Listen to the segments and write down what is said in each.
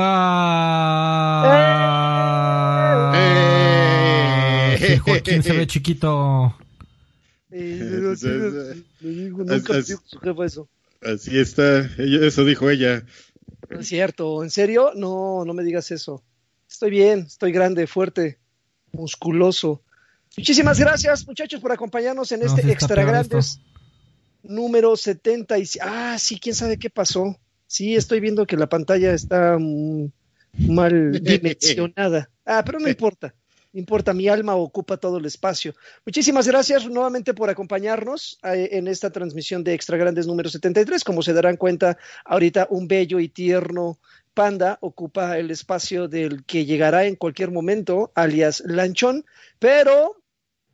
Hola. ¡Eh! Sí, Joaquín se ve chiquito. Así está, eso dijo ella. No es cierto, ¿en serio? No, no me digas eso. Estoy bien, estoy grande, fuerte, musculoso. Muchísimas gracias, muchachos, por acompañarnos en No, este Extra Grandes número 76. Ah, sí, quién sabe qué pasó. Sí, estoy viendo que la pantalla está mm, mal dimensionada. Ah, pero no importa. No importa, mi alma ocupa todo el espacio. Muchísimas gracias nuevamente por acompañarnos eh, en esta transmisión de Extra Grandes número 73. Como se darán cuenta, ahorita un bello y tierno panda ocupa el espacio del que llegará en cualquier momento, alias Lanchón, pero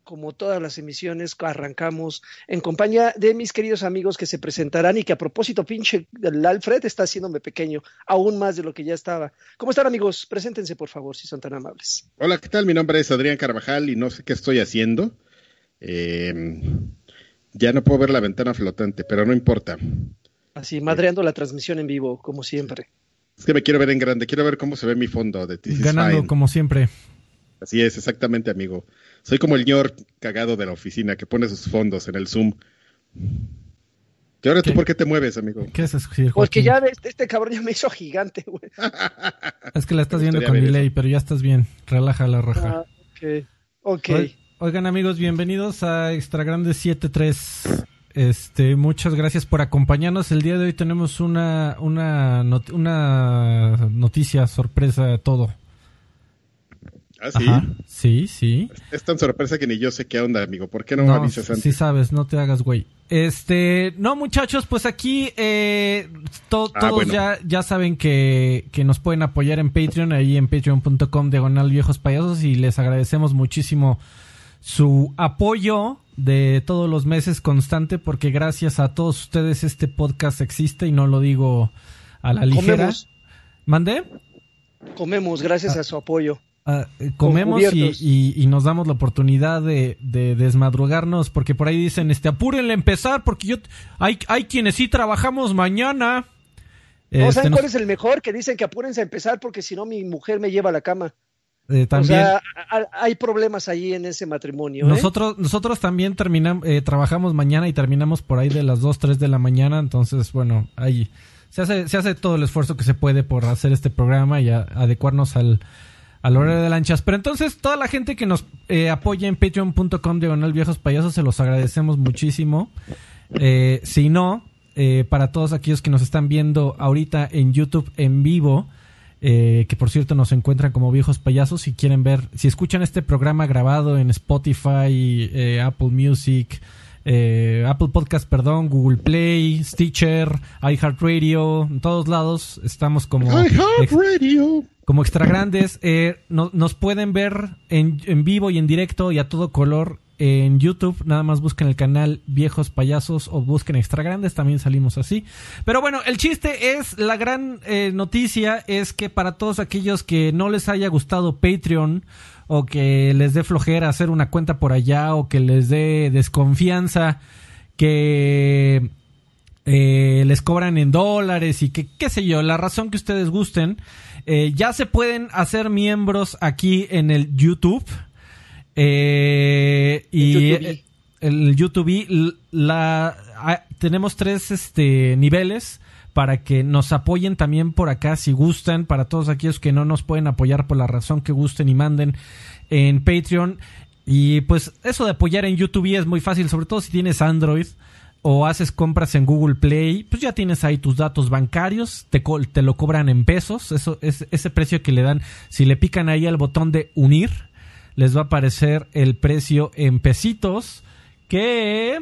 como todas las emisiones, arrancamos en compañía de mis queridos amigos que se presentarán y que a propósito, pinche, el Alfred está haciéndome pequeño, aún más de lo que ya estaba. ¿Cómo están amigos? Preséntense, por favor, si son tan amables. Hola, ¿qué tal? Mi nombre es Adrián Carvajal y no sé qué estoy haciendo. Eh, ya no puedo ver la ventana flotante, pero no importa. Así, madreando la transmisión en vivo, como siempre. Es que me quiero ver en grande, quiero ver cómo se ve mi fondo de This is Ganando Fine. como siempre. Así es, exactamente, amigo. Soy como el ñor cagado de la oficina que pone sus fondos en el Zoom. ¿Y ahora tú por qué te mueves, amigo? ¿Qué es eso, Joaquín? Porque ya ves, este cabrón ya me hizo gigante, güey. Es que la estás viendo con delay, pero ya estás bien. Relaja la raja. Ah, ok. Ok. Oi- Oigan amigos, bienvenidos a Extra Grande 73. Este, muchas gracias por acompañarnos. El día de hoy tenemos una una not- una noticia sorpresa todo. Ah, sí. Ajá. Sí, sí. Es tan sorpresa que ni yo sé qué onda, amigo. ¿Por qué no, me avisas antes? sí sabes, no te hagas güey. Este, no muchachos, pues aquí eh, to- Ah, todos bueno. ya, ya saben que, que nos pueden apoyar en Patreon, ahí en patreon.com diagonal viejos payasos y les agradecemos muchísimo su apoyo de todos los meses constante porque gracias a todos ustedes este podcast existe y no lo digo a la ligera. Comemos. ¿Mandé? Comemos gracias a su apoyo. Ah, eh, comemos y, y- y nos damos la oportunidad de, de desmadrugarnos porque por ahí dicen este apúrenle a empezar porque yo hay hay quienes sí trabajamos mañana ¿No Este, saben nos- cuál es el mejor? Que dicen que apúrense a empezar porque si no mi mujer me lleva a la cama. eh, O también sea, hay problemas ahí en ese matrimonio. ¿eh? nosotros nosotros también terminamos trabajamos mañana y terminamos por ahí de las 2, 3 de la mañana entonces bueno ahí se hace se hace todo el esfuerzo que se puede por hacer este programa y a- adecuarnos al al horario de lanchas. Pero entonces, toda la gente que nos eh, apoya en patreon.com diagonal viejos payasos, se los agradecemos muchísimo. Eh, si no, eh, para todos aquellos que nos están viendo ahorita en YouTube en vivo, eh, que por cierto nos encuentran como viejos payasos, si quieren ver, si escuchan este programa grabado en Spotify, eh, Apple Music, eh, Apple Podcast, perdón, Google Play, Stitcher, iHeartRadio, en todos lados estamos como ex- Radio. como extra grandes. eh, no- nos pueden ver en, en vivo y en directo y a todo color en YouTube. Nada más busquen el canal Viejos Payasos o busquen extra grandes. También salimos así. Pero bueno, el chiste es, la gran eh, noticia es que para todos aquellos que no les haya gustado Patreon o que les dé flojera hacer una cuenta por allá o que les dé desconfianza que eh, les cobran en dólares y que qué sé yo, la razón que ustedes gusten, eh, ya se pueden hacer miembros aquí en el YouTube. Eh, y YouTube. el YouTube y la ah, tenemos tres este niveles para que nos apoyen también por acá si gustan para todos aquellos que no nos pueden apoyar por la razón que gusten y manden en Patreon y pues eso de apoyar en YouTube es muy fácil sobre todo si tienes Android o haces compras en Google Play, pues ya tienes ahí tus datos bancarios, te, lo cobran en pesos, eso es ese precio que le dan, si le pican ahí al botón de unir, les va a aparecer el precio en pesitos, que...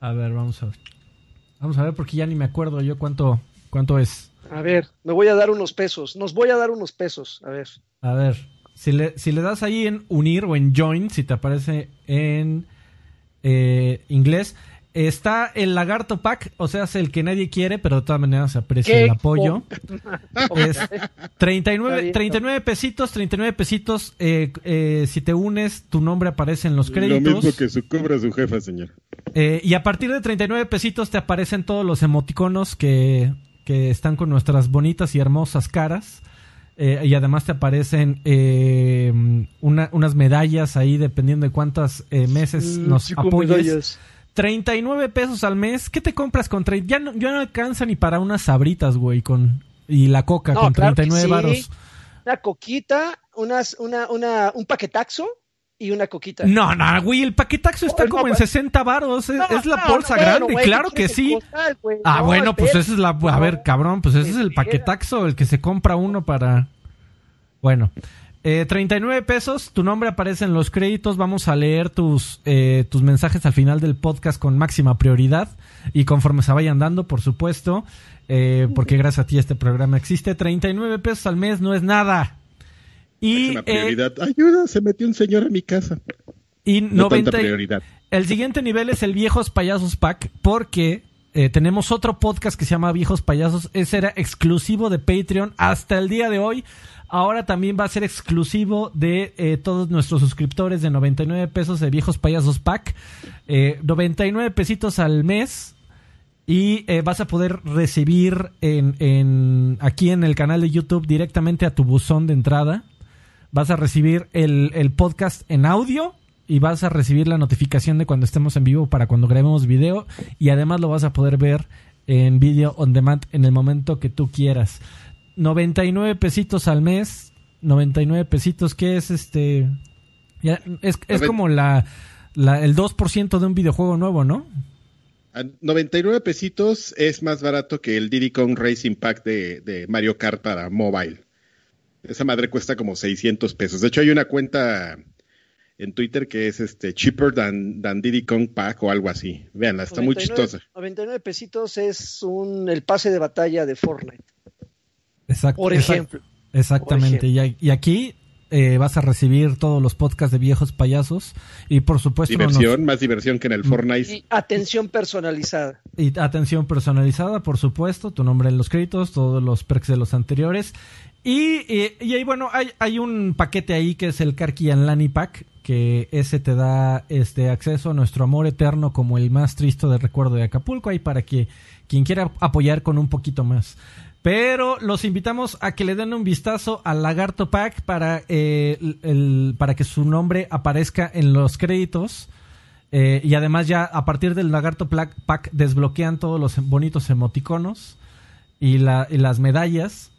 A ver, vamos a. Vamos a ver porque ya ni me acuerdo yo cuánto, cuánto es. A ver, me voy a dar unos pesos. Nos voy a dar unos pesos. A ver. A ver, si le, si le das ahí en unir o en join, si te aparece en eh, inglés, está el lagarto pack, o sea, es el que nadie quiere, pero de todas maneras se aprecia ¿Qué? el apoyo. Es Está 39, bien. 39 pesitos, 39 pesitos. eh, eh, si te unes, tu nombre aparece en los Lo créditos. mismo que su cobra su jefa, señor. Eh, y a partir de 39 pesitos te aparecen todos los emoticonos que que están con nuestras bonitas y hermosas caras. Eh, y además te aparecen eh, una- unas medallas ahí dependiendo de cuántos eh, meses Mm, nos apoyes. medallas. 39 pesos al mes. ¿Qué te compras con 30? Ya no, ya no alcanza ni para unas sabritas, güey, con y la coca No, con claro que 39 sí. varos. Una coquita, unas, una, una, un paquetaxo y una coquita. No, no, güey, el paquetaxo está como no, en pues- 60 varos, es, No, es la bolsa grande, güey, claro ¿qué que sí. el costal, güey? Ah, No, bueno, pues esa es la... A ver, cabrón, pues ese es el paquetaxo, el que se compra uno para... Bueno, eh, 39 pesos, tu nombre aparece en los créditos, vamos a leer tus, eh, tus mensajes al final del podcast con máxima prioridad y conforme se vayan dando, por supuesto, eh, porque gracias a ti este programa existe. 39 pesos al mes no es nada. Y, Máxima eh, prioridad. Ayuda, se metió un señor a mi casa. y No 90 tanta prioridad. el siguiente nivel es el Viejos Payasos Pack, porque eh, tenemos otro podcast que se llama Viejos Payasos. Ese era exclusivo de Patreon hasta el día de hoy. Ahora también va a ser exclusivo de eh, todos nuestros suscriptores de 99 pesos de Viejos Payasos Pack. Eh, 99 pesitos al mes. Y eh, vas a poder recibir en, en- aquí en el canal de YouTube directamente a tu buzón de entrada. Vas a recibir el, el podcast en audio y vas a recibir la notificación de cuando estemos en vivo para cuando grabemos video. Y además lo vas a poder ver en video on demand en el momento que tú quieras. 99 pesitos al mes. 99 pesitos, que es este? Ya, es como la, la, el 2% de un videojuego nuevo, ¿no? A 99 pesitos es más barato que el Diddy Kong Racing Pack de, de Mario Kart para mobile. Esa madre cuesta como 600 pesos. De hecho, hay una cuenta en Twitter que es este cheaper than, than Diddy Kong Pack o algo así. Veanla, está muy 99 chistosa. 99 pesitos es un, el pase de batalla de Fortnite, Por exact- ejemplo. Exactamente. Y, aquí eh, vas a recibir todos los podcasts de viejos payasos. Y por supuesto, nos- Diversión, más diversión que en el Fortnite. Y atención personalizada. y atención personalizada, por supuesto. Tu nombre en los créditos, todos los perks de los anteriores. Y, y, y ahí, bueno, hay, hay un paquete ahí que es el Karki Lani Pack. Que ese te da este acceso a nuestro amor eterno como el más triste de recuerdo de Acapulco. Ahí para que quien quiera apoyar con un poquito más. Pero los invitamos a que le den un vistazo al Lagarto Pack para, eh, para que su nombre aparezca en los créditos. Eh, y además ya a partir del Lagarto Pack desbloquean todos los bonitos emoticonos y las medallas.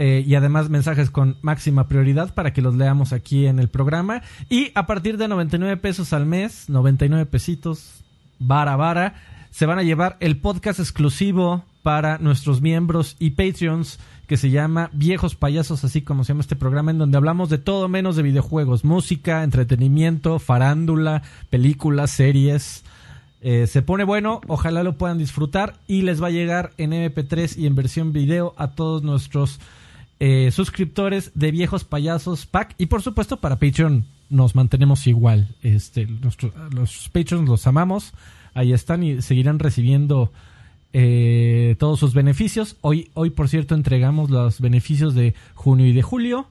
eh, y además mensajes con máxima prioridad para que los leamos aquí en el programa. Y a partir de 99 pesos al mes, 99 pesitos, vara vara, se van a llevar el podcast exclusivo para nuestros miembros y Patreons que se llama Viejos Payasos, así como se llama este programa, en donde hablamos de todo menos de videojuegos, música, entretenimiento, farándula, películas, series. Eh, se pone bueno, ojalá lo puedan disfrutar y les va a llegar en MP3 y en versión video a todos nuestros eh, suscriptores de Viejos Payasos Pack y por supuesto para Patreon nos mantenemos igual. Este, nuestro- los Patreons los amamos, ahí están y seguirán recibiendo eh, todos sus beneficios. Hoy, hoy, por cierto, entregamos los beneficios de junio y de julio.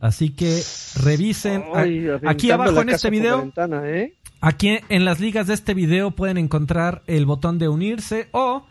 Así que revisen Ay, aquí abajo en este video. ventana, ¿eh? Aquí en las ligas de este video pueden encontrar el botón de unirse o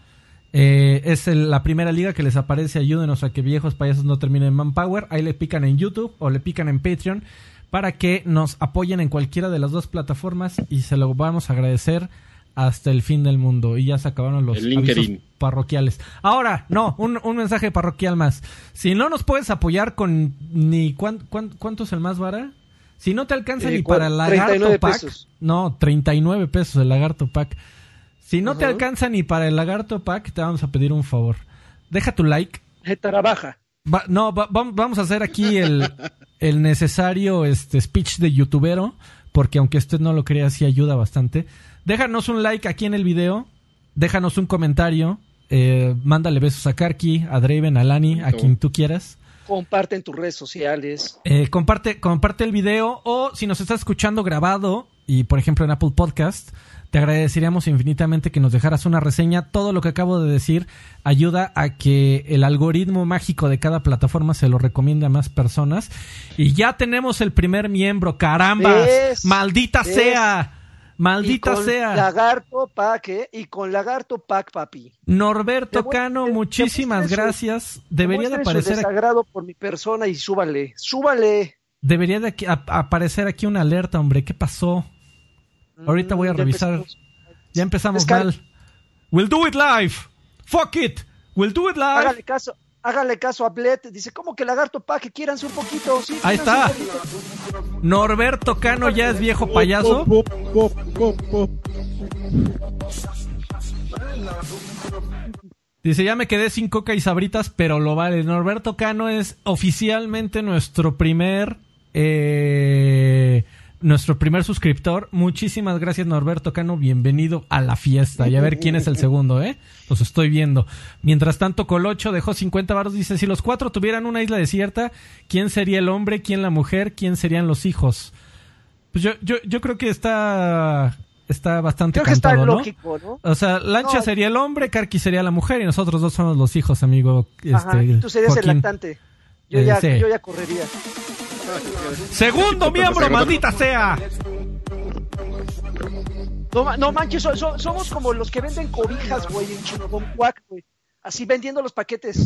eh, es el- la primera liga que les aparece ayúdenos a que viejos payasos no terminen en Manpower. Ahí le pican en YouTube o le pican en Patreon para que nos apoyen en cualquiera de las dos plataformas y se lo vamos a agradecer hasta el fin del mundo. Y ya se acabaron los avisos parroquiales. Ahora, no, un, un mensaje parroquial más. Si no nos puedes apoyar con ni cuán- cuán- cuánto es el más vara, si no te alcanza Eh, ni para el lagarto 39 pack, pesos. no, 39 pesos el lagarto pack. Si no te alcanza ni para el lagarto pack, te vamos a pedir un favor. Deja tu like. Trabaja. Va- no, va- vam- vamos a hacer aquí el, el necesario este speech de youtubero, porque aunque usted no lo crea, sí ayuda bastante. Déjanos un like aquí en el video, déjanos un comentario, eh, mándale besos a Karki, a Draven, a Lani, a quien tú quieras. Comparte en tus redes sociales. Eh, comparte, comparte el video o si nos estás escuchando grabado y por ejemplo en Apple Podcast, te agradeceríamos infinitamente que nos dejaras una reseña. Todo lo que acabo de decir ayuda a que el algoritmo mágico de cada plataforma se lo recomiende a más personas. Y ya tenemos el primer miembro, caramba, ¿Ves? maldita sea. Maldita y con sea. Lagarto Pack, ¿eh? Y con Lagarto Pack, papi. Norberto Cano, muchísimas su- gracias. Debería de aparecer, desagrado por mi persona y súbale, súbale. debería de aquí- a- aparecer aquí una alerta, hombre. ¿Qué pasó? Ahorita voy a Mm, ya revisar. empezamos. Ya empezamos mal. We'll do it live. Fuck it. We'll do it live. Hágale caso, hágale caso a Bled. Dice, ¿cómo que Lagarto Pack? Quieranse un poquito. Sí, Ahí está. poquito. Norberto Cano ya es viejo payaso. Dice, ya me quedé sin coca y sabritas, pero lo vale. Norberto Cano es oficialmente nuestro primer... eh, nuestro primer suscriptor. Muchísimas gracias, Norberto Cano. Bienvenido a la fiesta. Y a ver quién es el segundo, ¿eh? Los estoy viendo. Mientras tanto, Colocho dejó 50 baros. Dice, si los cuatro tuvieran una isla desierta, ¿quién sería el hombre? ¿Quién la mujer? ¿Quién serían los hijos? Pues yo, yo, yo creo que está, está bastante Creo que está cantado, ¿no? lógico, ¿no? O sea, Lancha No. sería el hombre, Karki sería la mujer y nosotros dos somos los hijos, amigo. Ajá, Este, tú serías el lactante. Yo, Eh, ya, sí. yo ya correría. Segundo miembro, maldita sea. No, no manches, so- so- somos como los que venden cobijas, güey, en Chiconcuac, güey. Así vendiendo los paquetes.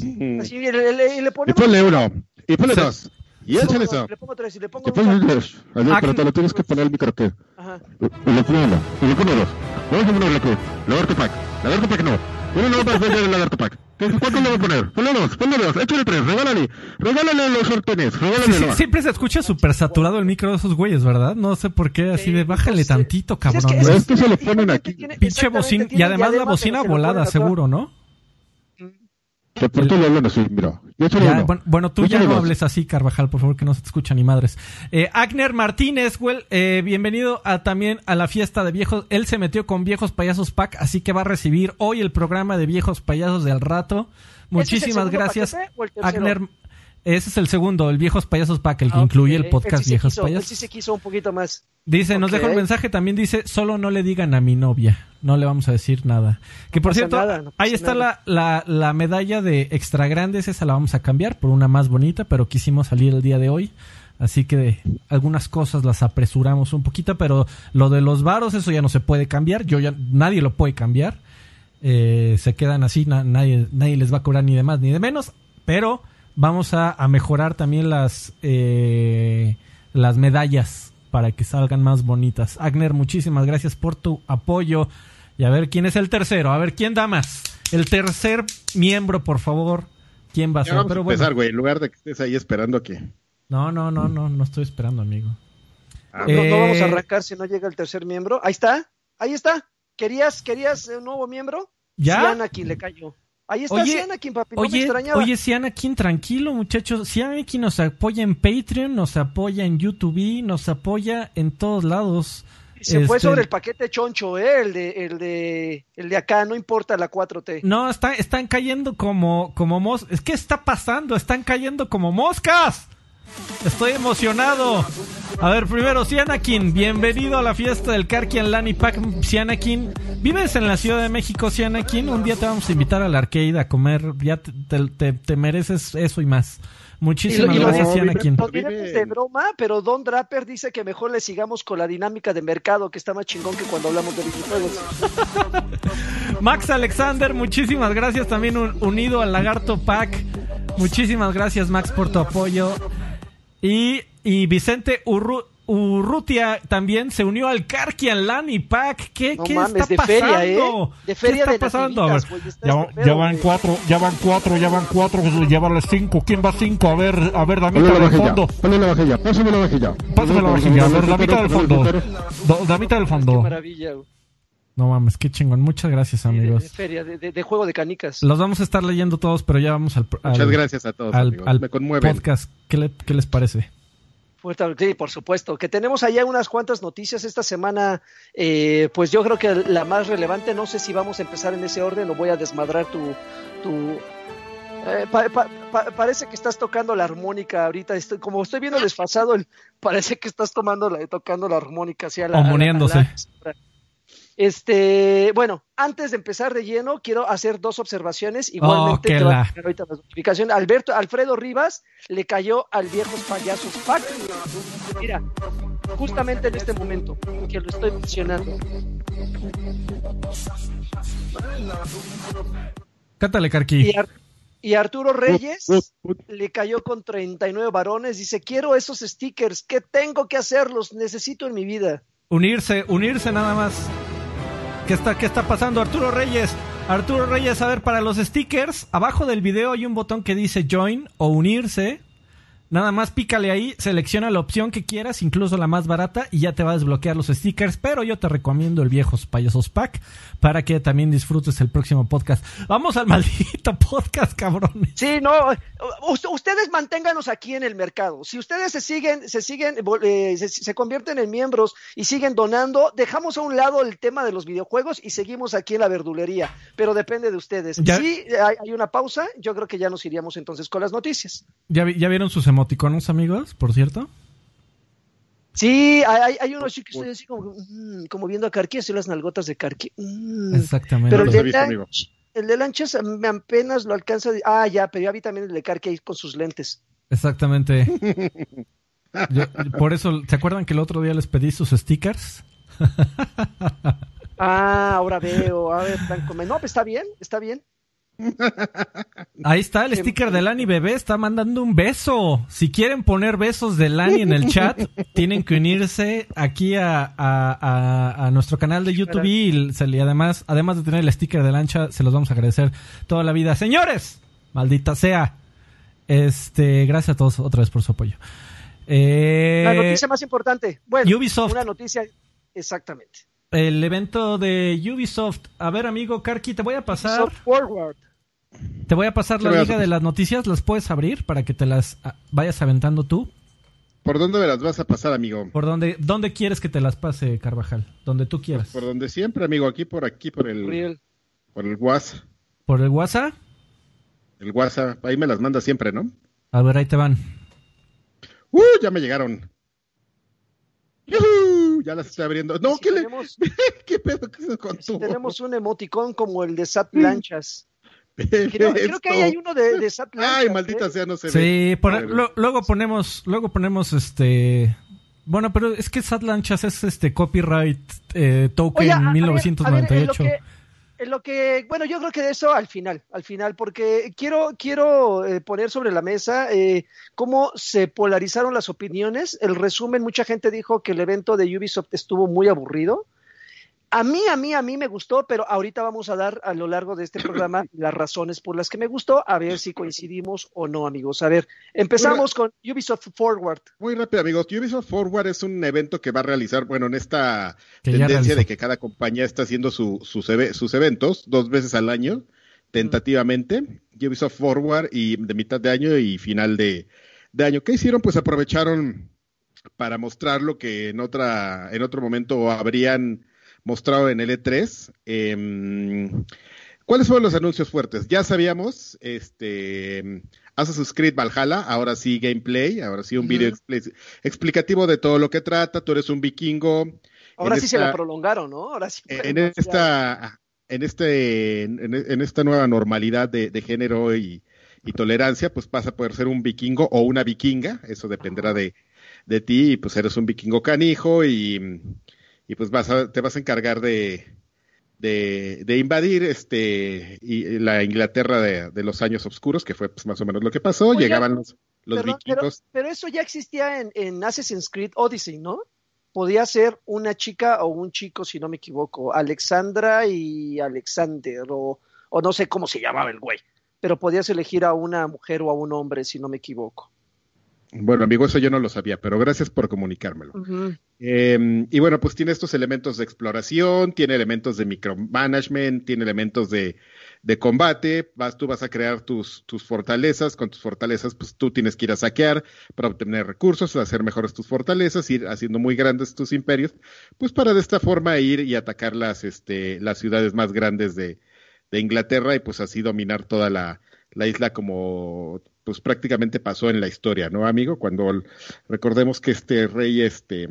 Así, y le, le- y le Y ponemos... ponle uno. Y ponle Sí. dos. Y échale eso. Le pongo tres y le pongo Y un ponle saco. dos. Así, Ah, pero te lo tienes que poner el micro que. Ajá. Y le pone uno. Y le pone dos. Vamos a ponerle aquí. Lagarto pack. Lagarto pack no. Uno no para hacer el lagarto pack. ¿Qué- ¿Cuánto le voy a poner? Ponle dos. Ponle dos. Échale tres. Regálale. Regálale los sartenes. Sí, Regálale sí, nomás. siempre se escucha súper saturado el micro de esos güeyes, ¿verdad? No sé por qué, así Sí, de bájale entonces, tantito, pues es cabrón. que- es que- Esto se lo y- ponen aquí. Pinche bocina. Y además la bocina volada, seguro, ¿no? Mira. Ya, uno. bueno, bueno, tú ya no dos. hables así, Carvajal, por favor, que no se te escucha ni madres. Eh, Agner Martínez, güey, eh, bienvenido a, también a la fiesta de viejos. Él se metió con Viejos Payasos Pack, así que va a recibir hoy el programa de Viejos Payasos del rato. ¿Ese es el Muchísimas segundo gracias, paquete? Agner. Ese es el segundo, el Viejos Payasos Pack, el que Ah, incluye el podcast sí Viejos quiso, Payasos. sí se quiso un poquito más. Dice, nos deja un mensaje, también dice, solo no le digan a mi novia, no le vamos a decir nada. Que por cierto, nada, no pasa ahí está la, la, la medalla de extra grandes, esa la vamos a cambiar por una más bonita, pero quisimos salir el día de hoy. Así que algunas cosas las apresuramos un poquito, pero lo de los varos, eso ya no se puede cambiar, yo ya, nadie lo puede cambiar. Eh, se quedan así, na- nadie, nadie les va a cobrar ni de más ni de menos, pero vamos a, a mejorar también las, eh, las medallas para que salgan más bonitas. Agner, muchísimas gracias por tu apoyo. Y a ver quién es el tercero, a ver quién da más. El tercer miembro, por favor. ¿Quién va a ser? vamos a Pero empezar, güey. En lugar de que estés ahí esperando que. No, no, no, no, no estoy esperando, amigo. Ah, No, no Eh, vamos a arrancar si no llega el tercer miembro. Ahí está, ahí está. ¿Querías, querías un nuevo miembro? ¿Ya? Sí, Anakin le cayó. Ahí está Oye, sí, Anakin, papi. No me Oye, extrañaba. oye, si Anakin, tranquilo, muchachos. Si Anakin nos apoya en Patreon, nos apoya en YouTube, nos apoya en todos lados. Se fue este- sobre el paquete choncho, ¿eh? El de, el de, el de acá, no importa la 4T. No, está- están cayendo como, como moscas. Es que está pasando, están cayendo como moscas. Estoy emocionado. A ver, primero, Sianakin, bienvenido a la fiesta del Karkian Lani Pack. Sianakin, ¿vives en la Ciudad de México, Sianakin? Un día te vamos a invitar al arcade a comer. Ya te, te- te- te mereces eso y más. Muchísimas Y lo- gracias, Sianakin. Lo diremos Vive de broma, pero Don Draper dice que mejor le sigamos con la dinámica de mercado, que está más chingón que cuando hablamos de videojuegos. Max Alexander, muchísimas gracias también un- unido al Lagarto Pack. Muchísimas gracias Max por tu apoyo. Y, y Vicente Urru- Urrutia también se unió al Karkian Lani Pack. ¿Qué, No qué mames, está de pasando? feria, ¿eh? De feria ¿Qué está de pasando? Está Ya, este ya pedo, van cuatro, ya van cuatro, ya van cuatro, llévale cinco. ¿Quién va cinco? A ver, a ver, la del vajilla. fondo. Ponle la vajilla. Pásame la vajilla. Pásame la vajilla, a ver, damita del fondo. Do- Damita del Qué fondo. maravilla, güey. No mames, qué chingón. Muchas gracias, Sí, de- amigos. De, feria, de, de- de juego de canicas. Los vamos a estar leyendo todos, pero ya vamos al, al- Muchas gracias a todos, al- amigos. al Me conmueven. podcast. ¿Qué, le- qué les parece? Sí, por supuesto. Que tenemos allá unas cuantas noticias esta semana. eh, pues yo creo que la más relevante, no sé si vamos a empezar en ese orden o voy a desmadrar tu. tu eh, pa- pa- pa- parece que estás tocando la armónica ahorita. Estoy, como estoy viendo desfasado, el- parece que estás tomando la, tocando la armónica hacia la. a la- a la- Homoneándose. Este, bueno, antes de empezar de lleno, quiero hacer dos observaciones. Igualmente, Oh, te a la- llegar ahorita la notificación. Alberto, Alfredo Rivas le cayó al viejo payasos pack. Mira, justamente en este momento que lo estoy mencionando. Cántale, Carqui. Y, Ar- y Arturo Reyes le cayó con 39 varones. Dice: Quiero esos stickers. ¿Qué tengo que hacer? Los necesito en mi vida. Unirse, unirse nada más. ¿Qué está, ¿Qué está pasando, Arturo Reyes? Arturo Reyes, a ver, para los stickers, abajo del video hay un botón que dice Join o Unirse. Nada más pícale ahí, selecciona la opción que quieras, incluso la más barata, y ya te va a desbloquear los stickers. Pero yo te recomiendo el Viejos Payasos Pack para que también disfrutes el próximo podcast. Vamos al maldito podcast, cabrones. Sí, no, ustedes manténganos aquí en el mercado. Si ustedes se siguen, se siguen, eh, se, se convierten en miembros y siguen donando, dejamos a un lado el tema de los videojuegos y seguimos aquí en la verdulería. Pero depende de ustedes. Ya- Si hay, hay una pausa, yo creo que ya nos iríamos entonces con las noticias. ¿Ya, vi- ya vieron sus emoticonos, amigos? Por cierto. Sí, hay, hay- hay uno así que estoy así como, mm, como viendo a Carqui, así las nalgotas de Carqui. Mm. Exactamente. Pero el de, Lanch- amigo. el de Lanchas me apenas lo alcanza. de- Ah, ya, pero ya vi también el de Carqui ahí con sus lentes. Exactamente. Yo- por eso, ¿se acuerdan que el otro día les pedí sus stickers? Ah, ahora veo. A ver, Blanco. No, pues está bien, está bien. Ahí está el sticker de Lani Bebé, está mandando un beso. Si quieren poner besos de Lani en el chat, tienen que unirse aquí a, a- a- a nuestro canal de YouTube y, además, además de tener el sticker de lancha, se los vamos a agradecer toda la vida. Señores, maldita sea. Este, gracias a todos otra vez por su apoyo. Eh, La noticia más importante. Bueno, Ubisoft. una noticia. Exactamente. el evento de Ubisoft. A ver, amigo Karki, te voy a pasar. Forward. Te voy a pasar la ¿Qué me vas liga de las noticias, las puedes abrir para que te las ah, vayas aventando tú. ¿Por dónde me las vas a pasar, amigo? ¿Por dónde, dónde quieres que te las pase, Carvajal? Donde tú quieras. Por donde siempre, amigo, aquí por aquí, por el, Real. por el WhatsApp. ¿Por el WhatsApp? El WhatsApp, ahí me las manda siempre, ¿no? A ver, ahí te van. ¡Uh! Ya me llegaron. ¡Yujú! Ya las estoy abriendo. No, Si ¿qué, le... tenemos, ¿qué pedo que se con si tu- tenemos un emoticón como el de Sat Lanchas. Creo, creo que ahí hay uno de, de Sat Lanchas. Ay, maldita ¿eh? sea, no se. Sí, A lo- luego ponemos, luego ponemos este. Bueno, pero es que Sat Lanchas es este copyright eh, token Oye, a- a ver, a ver, 1998. en lo que- en lo que, bueno, yo creo que de eso al final, al final, porque quiero, quiero eh, poner sobre la mesa eh, cómo se polarizaron las opiniones. El resumen, mucha gente dijo que el evento de Ubisoft estuvo muy aburrido. A mí, a mí, a mí me gustó, pero ahorita vamos a dar a lo largo de este programa las razones por las que me gustó, a ver si coincidimos o no, amigos. A ver, empezamos con Ubisoft Forward. Muy rápido, amigos. Ubisoft Forward es un evento que va a realizar, bueno, en esta Que tendencia de que cada compañía está haciendo su- sus eventos dos veces al año, tentativamente. Ubisoft Forward y de mitad de año y final de, de año. ¿Qué hicieron? Pues aprovecharon para mostrar lo que en otra, en otro momento habrían mostrado en el E3. Em, ¿Cuáles fueron los anuncios fuertes? Ya sabíamos, este, Assassin's Creed Valhalla, ahora sí gameplay, ahora sí un video expli- explicativo de todo lo que trata, tú eres un vikingo. Ahora sí se la prolongaron, ¿no? Ahora sí. En esta, en este, en, en esta nueva normalidad de, de género y, y tolerancia, pues vas a poder ser un vikingo o una vikinga, eso dependerá de, de ti, y pues eres un vikingo canijo y, y pues vas a, te vas a encargar de, de, de invadir este y la Inglaterra de, de los años oscuros, que fue pues, más o menos lo que pasó. Llegaban los, los Perdón, pero, vikingos. pero eso ya existía en, en Assassin's Creed Odyssey, ¿no? Podía ser una chica o un chico, si no me equivoco, Alexandra y Alexander, o, o no sé cómo se llamaba el güey, pero podías elegir a una mujer o a un hombre, si no me equivoco. Bueno, amigo, eso yo no lo sabía, pero gracias por comunicármelo. Eh, y bueno, pues tiene estos elementos de exploración, tiene elementos de micromanagement, tiene elementos de, de combate, vas, tú vas a crear tus, tus fortalezas, con tus fortalezas pues tú tienes que ir a saquear para obtener recursos, hacer mejores tus fortalezas, ir haciendo muy grandes tus imperios, pues para de esta forma ir y atacar las, este, las ciudades más grandes de, de Inglaterra y pues así dominar toda la, la isla como pues prácticamente pasó en la historia, ¿no, amigo? Cuando recordemos que este rey, este,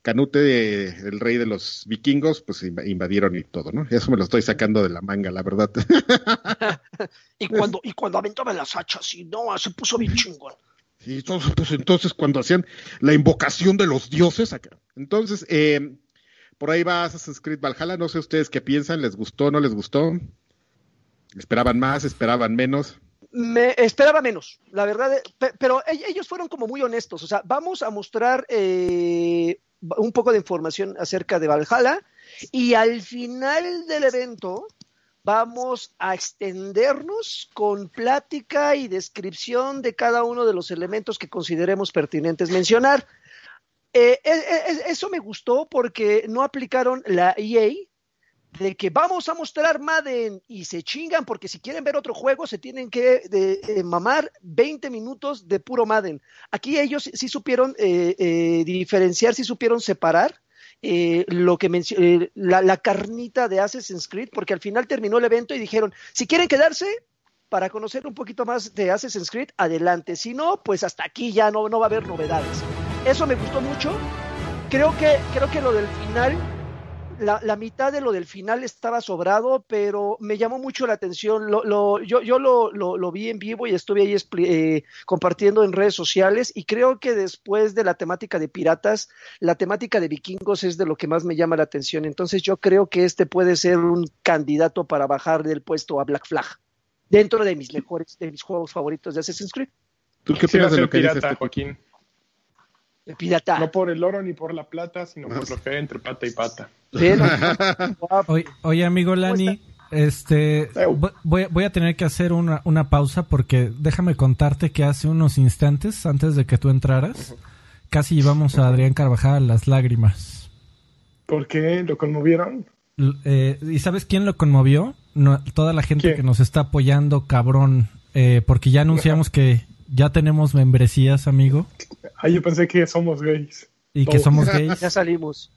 Canute, el rey de los vikingos, pues invadieron y todo, ¿no? Eso me lo estoy sacando de la manga, la verdad. y cuando y cuando aventaba las hachas y no, se puso bien chingón. Sí, entonces, pues entonces cuando hacían la invocación de los dioses acá. Entonces, eh, por ahí va Assassin's Creed Valhalla, no sé ustedes qué piensan, ¿les gustó, no les gustó? ¿Esperaban más, esperaban menos? Me esperaba menos, la verdad, pero ellos fueron como muy honestos, o sea, vamos a mostrar eh, un poco de información acerca de Valhalla y al final del evento vamos a extendernos con plática y descripción de cada uno de los elementos que consideremos pertinentes mencionar. Eh, eh, eso me gustó porque no aplicaron la EA de que vamos a mostrar Madden y se chingan porque si quieren ver otro juego se tienen que eh, mamar 20 minutos de puro Madden. Aquí ellos sí supieron eh, eh, diferenciar, sí supieron separar lo que la, la, carnita de Assassin's Creed, porque al final terminó el evento y dijeron, si quieren quedarse para conocer un poquito más de Assassin's Creed, adelante. Si no, pues hasta aquí ya no, no va a haber novedades. Eso me gustó mucho. Creo que, creo que lo del final la, mitad de lo del final estaba sobrado, pero me llamó mucho la atención. Lo, yo yo lo, vi en vivo y estuve ahí eh, compartiendo en redes sociales y creo que después de la temática de piratas, la temática de vikingos es de lo que más me llama la atención. Entonces yo creo que este puede ser un candidato para bajar del puesto a Black Flag, dentro de mis mejores, de mis juegos favoritos de Assassin's Creed. ¿Tú qué piensas de lo que pirata, dice este? Joaquín? Pirata. No por el oro ni por la plata, sino por lo que hay entre pata y pata. oye, amigo Lani, este, voy, a tener que hacer una, una, pausa porque déjame contarte que hace unos instantes, antes de que tú entraras, casi llevamos a Adrián Carvajal a las lágrimas. ¿Por qué? ¿Lo conmovieron? Eh, ¿Y sabes quién lo conmovió? toda la gente que nos está apoyando, cabrón, eh, porque ya anunciamos que ya tenemos membresías, amigo. Ah, yo pensé que somos gays. Y que somos gays. Ya salimos.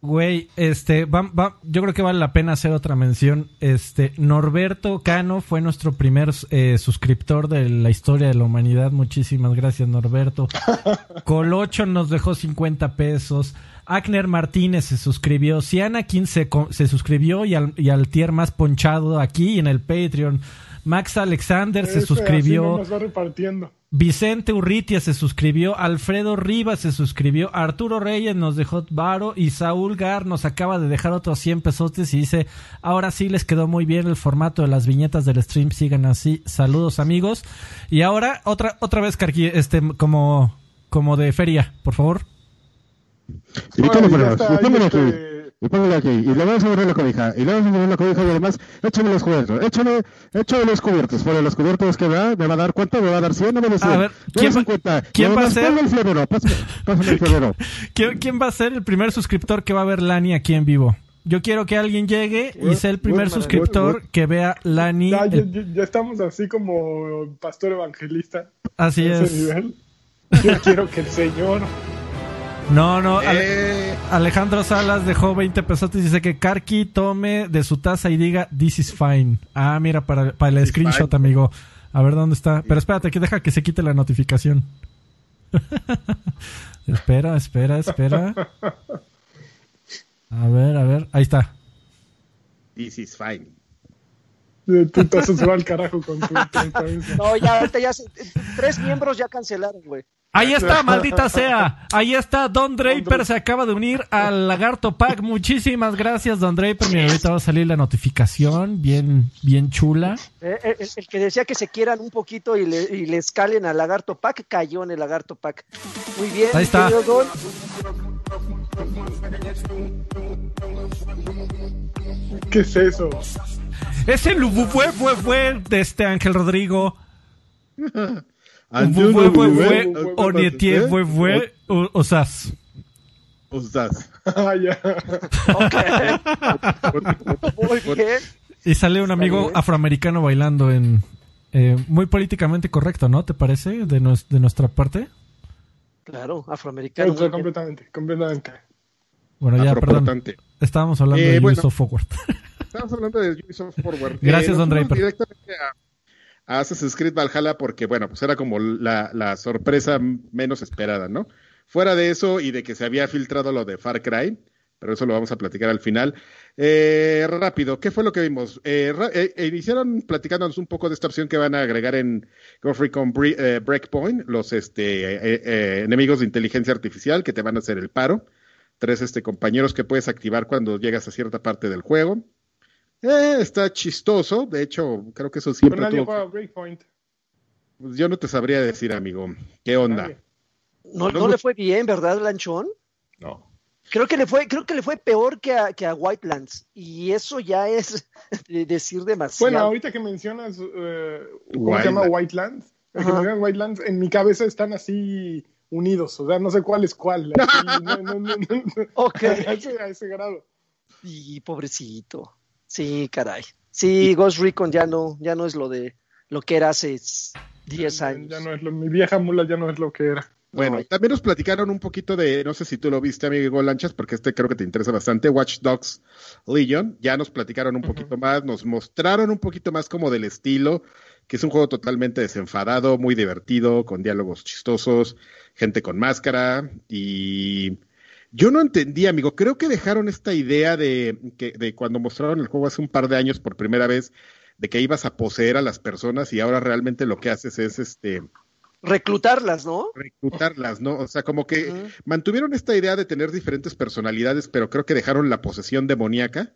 Güey, este, va, va, yo creo que vale la pena hacer otra mención. Este, Norberto Cano fue nuestro primer eh, suscriptor de la historia de la humanidad. Muchísimas gracias, Norberto. Colocho nos dejó 50 pesos. Agner Martínez se suscribió. Sianakin se, se suscribió y al, y al tier más ponchado aquí en el Patreon. Max Alexander se suscribió. repartiendo. Vicente Urritia se suscribió, Alfredo Rivas se suscribió, Arturo Reyes nos dejó varo y Saúl Gar nos acaba de dejar otros 100 pesotes y dice, ahora sí les quedó muy bien el formato de las viñetas del stream, sigan así, saludos amigos. Y ahora otra otra vez Carqui, este como como de feria, por favor. Y póngale aquí, y le vamos a poner la cobija, y le vamos a poner la cobija y además, échame los cubiertos, échame, échame los cubiertos, por los cubiertos que da, me va a dar cuánto, me va a dar 100, no me A ver, ¿quién, va, ¿quién va a ser? el florero, pásame, pásame el florero. ¿Quién, ¿Quién va a ser el primer suscriptor que va a ver Lani aquí en vivo? Yo quiero que alguien llegue y sea el primer suscriptor que vea Lani. Ya, ya, ya, estamos así como pastor evangelista. Así es. Yo quiero que el Señor no, no. Eh. Alejandro Salas dejó 20 pesos y dice que Karki tome de su taza y diga This is fine. Ah, mira, para, para el screenshot, amigo. A ver dónde está. Pero espérate, que deja que se quite la notificación. espera, espera, espera. A ver, a ver. Ahí está. This is fine. Tu taza se va al carajo con tu. no, ya, ahorita ya. Tres miembros ya cancelaron, güey. Ahí está, maldita sea. Ahí está, Don Draper se acaba de unir al Lagarto Pack. Muchísimas gracias, Don Draper. Mira, ahorita va a salir la notificación, bien, bien chula. Eh, eh, el, que decía que se quieran un poquito y le, y le escalen al Lagarto Pack, cayó en el Lagarto Pack. Muy bien, ahí está. Don. ¿Qué es eso? Es el fue, fue, fue de este Ángel Rodrigo. Onietie, fue, fue, Osas. Osas. Ah, ya. Muy bien. Y sale un amigo afroamericano bailando en... Eh, muy políticamente correcto, ¿no? ¿Te parece? De, de nuestra parte. Claro, afroamericano. completamente, completamente. Bueno, ya, perdón. Estábamos hablando eh, de Ubisoft Forward. Estábamos hablando de Ubisoft Forward. Gracias, eh, Don Draper. Directamente a a Assassin's Creed Valhalla porque, bueno, pues era como la, sorpresa menos esperada, ¿no? Fuera de eso y de que se había filtrado lo de Far Cry, pero eso lo vamos a platicar al final. Eh, rápido, ¿qué fue lo que vimos? Eh, eh, eh, iniciaron platicándonos un poco de esta opción que van a agregar en eh, Breakpoint, los este, enemigos de inteligencia artificial que te van a hacer el paro. Tres este, compañeros que puedes activar cuando llegas a cierta parte del juego. Eh, está chistoso, de hecho, creo que eso Pero siempre nadie tuvo- juega Breakpoint. pues yo no te sabría decir, amigo. ¿Qué onda? Nadie. No, No, no no. le fue bien, ¿verdad, Lanchón? No. Creo que le fue, creo que le fue peor que a, que a Whitelands. Y eso ya es de decir demasiado. Bueno, ahorita que mencionas, eh, ¿cómo se llama? Whitelands. El que mencionas Whitelands, en mi cabeza están así unidos, o sea, no sé cuál es cuál. así, no, no, no, no, no. Ok. A, ese, a ese grado. Y pobrecito. Sí, caray. Sí, Ghost Recon ya no, ya no es lo de lo que era hace 10 Ya- años. Ya no es lo, mi vieja mula ya no es lo que era. Bueno, No, también nos platicaron un poquito de, no sé si tú lo viste, amigo Lanchas, porque este creo que te interesa bastante, Watch Dogs Legion. Ya nos platicaron un poquito más, nos mostraron un poquito más como del estilo, que es un juego totalmente desenfadado, muy divertido, con diálogos chistosos, gente con máscara y yo no entendí, amigo. Creo que dejaron esta idea de que de cuando mostraron el juego hace un par de años por primera vez de que ibas a poseer a las personas y ahora realmente lo que haces es este Reclutarlas, ¿no? reclutarlas, ¿no? O sea, como que mantuvieron esta idea de tener diferentes personalidades, pero creo que dejaron la posesión demoníaca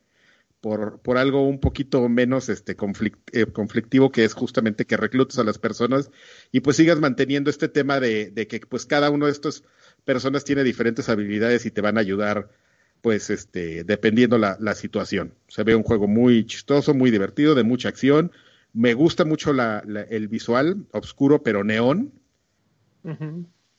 por, por algo un poquito menos este conflic- eh, conflictivo, que es justamente que reclutes a las personas y pues sigas manteniendo este tema de, de que pues cada uno de estos personas tiene diferentes habilidades y te van a ayudar pues este dependiendo la, la situación. Se ve un juego muy chistoso, muy divertido, de mucha acción. Me gusta mucho la- la- el visual, oscuro pero neón.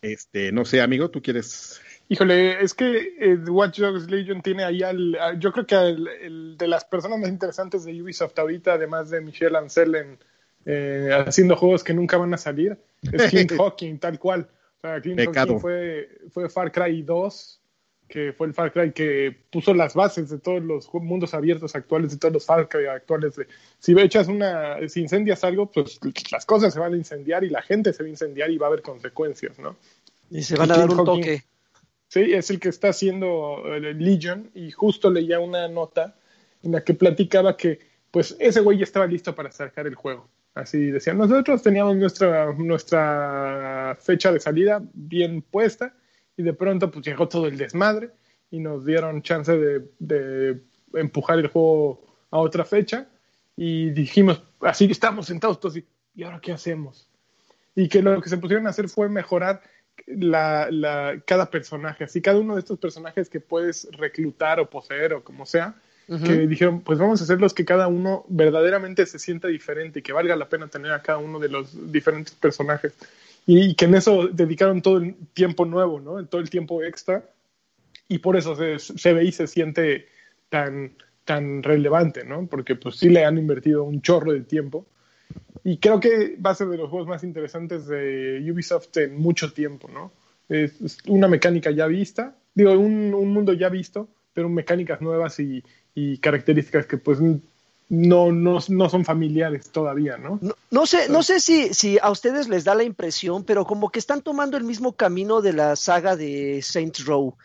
Este, no sé, amigo, ¿tú quieres Híjole, es que eh, Watch Dogs Legion tiene ahí al, a- yo creo que el, el de las personas más interesantes de Ubisoft ahorita, además de Michelle Ancel en, eh, haciendo juegos que nunca van a salir, es Clint Hawking, tal cual. O sea, Clint Pecado. Hawking fue, fue Far Cry 2, que fue el Far Cry que puso las bases de todos los mundos abiertos actuales, de todos los Far Cry actuales. De, si echas una, si incendias algo, pues las cosas se van a incendiar y la gente se va a incendiar y va a haber consecuencias, ¿no? Y se van a dar un Hawking. toque. Sí, es el que está haciendo Legion y justo leía una nota en la que platicaba que pues ese güey ya estaba listo para sacar el juego. Así decían, nosotros teníamos nuestra, nuestra fecha de salida bien puesta y de pronto pues llegó todo el desmadre y nos dieron chance de, de empujar el juego a otra fecha y dijimos, así estamos sentados todos y, ¿y ahora qué hacemos? Y que lo que se pusieron a hacer fue mejorar la, la, cada personaje, así cada uno de estos personajes que puedes reclutar o poseer o como sea, Que dijeron, pues vamos a hacerlos que cada uno verdaderamente se sienta diferente y que valga la pena tener a cada uno de los diferentes personajes. Y, y que en eso dedicaron todo el tiempo nuevo, ¿no? Todo el tiempo extra. Y por eso se, se ve y se siente tan, tan relevante, ¿no? Porque pues sí le han invertido un chorro de tiempo. Y creo que va a ser de los juegos más interesantes de Ubisoft en mucho tiempo, ¿no? Es, es una mecánica ya vista, digo, un, un mundo ya visto, pero mecánicas nuevas y, y características que pues no, no, no son familiares todavía, ¿no? No, no sé, no sé si, si a ustedes les da la impresión, pero como que están tomando el mismo camino de la saga de Saints Row.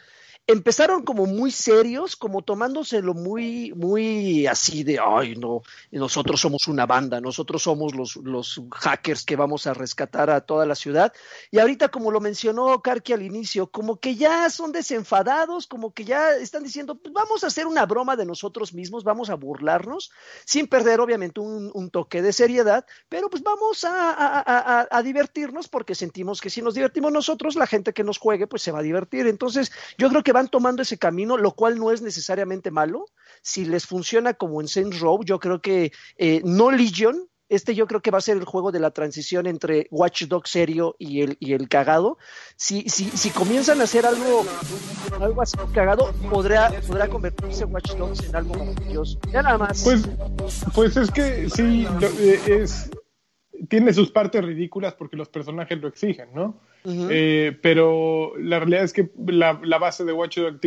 Empezaron como muy serios, como tomándoselo muy, muy así de, ay, no, nosotros somos una banda, nosotros somos los, los hackers que vamos a rescatar a toda la ciudad. Y ahorita, como lo mencionó Karki al inicio, como que ya son desenfadados, como que ya están diciendo, pues vamos a hacer una broma de nosotros mismos, vamos a burlarnos, sin perder obviamente un, toque de seriedad, pero pues vamos a, a- a- a- a divertirnos porque sentimos que si nos divertimos nosotros, la gente que nos juegue pues se va a divertir. Entonces yo creo que van tomando ese camino, lo cual no es necesariamente malo. Si les funciona como en Saints Row, yo creo que eh, no Legion, este yo creo que va a ser el juego de la transición entre Watch Dogs serio y el, y el cagado. Si, si, si comienzan a hacer algo, algo así cagado, podrá, podrá convertirse Watch Dogs en algo maravilloso. Ya nada más. Pues, pues es que sí, eh, es, tiene sus partes ridículas porque los personajes lo exigen, ¿no? Eh, pero la realidad es que la, la base de Watch Dogs,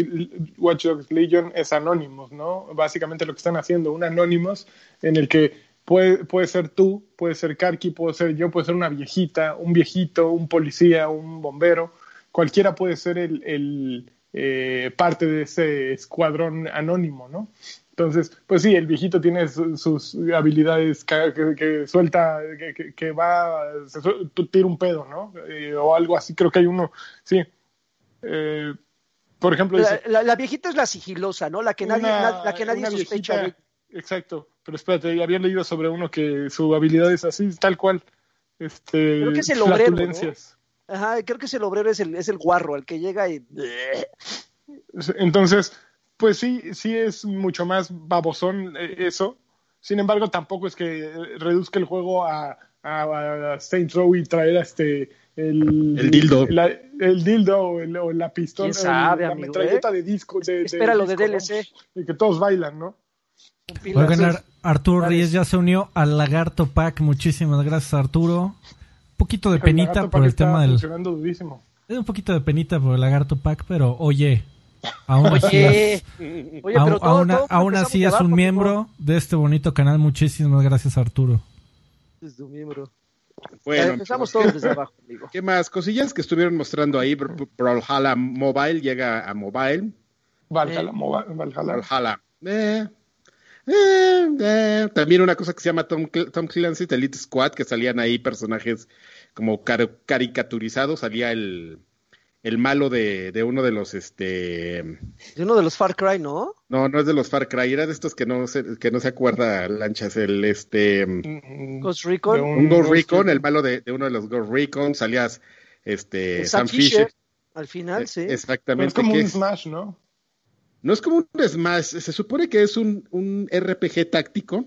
Watch Dogs Legion es Anonymous, ¿no? Básicamente lo que están haciendo, un Anonymous en el que puede, puede ser tú, puede ser Karki, puede ser yo, puede ser una viejita, un viejito, un policía, un bombero, cualquiera puede ser el, el eh, parte de ese escuadrón anónimo, ¿no? Entonces, pues sí, el viejito tiene su- sus habilidades que, que- que suelta, que, va, se tira un pedo, ¿no? Eh, o algo así, creo que hay uno, sí. Eh, por ejemplo, La, dice, la- la viejita es la sigilosa, ¿no? La que nadie, una- la que nadie sospecha viejita- de. Exacto, pero espérate, había leído sobre uno que su habilidad es así, tal cual. Este, Creo que es el obrero. Ajá, creo que ese obrero es el, es el guarro, el que llega y. Entonces, pues sí, sí es mucho más babosón eh, eso. Sin embargo, tampoco es que eh, reduzca el juego a, a, a Saints Row y traer a este el, El dildo. la- el dildo o, el- o la pistola, ¿Quién sabe, la amigo, metralleta eh? de disco. De, Espéralo de disco, ¿no? DLC. Y que todos bailan, ¿no? Oigan, Arturo. Reyes ya se unió al Lagarto Pack. Muchísimas gracias, Arturo. Un poquito de penita por el tema del. durísimo. Es un poquito de penita por el Lagarto Pack, pero oye, aún así, Oye, oye, aún, pero todo, aún- todo aún empezamos así es un ¿no? miembro de este bonito canal. Muchísimas gracias, Arturo. Es un miembro. Bueno, empezamos pues, todos desde abajo, amigo. ¿qué más? Cosillas que estuvieron mostrando ahí. Br- Brawlhalla Mobile llega a Mobile. Valhalla, Eh. Valhalla. Brawlhalla. Eh, eh, eh. También una cosa que se llama Tom, Cl- Tom Clancy's Elite Squad, que salían ahí personajes como car- caricaturizados. Salía el, el malo de, de uno de los, este... De uno de los Far Cry, ¿no? No, no es de los Far Cry, era de estos que no se, que no se acuerda, Lanchas, el, este... Ghost Recon. Un Ghost Ghost Recon, el malo de, de uno de los Ghost Recon, salías, este... Sam Fisher, Fisher. al final, Eh, sí. Pero Exactamente. es como un es- Smash, ¿no? No es como un Smash, se supone que es un, un RPG táctico,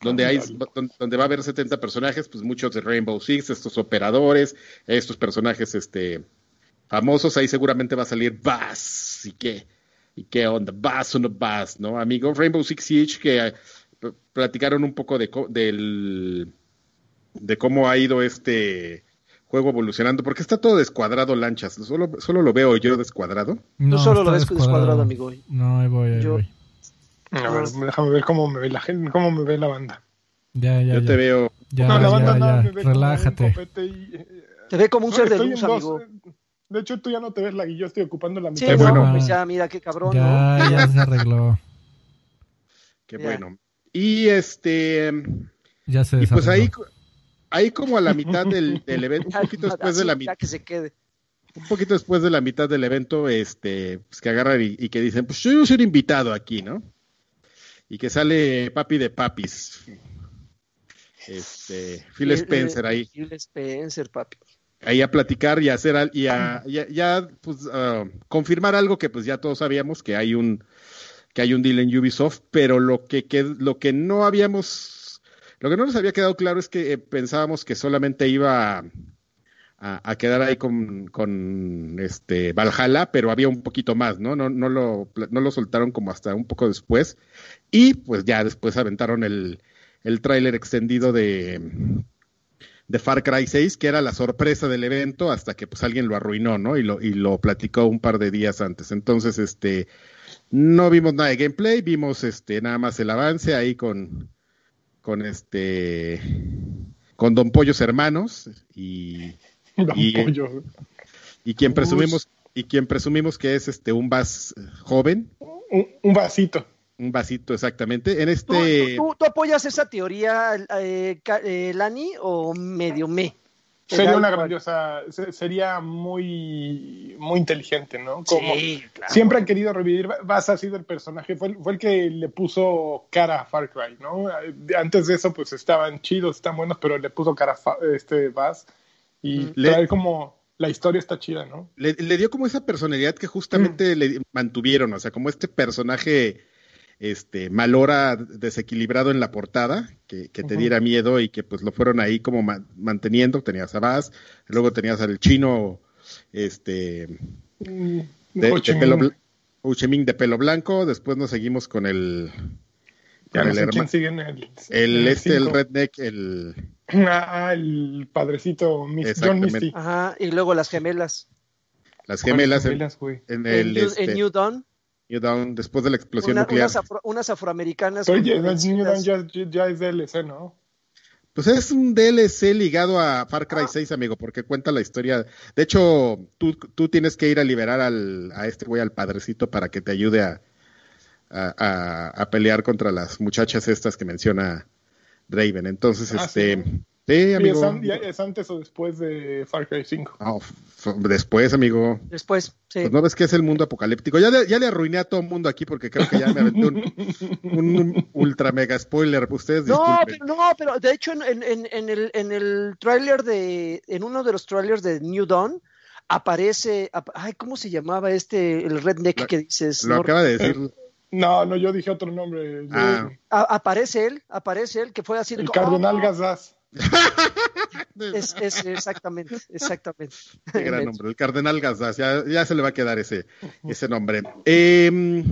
donde hay, don- donde va a haber 70 personajes, pues muchos de Rainbow Six, estos operadores, estos personajes este famosos, ahí seguramente va a salir Bass, y qué, y qué onda, Bass o no Bass, ¿no? Amigo, Rainbow Six Siege, que eh, platicaron un poco de, co- del, de cómo ha ido este juego evolucionando, porque está todo descuadrado, lanchas, solo, solo lo veo yo descuadrado. No, solo lo ves descuadrado, amigo. No, ahí voy, ahí Yo- voy. A ver, déjame ver cómo me ve la gente, cómo me ve la banda. Ya, ya, yo ya. te veo Ya, no, la banda ya, no, ya. me ve como un Relájate. y, eh, Te ve como un no, ser de luz, dos, amigo. eh, De hecho, tú ya no te ves la yo estoy ocupando la Sí, mitad. No, bueno. pues ya, mira qué cabrón, ¿no? Ya, ya se arregló. Qué Ya. bueno. Y este, Ya se y pues ahí, ahí como a la mitad del, del evento, un poquito después de la mitad, ya que se quede. un poquito después de la mitad del evento, este, pues que agarran y, y que dicen, pues yo soy un invitado aquí, ¿no? Y que sale papi de papis. Este, Phil Y- Spencer eh, ahí, Phil Spencer, papi. Ahí a platicar y a hacer al- y a, ya, pues, ah, confirmar algo que pues ya todos sabíamos que hay un que hay un deal en Ubisoft, pero lo que, que lo que no habíamos lo que no nos había quedado claro es que eh, pensábamos que solamente iba a, a- a quedar ahí con, con este Valhalla, pero había un poquito más, ¿no? No, no lo, no lo soltaron como hasta un poco después. Y pues ya después aventaron el, el tráiler extendido de, de Far Cry 6, que era la sorpresa del evento, hasta que pues alguien lo arruinó, ¿no? Y lo, y lo platicó un par de días antes. Entonces, este, no vimos nada de gameplay, vimos este, nada más el avance ahí con, con este, con Don Pollos Hermanos y, Don y- Pollo. y quien presumimos, y quien presumimos que es este, un Bass joven, Un, un vasito. Un vasito exactamente. En ¿Tú, este, tú- tú apoyas esa teoría, eh, eh, Lani, o medio me? Sería una grandiosa, se- sería muy, muy inteligente, ¿no? Como Sí, claro. siempre han querido revivir, Bass ha sido el personaje, fue, el- fue el que le puso cara a Far Cry, ¿no? Antes de eso, pues estaban chidos, están buenos, pero le puso cara a este Bass y Le- trae como la historia está chida, ¿no? le, le dio como esa personalidad que justamente le mantuvieron, o sea, como este personaje este malora desequilibrado en la portada, que, que te Ujú. diera miedo y que pues lo fueron ahí como ma- manteniendo, tenías a Bass, luego tenías al chino este Mm, de, de pelo de pelo blanco, después nos seguimos con el con el en el, el en este el cinco. redneck, el Ah, el padrecito Mis- John. Misty. Ajá, y luego las gemelas. las gemelas en, Gemelas, en En, el New, este, en New Dawn, New Dawn, después de la explosión una- nuclear. unas, afro- unas afroamericanas. Oye, New Dawn ya, ya es DLC, ¿no? Pues es un DLC ligado a Far Cry 6, amigo, porque cuenta la historia. De hecho, tú, tú tienes que ir a liberar al, a este güey, al padrecito, para que te ayude a, a, a- a pelear contra las muchachas estas que menciona Draven. Entonces, Ah, este. ¿sí? Sí, amigo. es, an- ya- es antes o después de Far Cry 5. No, f- después, amigo. Después, sí. Pues no ves que es el mundo apocalíptico. Ya le, ya le arruiné a todo el mundo aquí porque creo que ya me aventé un, un ultra mega spoiler. Ustedes No, pero no, pero de hecho en, en, en, el, en el tráiler de, en uno de los trailers de New Dawn, aparece, ap- ay, ¿cómo se llamaba este, el redneck Lo- que dices? Lo No, acaba de decir. No, no, yo dije otro nombre. Ah. aparece él, aparece él, que fue así de el como, Cardenal "Oh, Gazaz. Es, es exactamente, exactamente. Qué gran nombre, el Cardenal Gazdas, ya, ya se le va a quedar ese, ese nombre. Eh,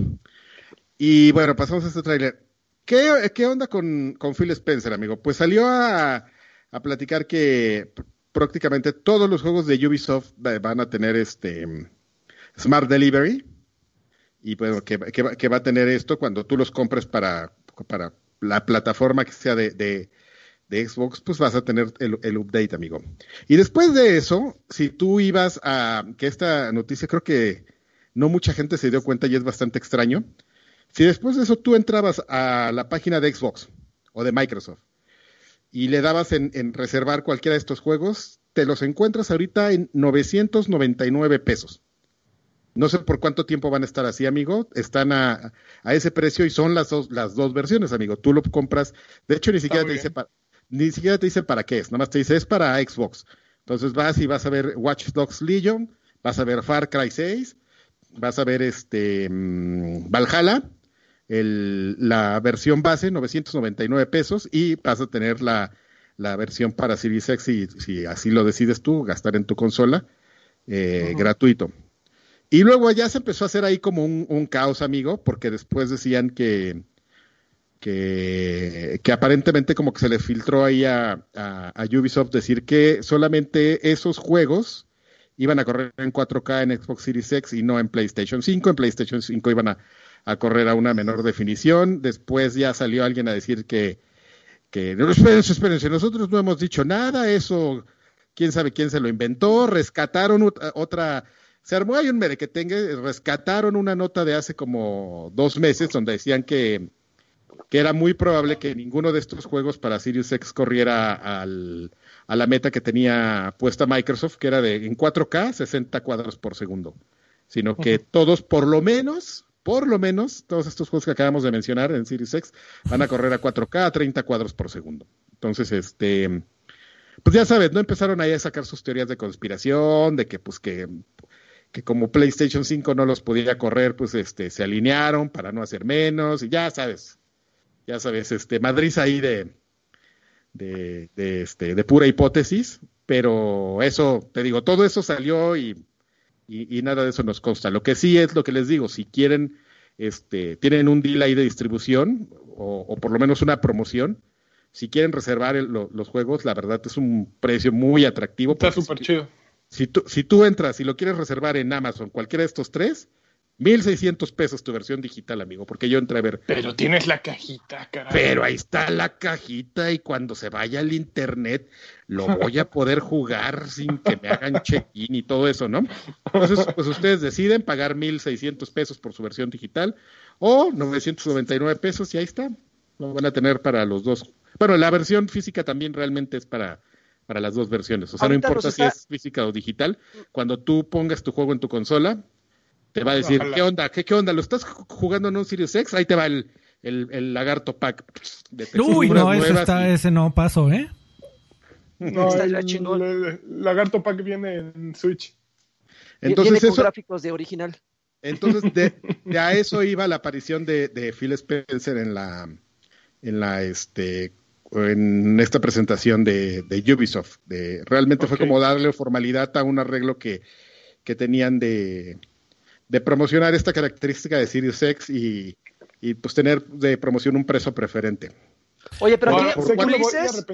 y bueno, pasamos a este tráiler. ¿Qué, qué onda con, con Phil Spencer, amigo? Pues salió a, a platicar que pr- prácticamente todos los juegos de Ubisoft va- van a tener este Smart Delivery y bueno, que, que va- que va a tener esto cuando tú los compres para, para la plataforma que sea de, de, de Xbox, pues vas a tener el, el update, amigo. Y después de eso, si tú ibas a, que esta noticia creo que no mucha gente se dio cuenta y es bastante extraño, si después de eso tú entrabas a la página de Xbox o de Microsoft y le dabas en, en reservar cualquiera de estos juegos, te los encuentras ahorita en 999 pesos. No sé por cuánto tiempo van a estar así, amigo. Están a, a ese precio y son las dos, las dos versiones, amigo. Tú lo compras. De hecho, ni siquiera te dice para, ni siquiera te dice para qué es. Nada más te dice es para Xbox. Entonces vas y vas a ver Watch Dogs Legion, vas a ver Far Cry 6, vas a ver este mm, Valhalla, el- la versión base, 999 pesos, y vas a tener la, la versión para Series X, si, si así lo decides tú, gastar en tu consola, eh, gratuito. Y luego ya se empezó a hacer ahí como un, un caos, amigo, porque después decían que, que, que aparentemente como que se le filtró ahí a, a- Ubisoft decir que solamente esos juegos iban a correr en 4K en Xbox Series X y no en PlayStation 5. En PlayStation 5 iban a, a correr a una menor definición. Después ya salió alguien a decir que, que no, espérense, espérense, nosotros no hemos dicho nada, eso, quién sabe quién se lo inventó, rescataron ot- otra, se armó ahí un merequetengue, rescataron una nota de hace como dos meses donde decían que, que era muy probable que ninguno de estos juegos para Sirius X corriera al, a la meta que tenía puesta Microsoft, que era de en 4K 60 cuadros por segundo, sino que todos por lo menos, por lo menos, todos estos juegos que acabamos de mencionar en Series X van a correr a 4K a 30 cuadros por segundo. Entonces, este, pues ya sabes, no empezaron ahí a sacar sus teorías de conspiración, de que pues que que como PlayStation 5 no los podía correr, pues este se alinearon para no hacer menos y ya sabes, ya sabes, este Madrid ahí de de, de, este de pura hipótesis, pero eso te digo, todo eso salió y, y, y nada de eso nos consta. Lo que sí es lo que les digo, si quieren este tienen un deal ahí de distribución o, o por lo menos una promoción, si quieren reservar el- lo- los juegos, la verdad es un precio muy atractivo. Está súper si- chido. si tú, si tú entras y lo quieres reservar en Amazon, cualquiera de estos tres, 1600 pesos tu versión digital, amigo, porque yo entré a ver. Pero tienes la cajita, carajo. Pero ahí está la cajita y cuando se vaya al internet lo voy a poder jugar sin que me hagan check-in y todo eso, ¿no? Entonces, pues ustedes deciden pagar 1600 pesos por su versión digital o 999 pesos y ahí está. Lo van a tener para los dos. Bueno, la versión física también realmente es para, para las dos versiones. O sea, Ahorita no importa si es física o digital. Cuando tú pongas tu juego en tu consola, te va a decir, Ojalá. ¿qué onda? ¿Qué, ¿Qué onda? ¿Lo estás ju- jugando en un Series X? Ahí te va el, el, el lagarto pack de Uy, no, ese, nuevas está, y- ese no paso, ¿eh? No, Estaría el, chingón. el Lagarto Pack viene en Switch. Entonces, Viene con eso, gráficos de original. entonces de, de a eso iba la aparición de, de Phil Spencer en la, en la, este, en esta presentación de, de Ubisoft. De, realmente fue como darle formalidad a un arreglo que, que tenían de, de promocionar esta característica de Sirius X y, y pues tener de promoción un precio preferente. Oye, pero Ahora, a Ulises,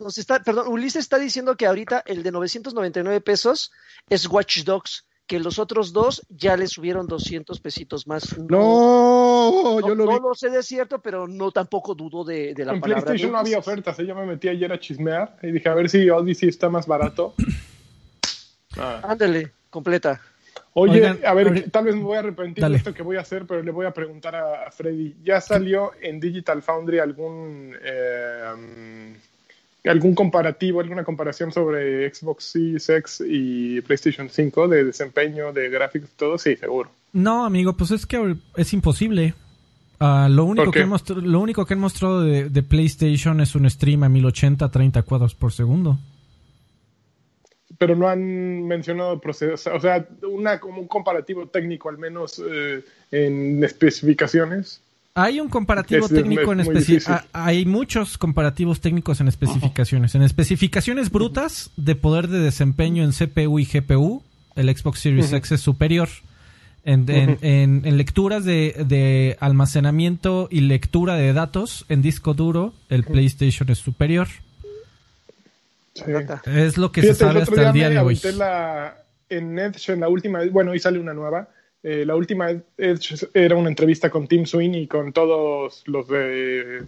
nos está, perdón, Ulises está diciendo que ahorita el de 999 pesos es Watch Dogs, que los otros dos ya le subieron 200 pesitos más. No, No, yo no, lo vi. no lo sé de cierto, pero no tampoco dudo de, de la en palabra. PlayStation de no había ofertas. ¿eh? Yo me metí ayer a chismear y dije, a ver si Odyssey está más barato. Ah. Ándale, completa. Oye, Oigan, a ver, ahorita- tal vez me voy a arrepentir Dale. de esto que voy a hacer, pero le voy a preguntar a, Freddy. ¿Ya salió en Digital Foundry algún eh, algún comparativo, alguna comparación sobre Xbox Series X y PlayStation 5 de desempeño, de gráficos todo? Sí, seguro. No, amigo, pues es que es imposible. Ah, lo, único ¿Por que han mostr- lo único que han mostrado de, de PlayStation es un stream a 1080 30 cuadros por segundo. Pero no han mencionado procesos, o sea, una, como un comparativo técnico, al menos eh, en especificaciones. Hay un comparativo Es- es técnico en muy especi- difícil. ah, Hay muchos comparativos técnicos en especificaciones. En especificaciones brutas de poder de desempeño en CPU y GPU, el Xbox Series. X es superior. En, en- en- en lecturas de, de almacenamiento y lectura de datos en disco duro, el PlayStation es superior. Sí. Es lo que Fíjate, se sabe el otro hasta el día me de hoy. aventé la, en Edge, en la última, bueno, hoy sale una nueva. Eh, la última Edge era una entrevista con Tim Sweeney y con todos los de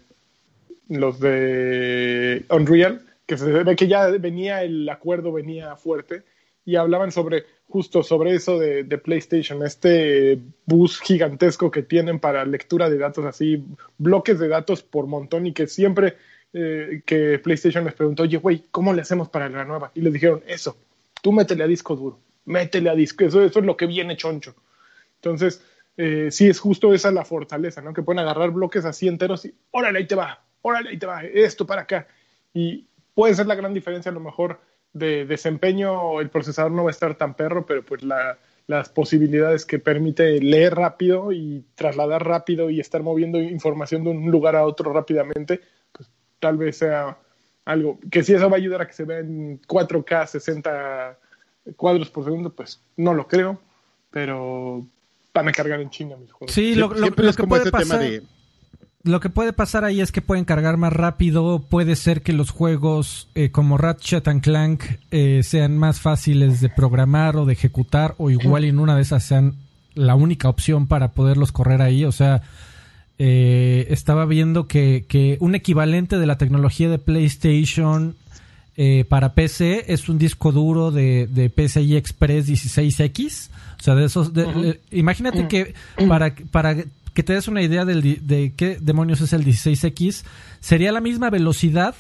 los de Unreal, que se ve que ya venía el acuerdo, venía fuerte, y hablaban sobre justo sobre eso de, de PlayStation, este bus gigantesco que tienen para lectura de datos así, bloques de datos por montón y que siempre eh, que PlayStation les preguntó, oye, güey, ¿cómo le hacemos para la nueva? Y les dijeron, eso, tú métele a disco duro, métele a disco, eso, eso es lo que viene choncho. Entonces, eh, sí, es justo esa la fortaleza, ¿no? Que pueden agarrar bloques así enteros y, órale, ahí te va, órale, ahí te va, esto para acá. Y puede ser la gran diferencia a lo mejor de desempeño, el procesador no va a estar tan perro, pero pues la, las posibilidades que permite leer rápido y trasladar rápido y estar moviendo información de un lugar a otro rápidamente, tal vez sea algo que si eso va a ayudar a que se vea en 4K 60 cuadros por segundo, pues no lo creo, pero van a cargar en China mis juegos. Sí, lo, lo- Siempre lo es que como puede ese tema pasar, de lo que puede pasar ahí es que pueden cargar más rápido. Puede ser que los juegos eh, como Ratchet and Clank eh, sean más fáciles de programar o de ejecutar, o igual en una de esas sean la única opción para poderlos correr ahí. O sea, eh, estaba viendo que, que un equivalente de la tecnología de PlayStation eh, para PC es un disco duro de, de PCI Express 16X. O sea, de esos. de- eh, imagínate que para, para que te des una idea del de qué demonios es el 16X, sería la misma velocidad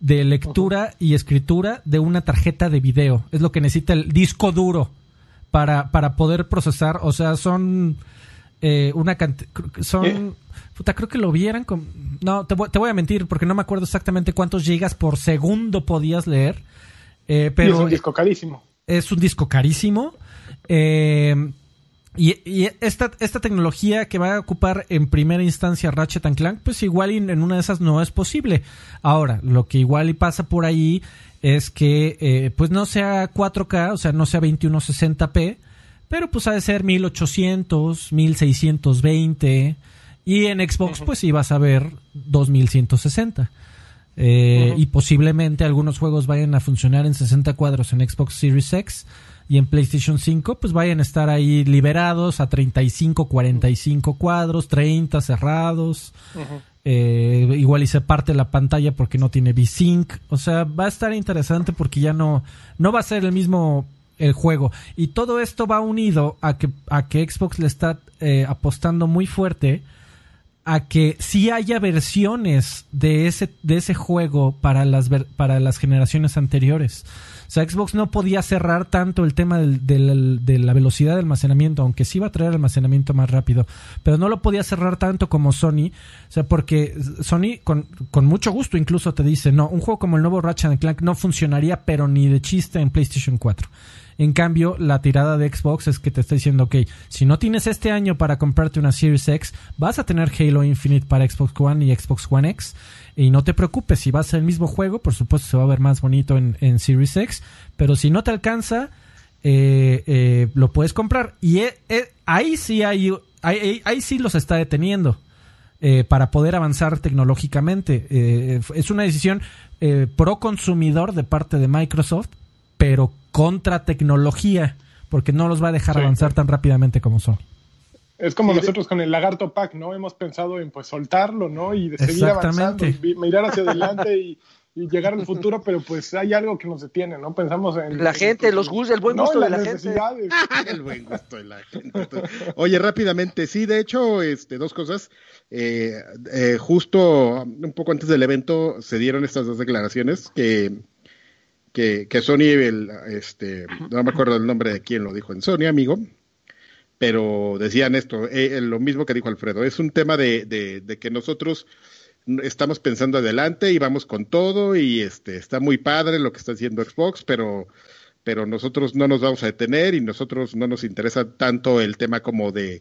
de lectura y escritura de una tarjeta de video. Es lo que necesita el disco duro para, para poder procesar. O sea, son eh, una cantidad. Son. Puta, creo que lo vieran con. No, te voy, te voy a mentir porque no me acuerdo exactamente cuántos gigas por segundo podías leer. Eh, y es pero un disco carísimo. es un disco carísimo. Eh, y, y esta, esta tecnología que va a ocupar en primera instancia Ratchet and Clank, pues igual en una de esas no es posible. Ahora, lo que igual y pasa por ahí es que eh, pues no sea 4K, o sea, no sea 2160p, pero pues ha de ser 1800, 1620 y en Xbox pues sí vas a ver 2160. Eh, Ujú. Y posiblemente algunos juegos vayan a funcionar en 60 cuadros en Xbox Series X y en PlayStation 5 pues vayan a estar ahí liberados a 35, 45 cuadros, 30 cerrados. Ujú. Eh, igual y se parte la pantalla porque no tiene V-Sync. O sea, va a estar interesante porque ya no, no va a ser el mismo el juego. Y todo esto va unido a que, a que Xbox le está eh, apostando muy fuerte a que sí haya versiones de ese, de ese juego para las, para las generaciones anteriores. O sea, Xbox no podía cerrar tanto el tema del- de la velocidad de almacenamiento, aunque sí iba a traer almacenamiento más rápido, pero no lo podía cerrar tanto como Sony. O sea, porque Sony con, con mucho gusto incluso te dice, no, un juego como el nuevo Ratchet Clank no funcionaría, pero ni de chiste en PlayStation 4. En cambio, la tirada de Xbox es que te está diciendo, ok, si no tienes este año para comprarte una Series X, vas a tener Halo Infinite para Xbox One y Xbox One X. Y no te preocupes, si va a ser el mismo juego, por supuesto se va a ver más bonito en, Series X. Pero si no te alcanza, eh, eh, lo puedes comprar. Y eh, eh, ahí sí hay, ahí, ahí- sí los está deteniendo. para poder avanzar tecnológicamente. Es una decisión pro consumidor de parte de Microsoft, pero contra tecnología, porque no los va a dejar Sí. avanzar tan rápidamente como son. Es como Sí, nosotros con el Lagarto Pack, ¿no? Hemos pensado en pues soltarlo, ¿no? Y de seguir avanzando, y mirar hacia adelante y, y llegar al futuro, pero pues hay algo que nos detiene, ¿no? Pensamos en... La gente, los gustos, el buen no, gusto de la gente. El buen gusto de la gente. Oye, rápidamente, sí, de hecho, este, dos cosas. Eh, eh, justo un poco antes del evento se dieron estas dos declaraciones que, que, que Sony, el, este, no me acuerdo el nombre de quién lo dijo en Sony, amigo, pero decían esto, eh, lo mismo que dijo Alfredo, es un tema de, de, de que nosotros estamos pensando adelante y vamos con todo y este está muy padre lo que está haciendo Xbox, pero pero nosotros no nos vamos a detener y nosotros no nos interesa tanto el tema como de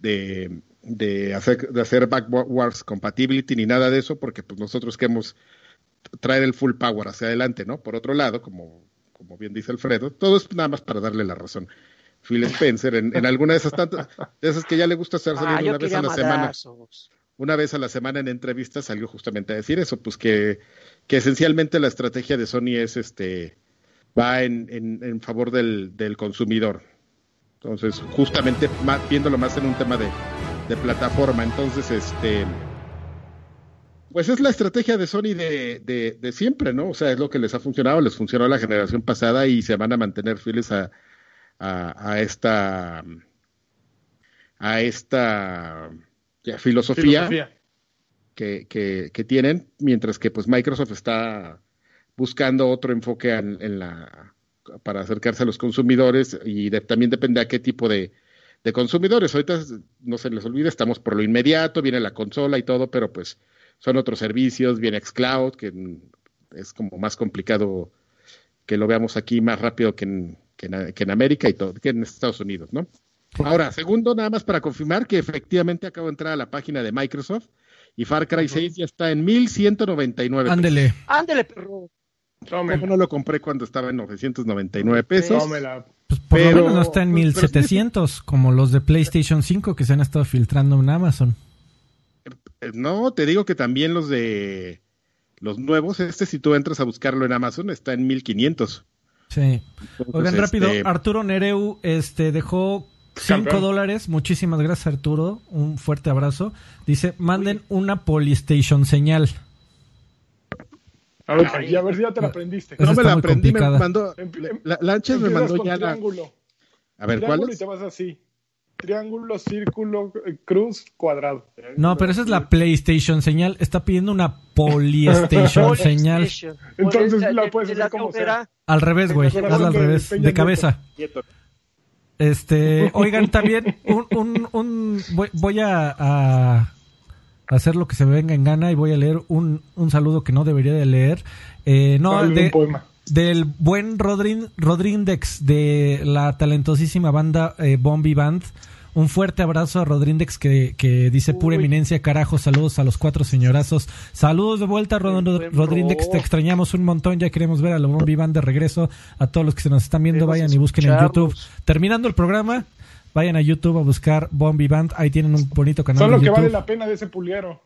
de, de hacer de hacer backwards compatibility ni nada de eso porque pues nosotros queremos traer el full power hacia adelante, ¿no? Por otro lado, como como bien dice Alfredo, todo es nada más para darle la razón. Phil Spencer en, en alguna de esas tantas de esas que ya le gusta estar Ah, saliendo una vez a la semana una vez a la semana en entrevistas salió justamente a decir eso, pues que, que esencialmente la estrategia de Sony es este va en, en, en favor del, del consumidor. Entonces, justamente ma- viéndolo más en un tema de, de plataforma. Entonces, este pues es la estrategia de Sony de, de, de siempre, ¿no? O sea, es lo que les ha funcionado, les funcionó la generación pasada y se van a mantener fieles a, a, a esta a esta ya, filosofía, Filosofía. Que, que, que tienen, mientras que pues Microsoft está buscando otro enfoque en, en la para acercarse a los consumidores y de- también depende a qué tipo de, de consumidores. Ahorita no se les olvide, estamos por lo inmediato, viene la consola y todo, pero pues son otros servicios, viene xCloud, que es como más complicado que lo veamos aquí más rápido que en, que en, que en América y todo, que en Estados Unidos, ¿no? Ahora, segundo, nada más para confirmar que efectivamente acabo de entrar a la página de Microsoft y Far Cry 6 ya está en 1199 pesos. Ándele. Ándele, perro. ¿Cómo no lo compré cuando estaba en 999 pesos? tómela. Pues por Pero- lo menos no está en pues, pero 1700, como los de PlayStation 5 que se han estado filtrando en Amazon. Eh, No, te digo que también los de los nuevos, este si tú entras a buscarlo en Amazon está en 1500. Sí. Entonces, Oigan, rápido, este, Arturo Nereu este, dejó 5 Campeón. dólares. Muchísimas gracias, Arturo. Un fuerte abrazo. Dice, manden una Polystation señal. A ver, y a ver si ya te la aprendiste. No me la aprendí, me complicada. mandó Em- le- em- la, me mandó con ya la triángulo. A ver, ¿cuál triángulo y te vas así. Triángulo, círculo, cruz, cuadrado. No, pero esa es la PlayStation señal. Está pidiendo una Polystation señal. Entonces la de- puedes de hacer la como cabrera. Al revés, güey. Hazla al de revés. De cabeza. Este, oigan, también un, un, un voy, voy a, a hacer lo que se me venga en gana y voy a leer un, un saludo que no debería de leer. Eh, no, Dale un de, poema. Del buen Rodrin, Rodrindex de la talentosísima banda eh, Bombi Band. Un fuerte abrazo a Rodrindex que, que dice pura eminencia, carajo, saludos a los cuatro señorazos. Saludos de vuelta, Rod- Rodrindex, Ro. te extrañamos un montón, ya queremos ver a la Bombi Band de regreso. A todos los que se nos están viendo, Queremos vayan y busquen en. YouTube. Terminando el programa, vayan a YouTube a buscar Bombi Band, ahí tienen un bonito canal Son de lo que YouTube. vale la pena de ese pulguero.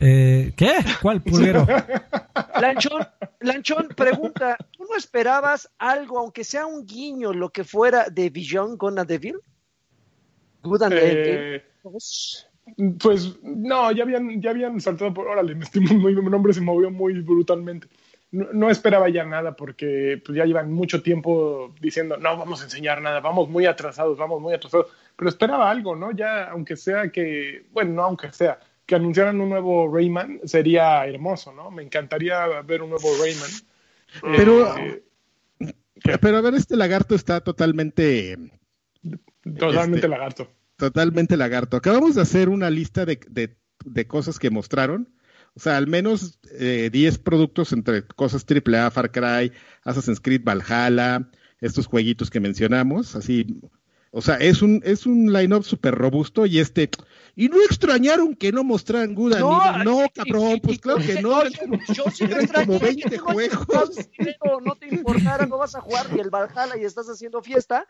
Eh, ¿Qué? ¿Cuál pulguero? Lanchón, Lanchón, pregunta, ¿tú no esperabas algo, aunque sea un guiño, lo que fuera de Vision Gonna Devil? Good and Eh, Evil. pues no, ya habían, ya habían saltado por. Órale, mi nombre se movió muy brutalmente. No, no esperaba ya nada porque pues, ya llevan mucho tiempo diciendo no vamos a enseñar nada, vamos muy atrasados, vamos muy atrasados. Pero esperaba algo, ¿no? Ya, aunque sea que, bueno, no aunque sea, que anunciaran un nuevo Rayman sería hermoso, ¿no? Me encantaría ver un nuevo Rayman. Pero- Eh, Pero a ver, este lagarto está totalmente totalmente Este- lagarto. totalmente lagarto. Acabamos de hacer una lista de, de, de cosas que mostraron. O sea, al menos eh, 10 productos entre cosas AAA, Far Cry, Assassin's Creed, Valhalla, estos jueguitos que mencionamos. Así, o sea, es un, es un line-up súper robusto y este. Y no extrañaron que no mostraran Evil. No, y- cabrón, y- pues y- claro que no. Yo sí lo extrañé, como que 20 tú no juegos. No te importara, no vas a jugar ni el Valhalla y estás haciendo fiesta.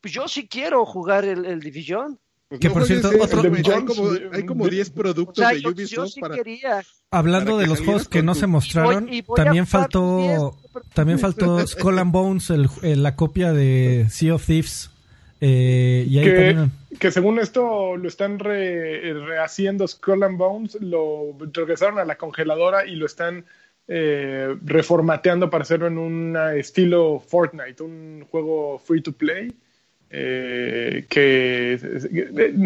Pues yo sí quiero jugar el, el Division. Pues Que no por cierto, otro- hay como, hay como de- 10 O productos sea, de yo, yo Ubisoft sí para. quería. Hablando Para de los juegos que no se mostraron, Y voy- y voy a también faltó 10. también faltó Skull and Bones, el, el- la copia de Sea of Thieves. Eh, y ahí que, también- que según esto lo están re- rehaciendo Skull and Bones, lo regresaron a la congeladora y lo están eh, reformateando para hacerlo en un estilo Fortnite, un juego free to play. eh, que,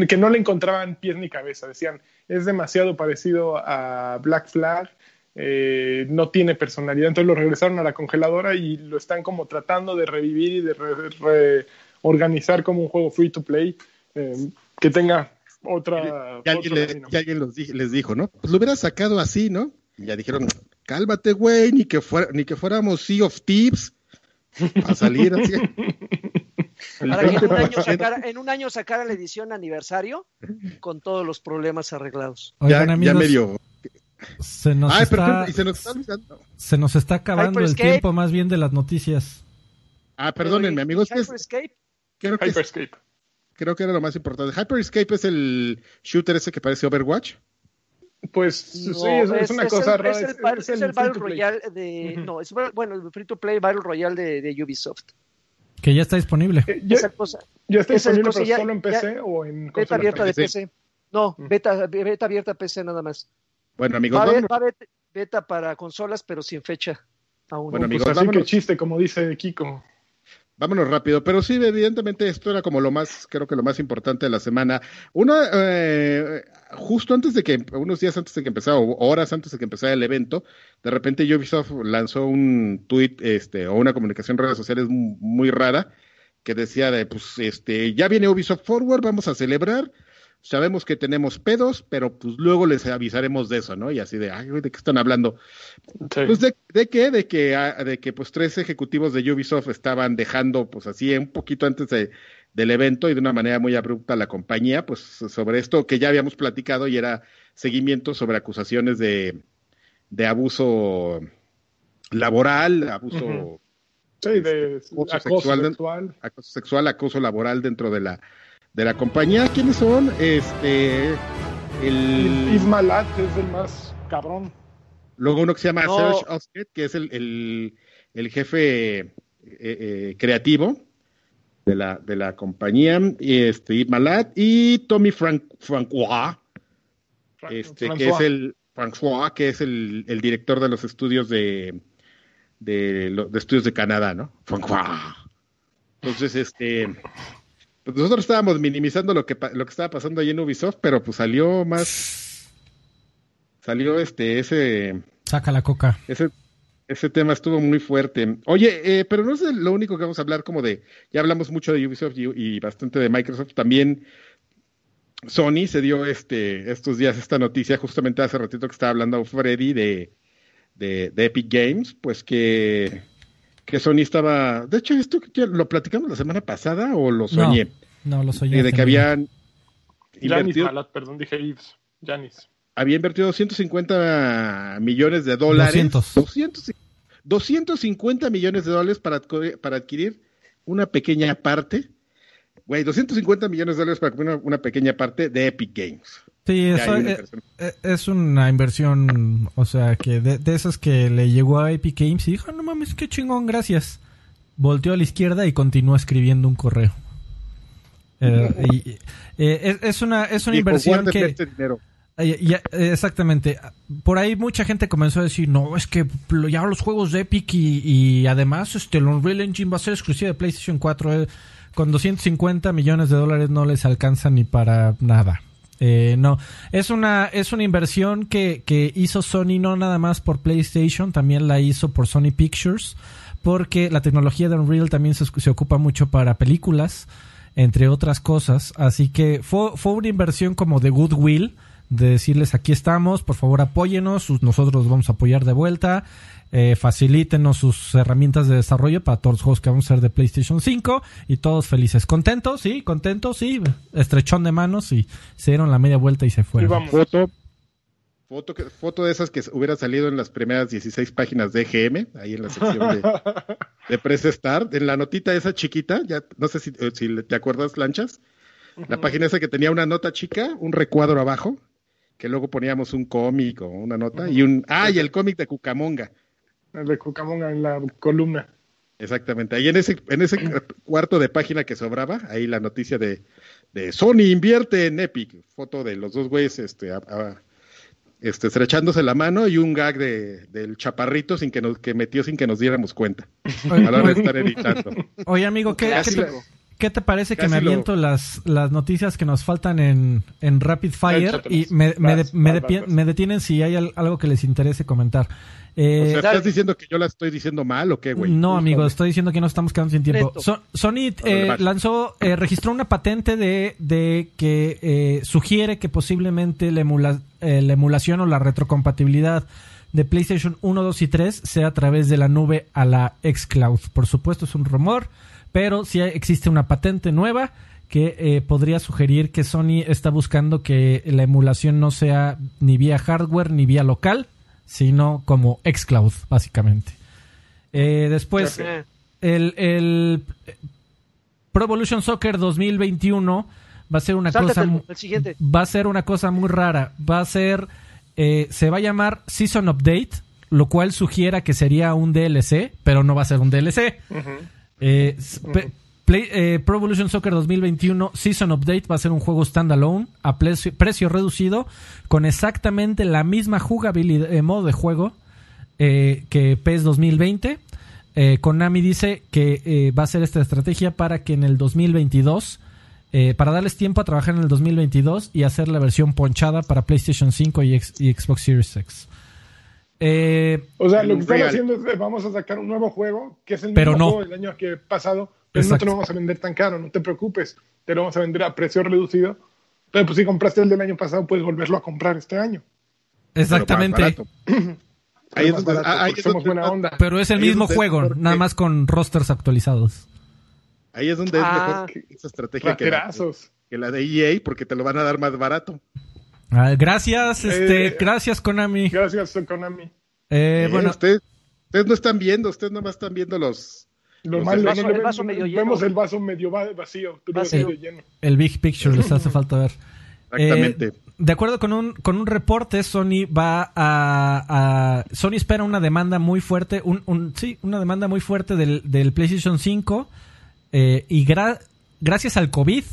que no le encontraban pies ni cabeza. Decían, es demasiado parecido a Black Flag, eh, no tiene personalidad. Entonces lo regresaron a la congeladora y lo están como tratando de revivir y de re- reorganizar como un juego free to play eh, que tenga otra. Y alguien, otro le- camino. y alguien los di- les dijo, ¿no? Pues lo hubiera sacado así, ¿no? Y ya dijeron, cálmate, güey, ni que fuera, ni que fuéramos Sea of Thieves a salir así. Para que en un, año 20%. sacara, en un año sacara la edición aniversario con todos los problemas arreglados. ya, Oigan, ya amigos, medio. se nos Ay, está, perdón, y se nos está olvidando. se nos está acabando el tiempo más bien de las noticias. Ah, perdónenme, Pero, ¿y amigos, es-? Creo, que es- creo que era lo más importante. Hyperscape es el shooter ese que parece Overwatch. Pues No, sí, es, es una cosa el, rara. Es el, es- el el Battle. Royale de. No, es bueno, el free to play Battle Royale de, de Ubisoft. Que ya está disponible. Eh, ya, Esa cosa. ya está esa disponible, cosa pero ya- solo en ya- PC o en Beta abierta de PC. No, beta, beta abierta PC nada más. Bueno, amigos, Va a haber, vámonos. va a haber beta para consolas, pero sin fecha. Aún. Bueno, Pues amigos, así vámonos. que chiste, como dice Kiko. Vámonos rápido, pero sí, evidentemente esto era como lo más, creo que lo más importante de la semana. Una, eh, justo antes de que, unos días antes de que empezara, o horas antes de que empezara el evento, de repente Ubisoft lanzó un tweet, este, o una comunicación en redes sociales mu- muy rara, que decía de, pues, este, ya viene Ubisoft Forward, vamos a celebrar, sabemos que tenemos pedos, pero pues luego les avisaremos de eso, ¿no? Y así de, ay, ¿de qué están hablando? Sí. Pues de, de qué, de que, ah, de que pues tres ejecutivos de Ubisoft estaban dejando pues así un poquito antes de, del evento y de una manera muy abrupta la compañía, pues sobre esto que ya habíamos platicado y era seguimiento sobre acusaciones de, de abuso laboral, abuso. Sí, de acoso acoso sexual, sexual. acoso sexual, acoso laboral dentro de la de la compañía. ¿Quiénes son? Este el Isma Lat es el más cabrón. Luego uno que se llama No. Serge Osket, que es el, el, el jefe eh, eh, creativo de la, de la compañía, y este, Yves Malat, y Tommy Frank, Francois, Fra- este, que François. es el François, que es el, el director de los estudios de, de, de estudios de Canadá, ¿no? François. Entonces, este, pues nosotros estábamos minimizando lo que, lo que estaba pasando ahí en Ubisoft, pero pues salió más, salió este, ese, Saca la coca. ese, ese tema estuvo muy fuerte. Oye, eh, pero no es lo único que vamos a hablar como de, ya hablamos mucho de Ubisoft y, y bastante de Microsoft, también Sony se dio este, estos días esta noticia, justamente hace ratito que estaba hablando Freddy de, de, de Epic Games, pues que, que Sony estaba, de hecho esto ya lo platicamos la semana pasada o lo soñé, No, lo soy Eh, de que habían Janis invertido, Malat, perdón, dije Yves. Janis. había invertido 250 millones de dólares. 200. 200 250 millones de dólares para, para adquirir una pequeña parte. Güey, 250 millones de dólares para adquirir una, una pequeña parte de Epic Games. Sí, eso eh, eh, es una inversión, o sea, que de, de esas que le llegó a Epic Games y dijo, no mames, qué chingón, gracias. Volteó a la izquierda y continuó escribiendo un correo. Eh, y, eh, es, es una, es una inversión "Guárdenme que... este dinero". Ya, eh, exactamente. Por ahí mucha gente comenzó a decir, no, es que ya los juegos de Epic y, y además este, el Unreal Engine va a ser exclusivo de PlayStation 4. eh, con 250 millones de dólares no les alcanza ni para nada. Eh, no, es una, es una inversión que, que hizo Sony no nada más por PlayStation, también la hizo por Sony Pictures, porque la tecnología de Unreal también se, se ocupa mucho para películas, entre otras cosas. Así que fue, fue una inversión como de goodwill, de decirles aquí estamos, por favor apóyenos, sus- nosotros los vamos a apoyar de vuelta, eh, facilítenos sus herramientas de desarrollo para todos los juegos que vamos a hacer de PlayStation 5 y todos felices. Contentos, sí, contentos, sí, estrechón de manos y se dieron la media vuelta y se Y fueron. vamos. Foto, foto, que- foto de esas que hubiera salido en las primeras 16 páginas de EGM, ahí en la sección de, de Press Start, en la notita esa chiquita, ya no sé si, eh, si te acuerdas, Lanchas, la página esa que tenía una nota chica, un recuadro abajo, que luego poníamos un cómic o una nota, y un, ah, y el cómic de Cucamonga. El de Cucamonga en la columna. Exactamente. Ahí en ese, en ese cuarto de página que sobraba, ahí la noticia de, de Sony invierte en Epic. Foto de los dos güeyes este, a- a- este, estrechándose la mano y un gag de, del chaparrito sin que nos, que metió sin que nos diéramos cuenta. A la hora de estar editando. Oye, amigo, ¿qué, qué te, qué te parece que me lo- aviento las, las noticias que nos faltan en, en Rapid Fire y me, me, de- Vas, me vas, detienen si hay al- algo que les interese comentar? Eh, O sea, Dale. ¿estás diciendo que yo la estoy diciendo mal o qué, güey? no, amigo, estoy diciendo que no estamos quedando sin tiempo. So- Sony eh, lanzó, eh, registró una patente de, de que eh, sugiere que posiblemente la, emula- eh, la emulación o la retrocompatibilidad de PlayStation 1, 2 y 3 sea a través de la nube a la xCloud. Por supuesto, es un rumor, pero sí existe una patente nueva que eh, podría sugerir que Sony está buscando que la emulación no sea ni vía hardware ni vía local, sino como xCloud, básicamente. Eh, después, el, el Pro Evolution Soccer 2021 va a ser una cosa el siguiente. va a ser una cosa muy rara va a ser eh, se va a llamar Season Update lo cual sugiera que sería un DLC pero no va a ser un DLC Play- eh, Pro Evolution Soccer 2021 Season Update va a ser un juego standalone a precio, precio reducido con exactamente la misma jugabilidad eh, modo de juego eh, que PES 2020. Eh, Konami dice que eh, va a ser esta estrategia para que en el 2022, eh, para darles tiempo a trabajar en el 2022 y hacer la versión ponchada para PlayStation 5 y, X- y Xbox Series X. Eh, O sea, lo que están haciendo es eh, vamos a sacar un nuevo juego, que es el Pero mismo no. juego del año que pasado, pero no Exacto. te lo vamos a vender tan caro, no te preocupes, te lo vamos a vender a precio reducido. Pero pues si compraste el del año pasado, puedes volverlo a comprar este año. exactamente. Ahí es barato, ahí somos buena onda. Pero es el Ahí mismo es juego, nada más con rosters actualizados. Ahí es donde es Ah. mejor que esa estrategia que la, que la de EA porque te lo van a dar más barato. Ah, gracias, este, Eh, gracias Konami. Gracias, Konami. Eh, Eh, bueno, ustedes, ustedes no están viendo, ustedes nomás están viendo los... Lo Los no vaso- el vaso medio lleno. Vemos el vaso medio va- vacío, medio lleno. el Big Picture les hace falta ver. Exactamente. Eh, de acuerdo con un, con un reporte, Sony va a, a- Sony espera una demanda muy fuerte, un, un- sí, una demanda muy fuerte del, del PlayStation 5 eh, y gra- gracias al COVID,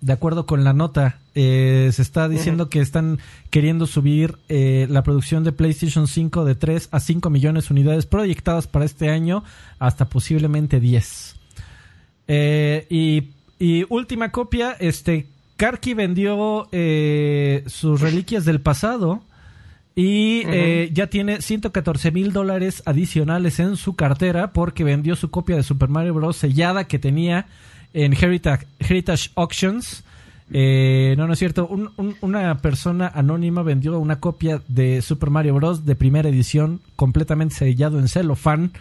de acuerdo con la nota, eh, se está diciendo que están queriendo subir eh, la producción de PlayStation 5 de 3 a 5 millones de unidades proyectadas para este año hasta posiblemente 10. Eh, y, y última copia, este Karki vendió sus reliquias del pasado y ya tiene 114 mil dólares adicionales en su cartera porque vendió su copia de Super Mario Bros. sellada que tenía en Heritage, Heritage Auctions. Eh, no, no es cierto. Un- un- una persona anónima vendió una copia de Super Mario Bros. de primera edición completamente sellado en celofán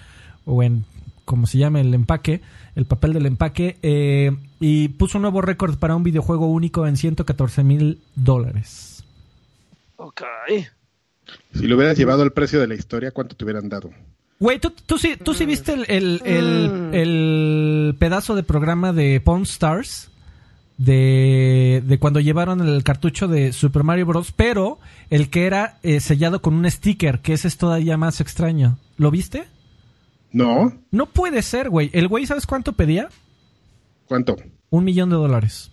o en como se llama el empaque, el papel del empaque, eh, y puso un nuevo récord para un videojuego único en 114 mil dólares. Ok. Si lo hubieras llevado al precio de la historia, ¿cuánto te hubieran dado? Güey, ¿tú, tú, sí, ¿tú sí viste el, el, el- el pedazo de programa de Pawn Stars? De, de cuando llevaron el cartucho de Super Mario Bros. Pero el que era eh, sellado con un sticker, que ese es todavía más extraño. ¿Lo viste? No, No puede ser, güey. El güey, ¿sabes cuánto pedía? ¿cuánto? Un millón de dólares.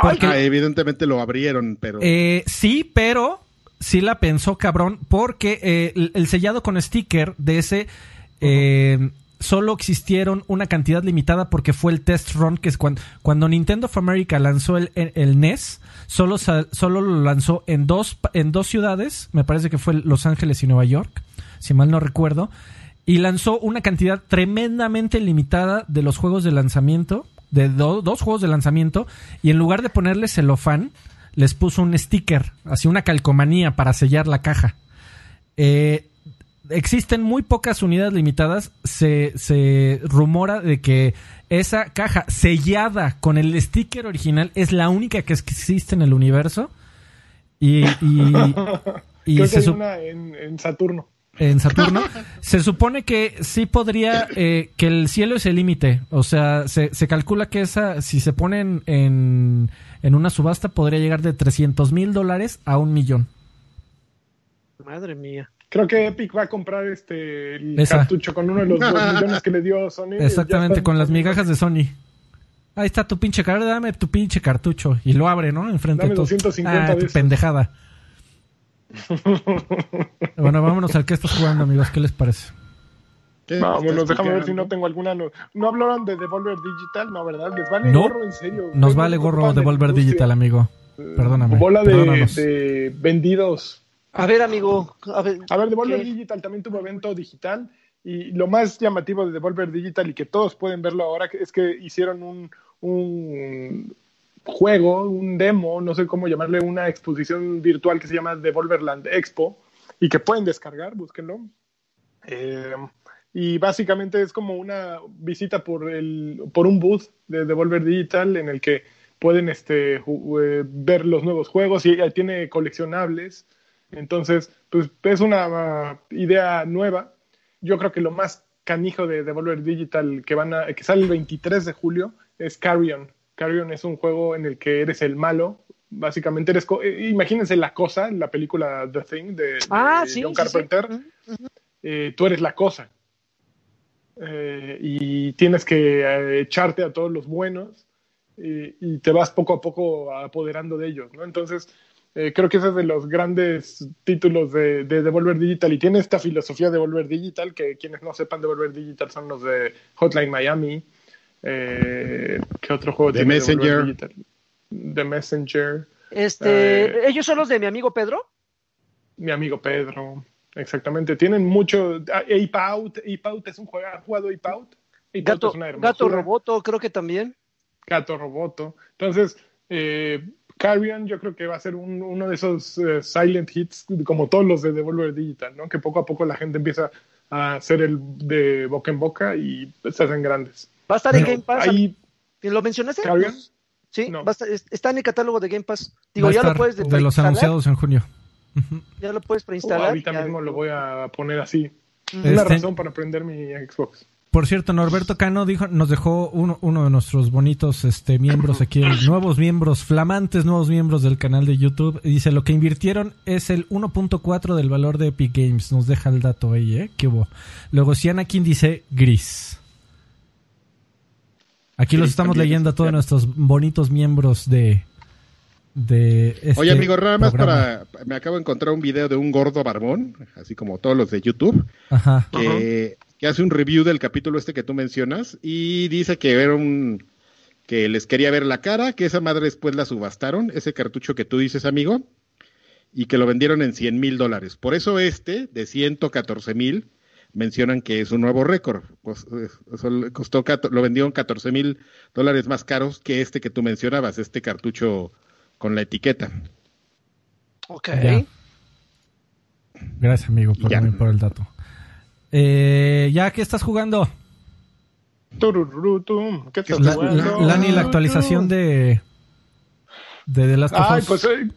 Porque, Ah, evidentemente lo abrieron, pero... Eh, sí, pero sí la pensó cabrón porque eh, el, el sellado con sticker de ese eh, solo existieron una cantidad limitada porque fue el test run que es cuando, Nintendo of America lanzó el, NES solo, solo lo lanzó en dos, en dos ciudades, me parece que fue Los Ángeles y Nueva York, si mal no recuerdo, y lanzó una cantidad tremendamente limitada de los juegos de lanzamiento, de do- dos juegos de lanzamiento, y en lugar de ponerle celofán, les puso un sticker, así una calcomanía para sellar la caja. Eh, existen muy pocas unidades limitadas. Se, se rumora de que esa caja sellada con el sticker original es la única que existe en el universo. Y, y, y Creo que se hay sup- una en, en Saturno. en Saturno. se supone que sí podría, eh, que el cielo es el límite. O sea, se, se calcula que esa, si se pone en, en, en una subasta, podría llegar de 300 mil dólares a un millón. Madre mía. Creo que Epic va a comprar este el Esa. cartucho con uno de los dos millones que le dio Sony. Exactamente, con las migajas de Sony. Ahí está tu pinche cartucho, dame tu pinche cartucho. Y lo abre, ¿no? Enfrente Dame de todos. 250 Ah, de tu esos. pendejada. bueno, vámonos al que estás jugando, amigos. ¿Qué les parece? ¿Qué Vámonos, déjame ver si no tengo alguna. No, no hablaron de Devolver Digital, no, ¿verdad? Les vale No. gorro, en serio. Nos vale gorro preocupado de en la Volver industria. Digital, amigo. Perdóname. Bola de, de vendidos. A ver, amigo. A ver, A ver, Devolver ¿qué? Digital también tuvo evento digital y lo más llamativo de Devolver Digital y que todos pueden verlo ahora es que hicieron un, un juego, un demo, no sé cómo llamarle, una exposición virtual que se llama Devolverland Expo y que pueden descargar, búsquenlo. Eh, y básicamente es como una visita por, el, por un booth de Devolver Digital en el que pueden este, eh, ver los nuevos juegos y tiene coleccionables. Entonces, pues es una uh, idea nueva. Yo creo que lo más canijo de Devolver Digital que, van a, que sale el 23 de julio es Carrion. Carrion es un juego en el que eres el malo. Básicamente eres... co- eh, imagínense La Cosa, la película The Thing de, de Ah, sí, John sí, sí. Carpenter. Eh, tú eres la cosa. Eh, y tienes que echarte a todos los buenos y, y te vas poco a poco apoderando de ellos, ¿no? Entonces, eh, creo que ese es de los grandes títulos de, de Devolver Digital y tiene esta filosofía de Devolver Digital que quienes no sepan Devolver Digital son los de Hotline Miami. Eh, ¿Qué otro juego The tiene Devolver Messenger. Digital? The Messenger. Este, Eh. ellos son los de mi amigo Pedro. Mi amigo Pedro. Exactamente. Tienen mucho. ah, Ape Out. Ape Out es un juego. ¿Has jugado Ape Out? Ape Out Gato, es una hermosura. Gato Roboto, creo que también. Gato Roboto. Entonces, eh, Carrion yo creo que va a ser un- uno de esos eh, silent hits, como todos los de Devolver Digital, ¿no? Que poco a poco la gente empieza a hacer el de boca en boca y se hacen grandes. Va a estar en Game Pass. ahí, ¿Lo mencionaste? Carrion, Sí, No. va a estar- es- está en el catálogo de Game Pass. Digo, ya lo puedes de los anunciados en junio. Ya lo puedes oh, preinstalar. ahorita ya- mismo lo voy a poner así. Una Este- razón para prender mi Xbox. Por cierto, Norberto Cano dijo, nos dejó uno, uno de nuestros bonitos este, miembros aquí, nuevos miembros, flamantes nuevos miembros del canal de YouTube. Dice, lo que invirtieron es el 1.4 del valor de Epic Games. Nos deja el dato ahí, ¿eh? ¿Qué hubo? Luego, Sianakin dice gris. Aquí los estamos también, leyendo a todos claro. nuestros bonitos miembros de... de este Oye, amigo, nada más programa. para. Me acabo de encontrar un video de un gordo barbón, así como todos los de YouTube, Ajá. que, que hace un review del capítulo este que tú mencionas y dice que era un. que les quería ver la cara, que esa madre después la subastaron, ese cartucho que tú dices, amigo, y que lo vendieron en 100 mil dólares. Por eso este, de 114 mil, mencionan que es un nuevo récord. Pues, eh, eso le costó, lo vendieron 14 mil dólares más caros que este que tú mencionabas, este cartucho con la etiqueta. Ok. Ya. Gracias, amigo, por, Ya. por el dato. Eh, ¿Ya qué estás jugando? Tururutum, ¿Qué estás La, jugando? la- Lani, la actualización de, de The Last of Ay, Us. pues eh,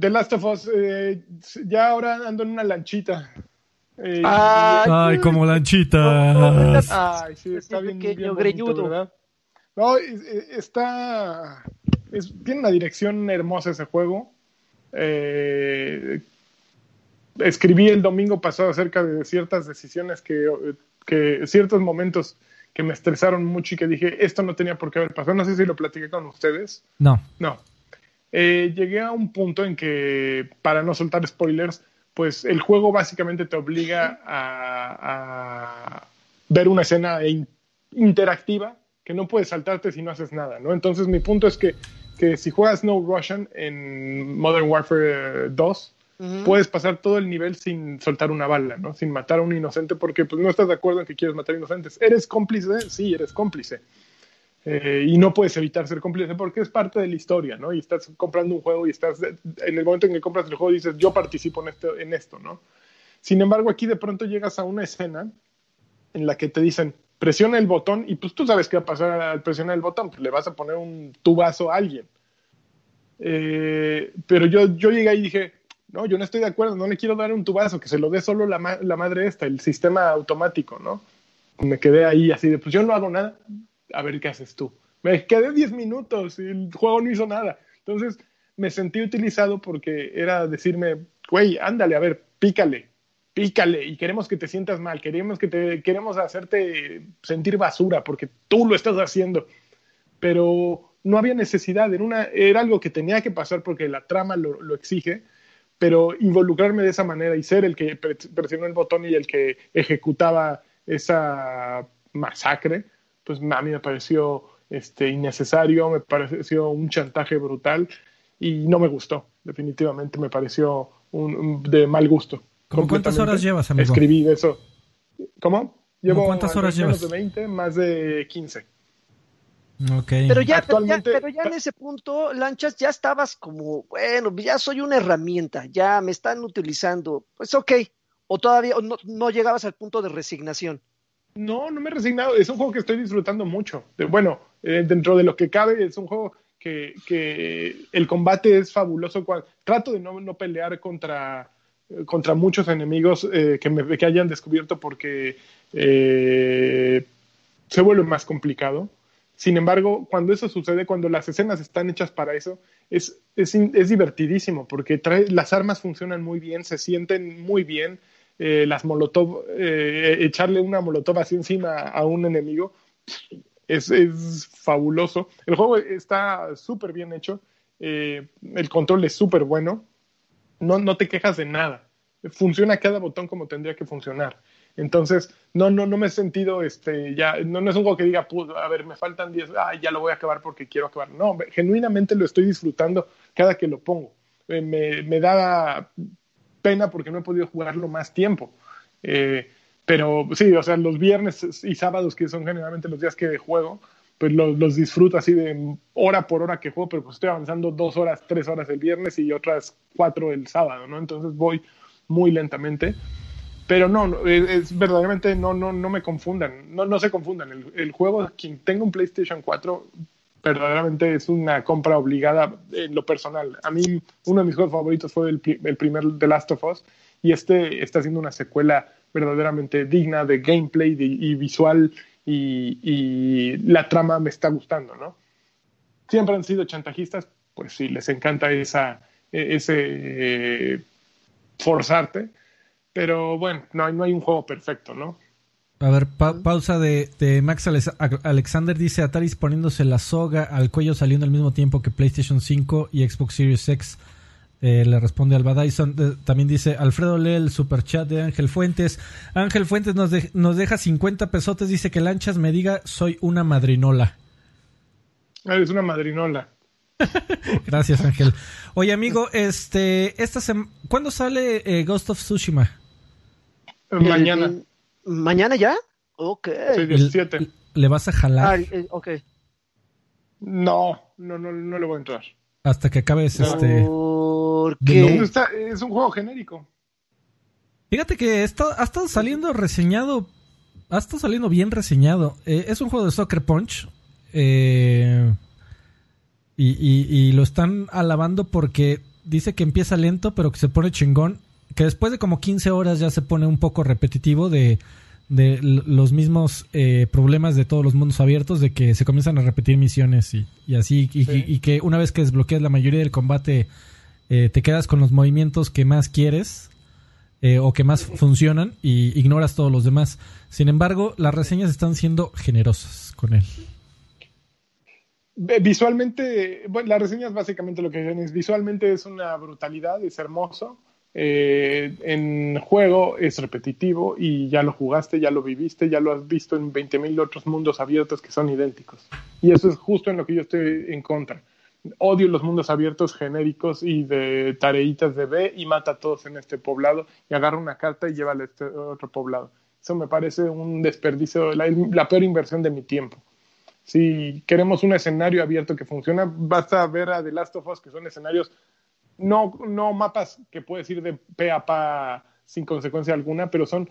The Last of Us, eh, ya ahora ando en una lanchita. Eh, Ay, Ay, como lanchitas. Ay, sí, está bien, pequeño bien bonito, greñudo. ¿verdad? No, es- es- está... es- tiene una dirección hermosa ese juego. Eh, escribí el domingo pasado acerca de ciertas decisiones que, que... ciertos momentos que me estresaron mucho y que dije, esto no tenía por qué haber pasado. No sé si lo platiqué con ustedes. No. No. Eh, llegué a un punto en que, para no soltar spoilers, pues el juego básicamente te obliga a, a ver una escena in- interactiva que no puedes saltarte si no haces nada, ¿no? Entonces mi punto es que, que si juegas No Russian en Modern Warfare 2, Puedes pasar todo el nivel sin soltar una bala, ¿no? Sin matar a un inocente porque pues no estás de acuerdo en que quieres matar inocentes. ¿Eres cómplice? Sí, eres cómplice. Eh, y no puedes evitar ser cómplice porque es parte de la historia, ¿no? Y estás comprando un juego y estás, en el momento en que compras el juego dices, yo participo en esto, en esto, ¿no? Sin embargo, aquí de pronto llegas a una escena en la que te dicen, presiona el botón y pues tú sabes qué va a pasar al presionar el botón, le vas a poner un tubazo a alguien. Eh, pero yo, yo llegué y dije, no, yo no estoy de acuerdo, no le quiero dar un tubazo, que se lo dé solo la, ma- la madre esta, el sistema automático, ¿no? Me quedé ahí así de, pues yo no hago nada, a ver qué haces tú. Me quedé 10 minutos y el juego no hizo nada. Entonces me sentí utilizado porque era decirme, güey, ándale, a ver, pícale, pícale y queremos que te sientas mal, queremos que te queremos hacerte sentir basura porque tú lo estás haciendo. Pero no había necesidad, era, una, era algo que tenía que pasar porque la trama lo, lo exige, pero involucrarme de esa manera y ser el que presionó el botón y el que ejecutaba esa masacre, pues a mí me pareció este, innecesario, me pareció un chantaje brutal y no me gustó, definitivamente me pareció un, de mal gusto. ¿Cómo cuántas horas llevas, amigo? Escribí eso. ¿Cómo? Llevo ¿Cuántas horas llevas? de 20, más de 15. Okay. Pero ya, Actualmente, pero ya, en ese punto, Lanchas, ya estabas como, bueno, ya soy una herramienta, ya me están utilizando, pues ok, o todavía no, no llegabas al punto de resignación. No, no me he resignado, es un juego que estoy disfrutando mucho. bueno, eh, dentro de lo que cabe, es un juego que, que el combate es fabuloso. Cuando, trato de no, no pelear contra, contra muchos enemigos eh, que, me, que hayan descubierto porque eh, se vuelve más complicado. Sin embargo, cuando eso sucede, cuando las escenas están hechas para eso, es, es, es divertidísimo porque trae, las armas funcionan muy bien, se sienten muy bien. Eh, las molotov, eh, echarle una molotov así encima a un enemigo es, es fabuloso. El juego está súper bien hecho, eh, el control es súper bueno, no, no te quejas de nada, funciona cada botón como tendría que funcionar. Entonces, no, no, no me he sentido, este, ya, no, no es un juego que diga, a ver, me faltan 10, ah, ya lo voy a acabar porque quiero acabar. No, genuinamente lo estoy disfrutando cada que lo pongo. Eh, me, me, da pena porque no he podido jugarlo más tiempo. Eh, pero sí, o sea, los viernes y sábados, que son generalmente los días que juego, pues los, los, disfruto así de hora por hora que juego, pero pues estoy avanzando dos horas, tres horas el viernes y otras cuatro el sábado, ¿no? Entonces voy muy lentamente pero no, es, verdaderamente no, no, no me confundan, no, no se confundan. El, el, juego, quien tenga un PlayStation 4, verdaderamente es una compra obligada en lo personal. A mí, uno de mis juegos favoritos fue el, el primer The Last of Us, y este está haciendo una secuela verdaderamente digna de gameplay y visual, y, y, la trama me está gustando, ¿no? Siempre han sido chantajistas, pues sí, les encanta esa, e, ese eh, forzarte pero bueno, no, no hay un juego perfecto, ¿no? A ver, pausa de, Max Alexander dice Atari poniéndose la soga al cuello saliendo al mismo tiempo que PlayStation 5 y Xbox Series X. Eh, le responde Alba Dyson. Eh, también dice Alfredo lee el superchat de Ángel Fuentes. Ángel Fuentes nos, nos deja 50 pesotes. Dice que Lanchas me diga soy una madrinola. Eres una madrinola. Gracias, Ángel. Oye, amigo, este, esta ¿cuándo sale eh, Ghost of Tsushima? Mañana. ¿Mañana ya? Ok. Sí, 17. ¿Le vas a jalar? Ah, eh, ok. No, no, no, no le voy a entrar. Hasta que acabes este. ¿Por qué? es un juego genérico. Fíjate que está, ha estado saliendo reseñado. Ha estado saliendo bien reseñado. Eh, es un juego de Soccer Punch. Eh, y, y, y, lo están alabando porque dice que empieza lento, pero que se pone chingón que después de como 15 horas ya se pone un poco repetitivo de, de los mismos eh, problemas de todos los mundos abiertos, de que se comienzan a repetir misiones y, y así, y, que una vez que desbloqueas la mayoría del combate, eh, te quedas con los movimientos que más quieres eh, o que más funcionan y ignoras todos los demás. Sin embargo, las reseñas están siendo generosas con él. Visualmente, bueno, las reseñas básicamente lo que dicen es visualmente es una brutalidad, es hermoso eh, en juego es repetitivo y ya lo jugaste, ya lo viviste, ya lo has visto en 20.000 otros mundos abiertos que son idénticos. Y eso es justo en lo que yo estoy en contra. Odio los mundos abiertos genéricos y de tareitas de B y mata a todos en este poblado y agarra una carta y lleva a este otro poblado. Eso me parece un desperdicio, la, la peor inversión de mi tiempo. Si queremos un escenario abierto que funciona, basta ver a The Last of Us, que son escenarios no, no mapas que puedes ir de pe a pa sin consecuencia alguna, pero son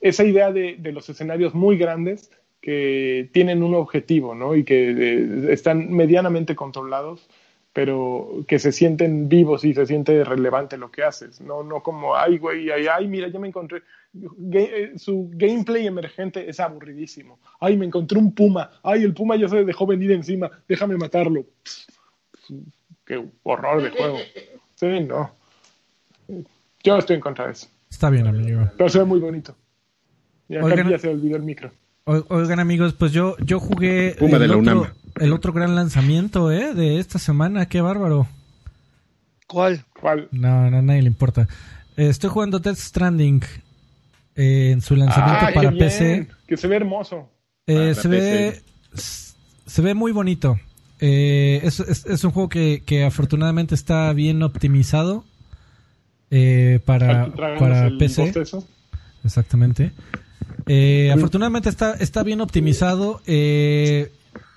esa idea de, de los escenarios muy grandes que tienen un objetivo, ¿no? Y que eh, están medianamente controlados, pero que se sienten vivos y se siente relevante lo que haces, no, no como, ay, güey, ay, ay, mira, ya me encontré. Eh, su gameplay emergente es aburridísimo. Ay, me encontré un puma. Ay, el puma ya se dejó venir encima. Déjame matarlo qué horror de juego. Sí, no. Yo estoy en contra de eso. Está bien, amigo. Pero se ve muy bonito. Y acá Oigan- ya se olvidó el micro. Oigan, amigos, pues yo, yo jugué Puma el, de la otro, UNAM. el otro gran lanzamiento ¿eh? de esta semana. Qué bárbaro. ¿Cuál? ¿Cuál? No, no, a nadie le importa. Eh, estoy jugando Death Stranding eh, en su lanzamiento Ah, qué para bien, PC. Que se ve hermoso. Eh, Para se ve se ve muy bonito. Eh, es, es- es un juego que, que afortunadamente está bien optimizado eh, para, para PC. bostezo. Exactamente. Eh, afortunadamente está, está bien optimizado. eh,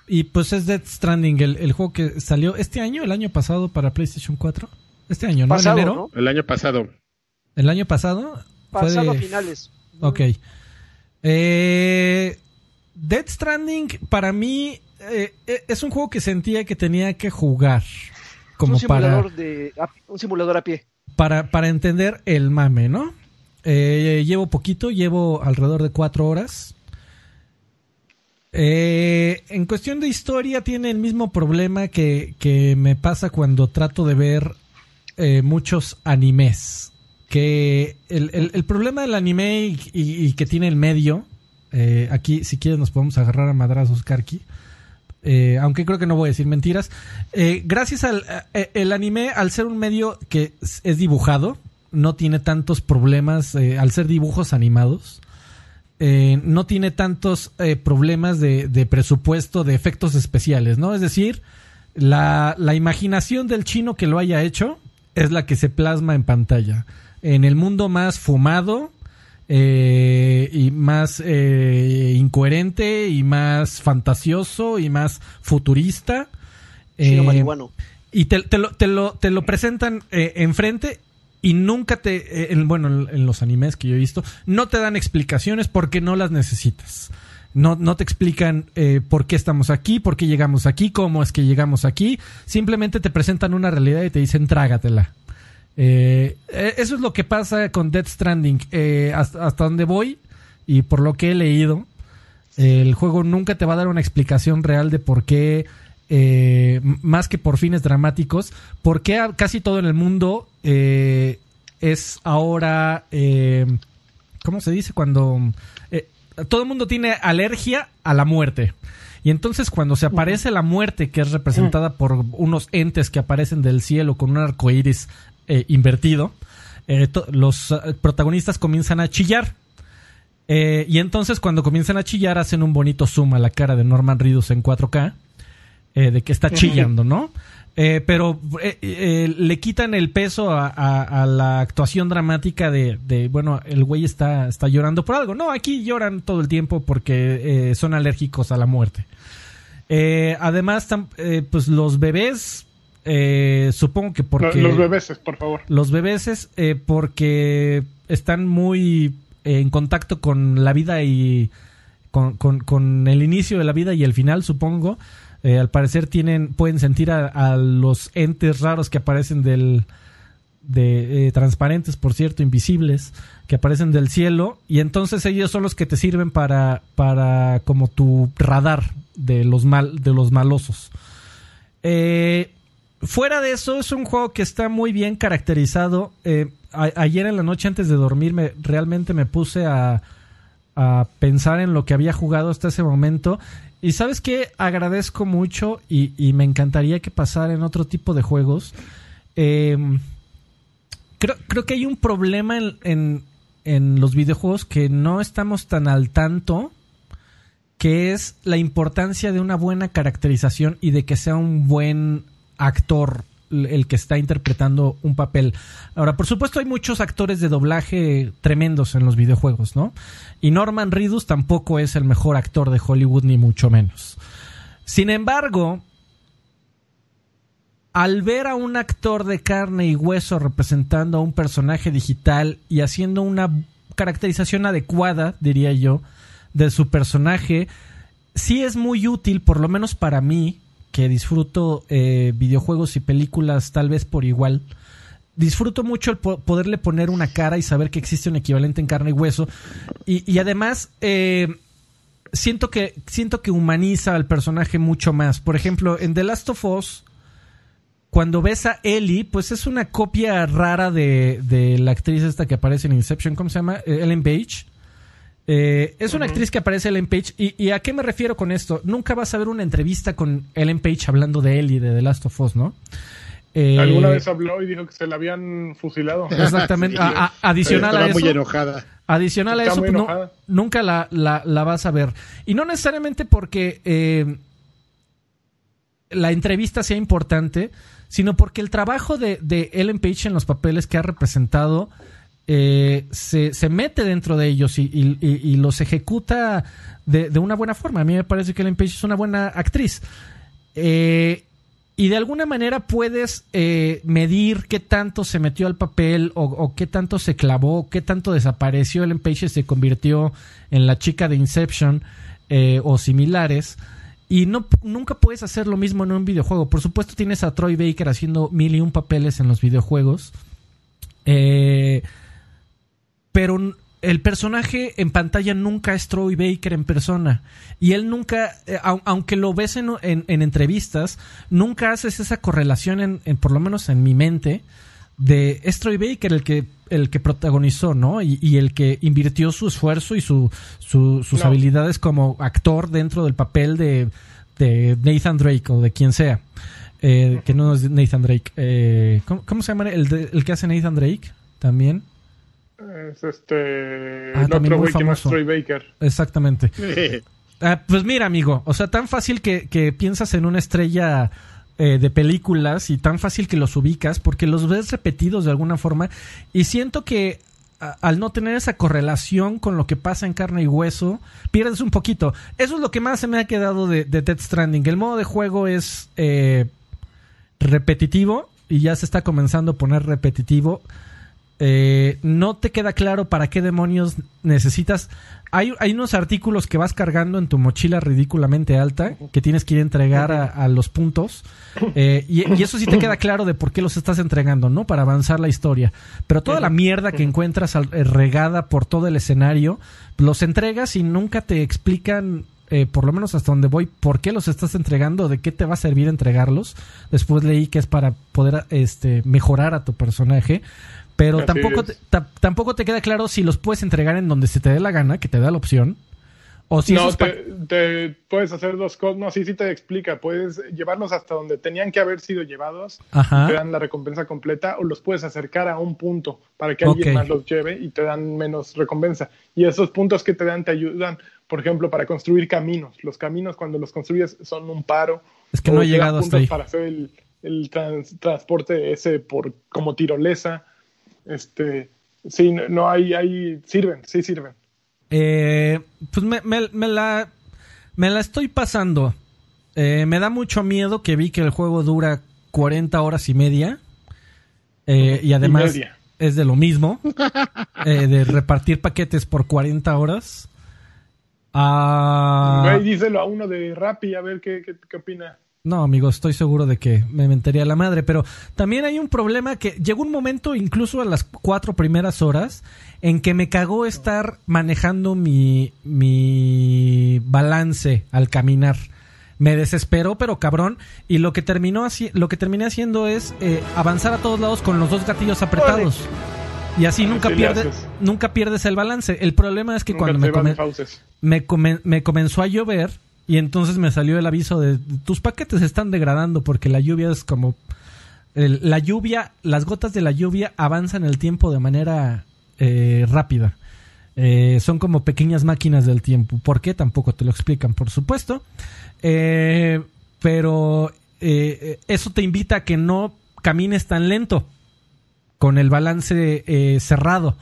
y pues es Death Stranding, el, el juego que salió este año, el año pasado para PlayStation 4. Este año, ¿no? Pasado, en enero. ¿no? El año pasado. El año pasado. Fue Pasado a de- finales. Ok. Eh, Death Stranding, para mí, eh, eh, es un juego que sentía que tenía que jugar. Como un para, simulador de a- un simulador a pie. para, para entender el mame, ¿no? Eh, llevo poquito, llevo alrededor de cuatro horas. Eh, en cuestión de historia tiene el mismo problema que, que me pasa cuando trato de ver eh, muchos animes. Que el, el- el problema del anime y, y- y que tiene el medio, eh, aquí si quieres nos podemos agarrar a madrazos, Karki. Eh, aunque creo que no voy a decir mentiras. Eh, gracias al eh, el anime, al ser un medio que es dibujado, no tiene tantos problemas al ser dibujos animados. no tiene tantos problemas de, de presupuesto, de efectos especiales, ¿no? Es decir, la, la imaginación del chino que lo haya hecho es la que se plasma en pantalla. En el mundo más fumado eh, y más eh, incoherente y más fantasioso y más futurista. Chino eh, marihuano. y te, te lo, te, lo, te lo presentan eh, enfrente y nunca te, en- bueno, en, en los animes que yo he visto, no te dan explicaciones porque no las necesitas. No, no te explican eh, por qué estamos aquí, por qué llegamos aquí, cómo es que llegamos aquí. Simplemente te presentan una realidad y te dicen trágatela. Eh, eh, eso es lo que pasa con Death Stranding. Eh, hasta, donde voy y por lo que he leído, el juego nunca te va a dar una explicación real de por qué, eh, más que por fines dramáticos, por qué casi todo en el mundo eh, es ahora, eh, ¿cómo se dice? Cuando todo el mundo tiene alergia a la muerte. Y entonces cuando se aparece la muerte, que es representada por unos entes que aparecen del cielo con un arco iris eh, invertido, eh, to- los eh, protagonistas comienzan a chillar. Eh, y entonces cuando comienzan a chillar hacen un bonito zoom a la cara de Norman Reedus en 4K eh, de que está chillando, ¿no? Pero le quitan el peso a, a- a la actuación dramática de, de, bueno, el güey está, está llorando por algo. No, aquí lloran todo el tiempo porque son alérgicos a la muerte. Además, pues los bebés, eh, supongo que porque... Los bebés, por favor. Los bebés eh, porque están muy eh, en contacto con la vida y con, con- con el inicio de la vida y el final, supongo. Eh, al parecer tienen, pueden sentir a, a los entes raros que aparecen del de eh, transparentes, por cierto, invisibles, que aparecen del cielo y entonces ellos son los que te sirven para para como tu radar de los mal de los malosos. Eh, fuera de eso, es un juego que está muy bien caracterizado. Eh, ayer en la noche antes de dormir me, realmente me puse a, a pensar en lo que había jugado hasta ese momento. Y sabes que agradezco mucho y, me encantaría que pasara en otro tipo de juegos. Eh, creo, creo que hay un problema en, en los videojuegos que no estamos tan al tanto que es la importancia de una buena caracterización y de que sea un buen actor el que está interpretando un papel. Ahora, por supuesto, hay muchos actores de doblaje tremendos en los videojuegos, ¿no? Y Norman Reedus tampoco es el mejor actor de Hollywood, ni mucho menos. Sin embargo, al ver a un actor de carne y hueso representando a un personaje digital y haciendo una caracterización adecuada, diría yo, de su personaje, sí es muy útil, por lo menos para mí, que disfruto eh, videojuegos y películas tal vez por igual. Disfruto mucho el po- poderle poner una cara y saber que existe un equivalente en carne y hueso. Y, y además, eh, siento que siento que humaniza al personaje mucho más. Por ejemplo, en The Last of Us, cuando ves a Ellie, pues es una copia rara de, de la actriz esta que aparece en Inception, ¿cómo se llama? Eh, Ellen Page. Eh, es una actriz que aparece Ellen Page. Y, y a qué me refiero con esto? Nunca vas a ver una entrevista con Ellen Page hablando de Ellie, de The Last of Us, ¿no? Eh, Alguna vez habló y dijo que se la habían fusilado. Exactamente. Sí. A- a- adicional a Estaba eso. muy enojada. Adicional a eso, pues, no- nunca la, la- la vas a ver. Y no necesariamente porque eh, la entrevista sea importante, sino porque el trabajo de, de Ellen Page en los papeles que ha representado eh, se, se mete dentro de ellos y, los ejecuta de, de una buena forma. A mí me parece que Ellen Page es una buena actriz. Eh, y de alguna manera puedes eh, medir qué tanto se metió al papel o, qué tanto se clavó, qué tanto desapareció Ellen Page se convirtió en la chica de Inception eh, o similares. Y no, nunca puedes hacer lo mismo en un videojuego. Por supuesto tienes a Troy Baker haciendo mil y un papeles en los videojuegos. Pero el personaje en pantalla nunca es Troy Baker en persona. Y él nunca, eh, au- aunque lo ves en, en- en entrevistas, nunca haces esa correlación, en, en- por lo menos en mi mente, de es Troy Baker el que, el que protagonizó, ¿no? Y, y el que invirtió su esfuerzo y su, su- sus No. habilidades como actor dentro del papel de, de Nathan Drake o de quien sea. Eh, que no es Nathan Drake. Eh, ¿cómo, cómo se llama el, de- el que hace Nathan Drake? También. Es este. Ah, el otro güey que. Troy Baker. Exactamente. Ah, pues mira, amigo, o sea, tan fácil que, que piensas en una estrella eh, de películas y tan fácil que los ubicas porque los ves repetidos de alguna forma y siento que a- al no tener esa correlación con lo que pasa en carne y hueso, pierdes un poquito. Eso es lo que más se me ha quedado de, de Death Stranding. El modo de juego es eh, repetitivo y ya se está comenzando a poner repetitivo. Eh, no te queda claro para qué demonios necesitas. Hay, hay unos artículos que vas cargando en tu mochila ridículamente alta que tienes que ir a entregar a, a los puntos. Eh, y, eso sí te queda claro de por qué los estás entregando, ¿no? Para avanzar la historia. Pero toda la mierda que encuentras eh, regada por todo el escenario, los entregas y nunca te explican. eh, por lo menos hasta donde voy, por qué los estás entregando, de qué te va a servir entregarlos. Después leí que es para poder este, mejorar a tu personaje. Pero Así tampoco te, ta- tampoco te queda claro si los puedes entregar en donde se te dé la gana, que te da la opción. O si no, te, te puedes hacer dos cosas. No, sí, sí te explica. Puedes llevarlos hasta donde tenían que haber sido llevados. Ajá. Te dan la recompensa completa o los puedes acercar a un punto para que alguien más los lleve y te dan menos recompensa. Y esos puntos que te dan te ayudan, por ejemplo, para construir caminos. Los caminos cuando los construyes son un paro. Es que no he llegado hasta ahí. Para hacer el, el trans- transporte ese por como tirolesa. Este, sí, no, no hay, hay, sirven, sí sirven. Eh, pues me, me- me la, me la estoy pasando. Eh, me da mucho miedo que vi que el juego dura 40 horas y media. Eh, y además es de lo mismo. eh, de repartir paquetes por 40 horas. Ah, Güey, díselo a uno de Rappi a ver qué, qué, qué opina. No, amigo, estoy seguro de que me mentaría la madre, pero también hay un problema que llegó un momento, incluso a las cuatro primeras horas, en que me cagó estar manejando mi, mi balance al caminar. Me desesperó, pero cabrón, y lo que terminó haci- lo que terminé haciendo es eh, avanzar a todos lados con los dos gatillos apretados. Y así nunca Así pierdes, nunca pierdes el balance. El problema es que Nunca cuando me, come- me, come- me comenzó a llover y entonces me salió el aviso de tus paquetes están degradando porque la lluvia es como la lluvia, las gotas de la lluvia avanzan el tiempo de manera eh, rápida. Eh, son como pequeñas máquinas del tiempo. ¿Por qué? Tampoco te lo explican, por supuesto. Eh, pero eh, eso te invita a que no camines tan lento con el balance eh, cerrado.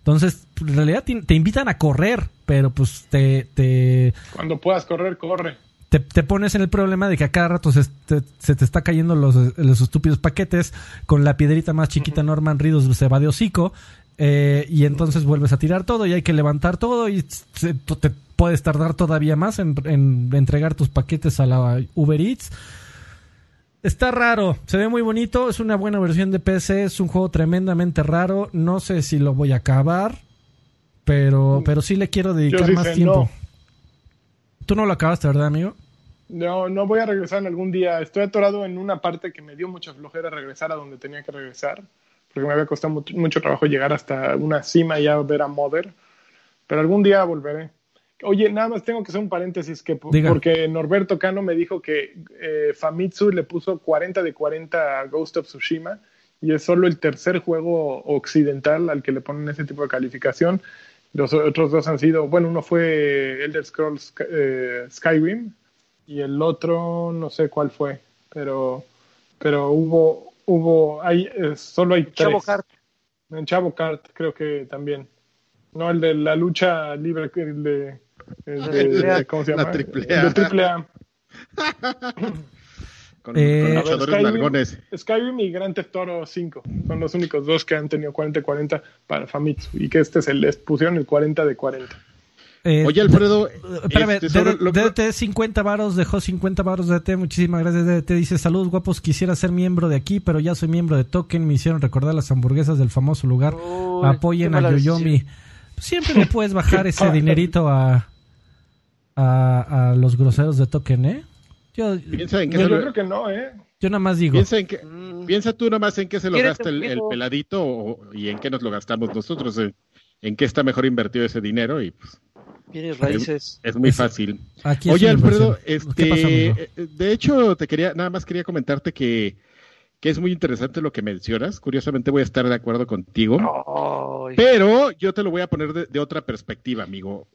Entonces, en realidad te, te invitan a correr, pero pues te, te, Cuando puedas correr, corre. te, te pones en el problema de que a cada rato se te, se te está cayendo los, los estúpidos paquetes con la piedrita más chiquita Norman Reedus se va de hocico eh, y entonces vuelves a tirar todo y hay que levantar todo y se- te puedes tardar todavía más en, en entregar tus paquetes a la Uber Eats. Está raro, se ve muy bonito, es una buena versión de PC, es un juego tremendamente raro, no sé si lo voy a acabar, pero, pero sí le quiero dedicar sí más tiempo. no. Tú no lo acabaste, ¿verdad, amigo? No, no voy a regresar en algún día. Estoy atorado en una parte que me dio mucha flojera regresar a donde tenía que regresar, porque me había costado mucho, mucho trabajo llegar hasta una cima y ya ver a Mother. Pero algún día volveré. Oye, nada más tengo que hacer un paréntesis, que Diga. porque Norberto Cano me dijo que eh, Famitsu le puso 40 de 40 a Ghost of Tsushima y es solo el tercer juego occidental al que le ponen ese tipo de calificación. Los otros dos han sido, bueno, uno fue Elder Scrolls eh, Skyrim y el otro no sé cuál fue, pero, pero hubo, hubo, hay, eh, solo hay tres. Chavo Kart. En Chavo Kart creo que también. No, el de la lucha libre, el de... de- triple. ¿Cómo se La llama? triple El A. de triple A. Con, Eh, con ver, luchadores Skyrim-. Skyrim y Grand Theft Auto 5 son los únicos dos que han tenido 40-40 para Famitsu y que este se les pusieron el 40 de 40. Eh, Oye, Alfredo, de- espérame, este, sobre DD lo que- DDT 50 varos, dejó 50 varos de DDT, muchísimas gracias DDT, dice saludos guapos, quisiera ser miembro de aquí, pero ya soy miembro de Token, me hicieron recordar las hamburguesas del famoso lugar, Uy, apoyen a Yoyomi, siempre le puedes bajar ese dinerito a, a, a los groseros de Token, ¿eh? Yo, Piensa en qué Yo, se yo creo que no, ¿eh? yo nada más digo, piensa en Mm. piensa tú nomás en qué se lo ¿Quieres gasta el, peladito o- y en qué nos lo gastamos nosotros, en, en qué está mejor invertido ese dinero y pues, Tienes raíces. es muy fácil. aquí Oye, Alfredo, inversión. ¿Qué pasa, este, amigo? eh, de hecho, te quería, nada más quería comentarte que, que es muy interesante lo que mencionas. Curiosamente voy a estar de acuerdo contigo. Ay. Pero yo te lo voy a poner de, de otra perspectiva, amigo.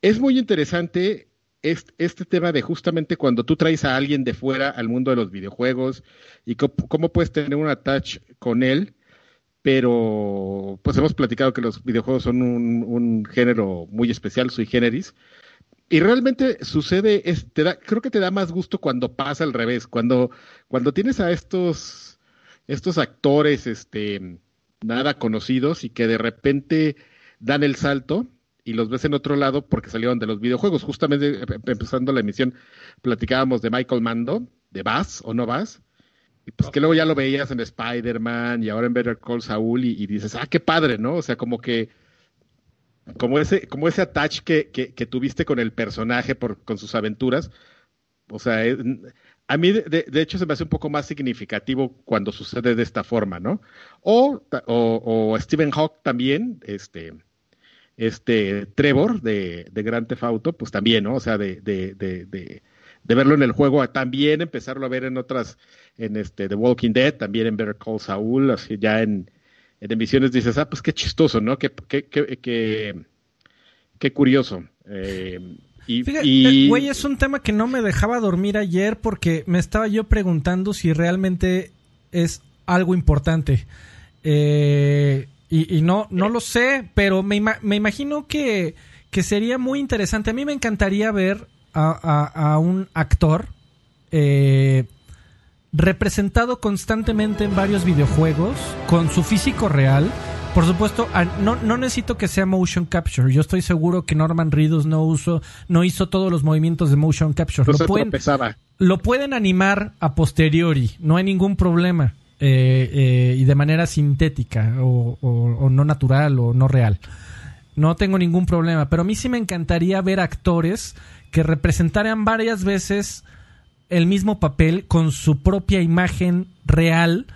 Es muy interesante este, este tema de justamente cuando tú traes a alguien de fuera al mundo de los videojuegos y cómo, cómo puedes tener un attach con él, pero pues hemos platicado que los videojuegos son un, un género muy especial, sui generis. Y realmente sucede, es, te da, creo que te da más gusto cuando pasa al revés, cuando, cuando tienes a estos, estos actores, este, nada conocidos y que de repente dan el salto y los ves en otro lado porque salieron de los videojuegos. Justamente eh, empezando la emisión platicábamos de Michael Mando, de Vas o no Vas, y pues que luego ya lo veías en Spider-Man y ahora en Better Call Saul y, y dices, ah, qué padre, ¿no? O sea, como que como ese, como ese attach que, que, que tuviste con el personaje por, con sus aventuras, o sea, es- a mí de, hecho se me hace un poco más significativo cuando sucede de esta forma, ¿no? O, o, o Stephen Hawk también, este, este Trevor de, de Grand Theft Auto, pues también, ¿no? O sea, de, de verlo en el juego, a también empezarlo a ver en otras, en este The Walking Dead, también en Better Call Saul, así ya en, en emisiones dices, ah, pues qué chistoso, ¿no? Qué, qué, qué, qué, qué curioso. Eh, y, Fíjate, y- güey, es un tema que no me dejaba dormir ayer porque me estaba yo preguntando si realmente es algo importante. Eh, y, y no, no lo sé, pero me, ima- me imagino que, que sería muy interesante. A mí me encantaría ver a, a- a un actor eh, representado constantemente en varios videojuegos con su físico real. Por supuesto, a- no, no necesito que sea motion capture. Yo estoy seguro que Norman Reedus no, uso, no hizo todos los movimientos de motion capture. no Lo pueden, lo pueden animar a posteriori, no hay ningún problema. Eh, eh, y de manera sintética o, o- o no natural o no real. No tengo ningún problema, pero a mí sí me encantaría ver actores que representaran varias veces el mismo papel con su propia imagen real,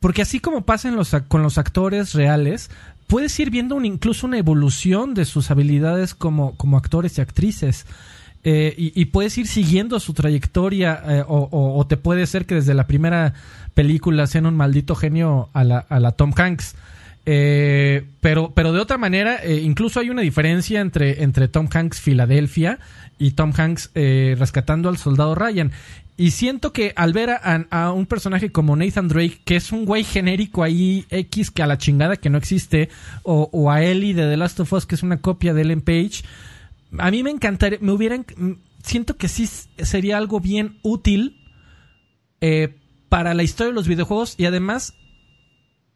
porque así como pasa en los, con los actores reales, puedes ir viendo un- incluso una evolución de sus habilidades como, actores y actrices. Eh, y, puedes ir siguiendo su trayectoria eh, o te puede ser que desde la primera película sean un maldito genio a la, a la Tom Hanks. Eh, pero, pero de otra manera, eh, incluso hay una diferencia entre, entre Tom Hanks Filadelfia y Tom Hanks eh, rescatando al soldado Ryan. Y siento que al ver a, un personaje como Nathan Drake, que es un güey genérico ahí, X, que a la chingada que no existe, o, o a Ellie de The Last of Us, que es una copia de Ellen Page, a mí me encantaría, me hubieran, siento que sí sería algo bien útil eh, para la historia de los videojuegos y además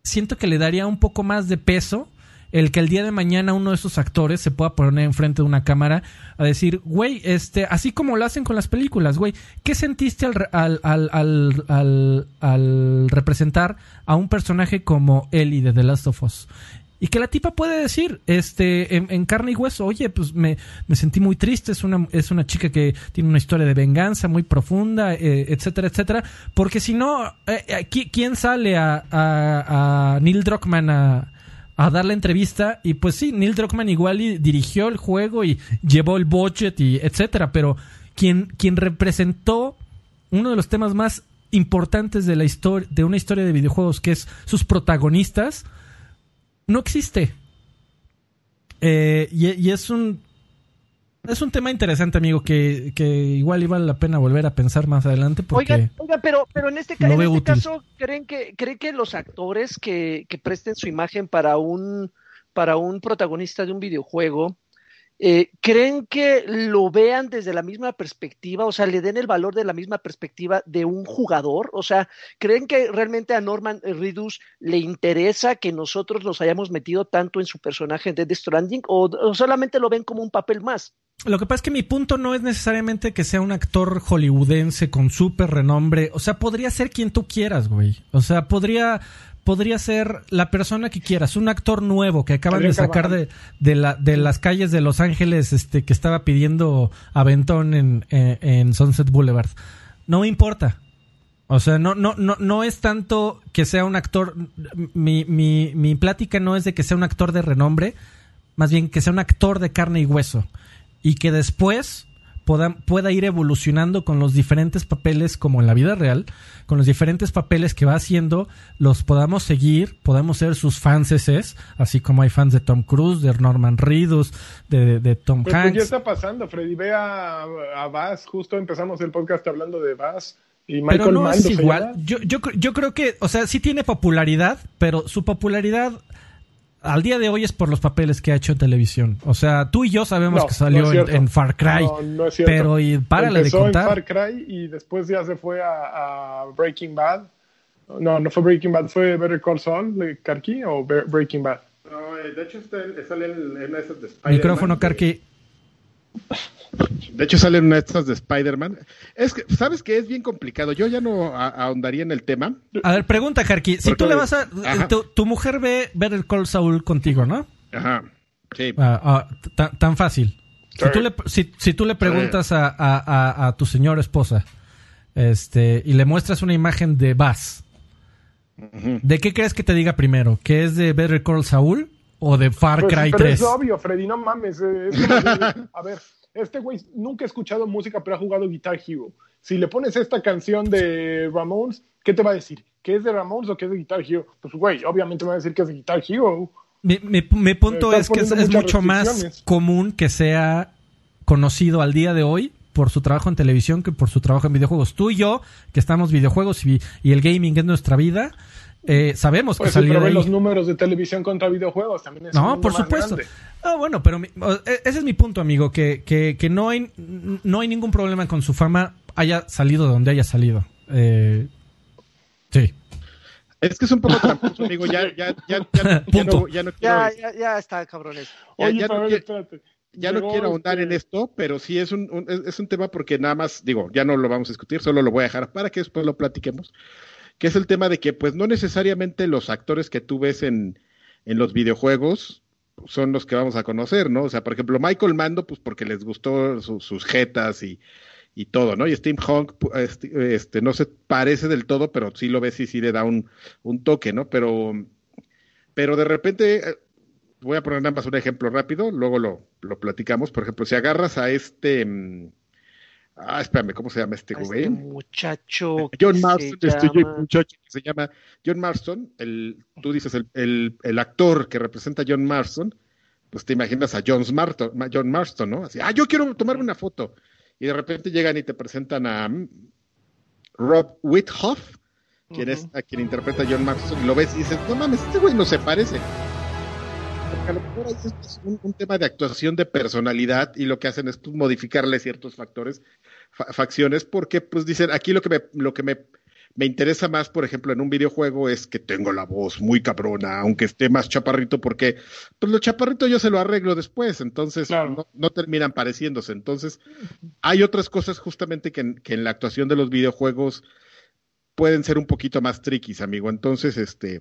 siento que le daría un poco más de peso el que el día de mañana uno de esos actores se pueda poner enfrente de una cámara a decir, güey, este, así como lo hacen con las películas, güey, ¿qué sentiste al, al, al- al representar a un personaje como Ellie de The Last of Us? Y que la tipa puede decir, este, en, carne y hueso, oye, pues me, me, sentí muy triste, es una, es una chica que tiene una historia de venganza muy profunda, eh, etcétera, etcétera, porque si no, eh, eh ¿quién sale a, Neil Druckmann a, a dar la entrevista y pues sí, Neil Druckmann igual dirigió el juego y llevó el budget y etcétera, pero quien, quien representó uno de los temas más importantes de la historia, de una historia de videojuegos, que es sus protagonistas, no existe. Eh, y, es un es un tema interesante, amigo, que, que igual vale la pena volver a pensar más adelante. Porque oiga, pero, pero en este, en este caso, ¿creen que, ¿creen que los actores que, que presten su imagen para un, para un protagonista de un videojuego eh, ¿creen que lo vean desde la misma perspectiva? O sea, le den el valor de la misma perspectiva de un jugador? O sea, ¿creen que realmente a Norman Reedus le interesa que nosotros nos hayamos metido tanto en su personaje de The Stranding o, solamente lo ven como un papel más? Lo que pasa es que mi punto no es necesariamente que sea un actor hollywoodense con súper renombre. O sea, podría ser quien tú quieras, güey. O sea, podría podría ser la persona que quieras, un actor nuevo que acaban de sacar de, de, la, de las calles de Los Ángeles, este, que estaba pidiendo aventón en, en, Sunset Boulevard. No me importa. O sea, no, no, no, no es tanto que sea un actor. Mi, mi, mi plática no es de que sea un actor de renombre, más bien que sea un actor de carne y hueso. Y que después pueda, ir evolucionando con los diferentes papeles como en la vida real, con los diferentes papeles que va haciendo, los podamos seguir, podamos ser sus fanses, así como hay fans de Tom Cruise, de Norman Reedus, de, de Tom pues, pues, Hanks. ¿Qué está pasando, Freddy? Ve a, a Bass, justo empezamos el podcast hablando de Bass. Y Michael pero no es igual. Yo, yo, yo creo que, o sea, sí tiene popularidad, pero su popularidad al día de hoy es por los papeles que ha hecho en televisión. O sea, tú y yo sabemos que salió en, Far Cry. No, es cierto. Pero y párale de contar. en Far Cry y después ya se fue a, Breaking Bad. No, no fue Breaking Bad, fue Better Call Saul de Karki o Breaking Bad. No, eh, de hecho sale en, en, de Micrófono, Karki. De hecho, salen una de estas de Spider-Man. Es que, ¿sabes que Es bien complicado. Yo ya no ahondaría en el tema. A ver, pregunta, Karki. Si tú le vas a. Tu, mujer ve ver el Call Saul contigo, ¿no? Ajá. Sí. Ah, ah, tan, fácil. Si tú, le, si, tú le, preguntas a, a, tu señora esposa este, y le muestras una imagen de Bass, ¿de qué crees que te diga primero? ¿Que es de Better Call Saul o de Far pues, Cry 3? Es obvio, Freddy, no mames. Eh, a ver, este güey nunca ha escuchado música, pero ha jugado Guitar Hero. Si le pones esta canción de Ramones, ¿qué te va a decir? ¿Que es de Ramones o que es de Guitar Hero? Pues, güey, obviamente me va a decir que es de Guitar Hero. Mi, mi, punto es que es, mucho más común que sea conocido al día de hoy por su trabajo en televisión que por su trabajo en videojuegos. Tú y yo, que estamos videojuegos y, y el gaming es nuestra vida, eh, sabemos que pues salió de los números de televisión contra videojuegos también es No, por supuesto. Ah, bueno, pero e, ese es mi punto, amigo, que, que, no, hay, no hay ningún problema con su fama haya salido de donde haya salido. Eh, sí. Es que es un poco tramposo, amigo. Ya, ya, ya, ya, ya, no, ya, no quiero... ya, ya, está, cabrones. Oye, ya, no, ya no quiero ahondar en este esto, pero sí es un, es un tema porque nada más, digo, ya no lo vamos a discutir, solo lo voy a dejar para que después lo platiquemos que es el tema de que pues no necesariamente los actores que tú ves en, en los videojuegos son los que vamos a conocer, ¿no? O sea, por ejemplo, Michael Mando, pues porque les gustó sus jetas y, y, todo, ¿no? Y Steve Hong, este, este, no se parece del todo, pero sí lo ves y sí le da un, un toque, ¿no? Pero, pero de repente, eh, voy a poner nada más un ejemplo rápido, luego lo, lo platicamos. Por ejemplo, si agarras a este... Ah, espérame, ¿cómo se llama este güey? Este muchacho. John Marston, este muchacho que se llama John Marston, el, tú dices el, el, actor que representa a John Marston, pues te imaginas a John Marston, John Marston, ¿no? Así, ah, yo quiero tomarme una foto. Y de repente llegan y te presentan a mm, Rob Whithoff, quien es a quien interpreta a John Marston, y lo ves y dices, no mames, este güey no se parece a lo mejor es un, tema de actuación de personalidad y lo que hacen es pues, modificarle ciertos factores, facciones, porque pues dicen, aquí lo que me, lo que me, me interesa más, por ejemplo, en un videojuego es que tengo la voz muy cabrona, aunque esté más chaparrito, porque pues lo chaparrito yo se lo arreglo después, entonces no, terminan pareciéndose. Entonces, hay otras cosas justamente que que en la actuación de los videojuegos pueden ser un poquito más triquis, amigo. Entonces, este,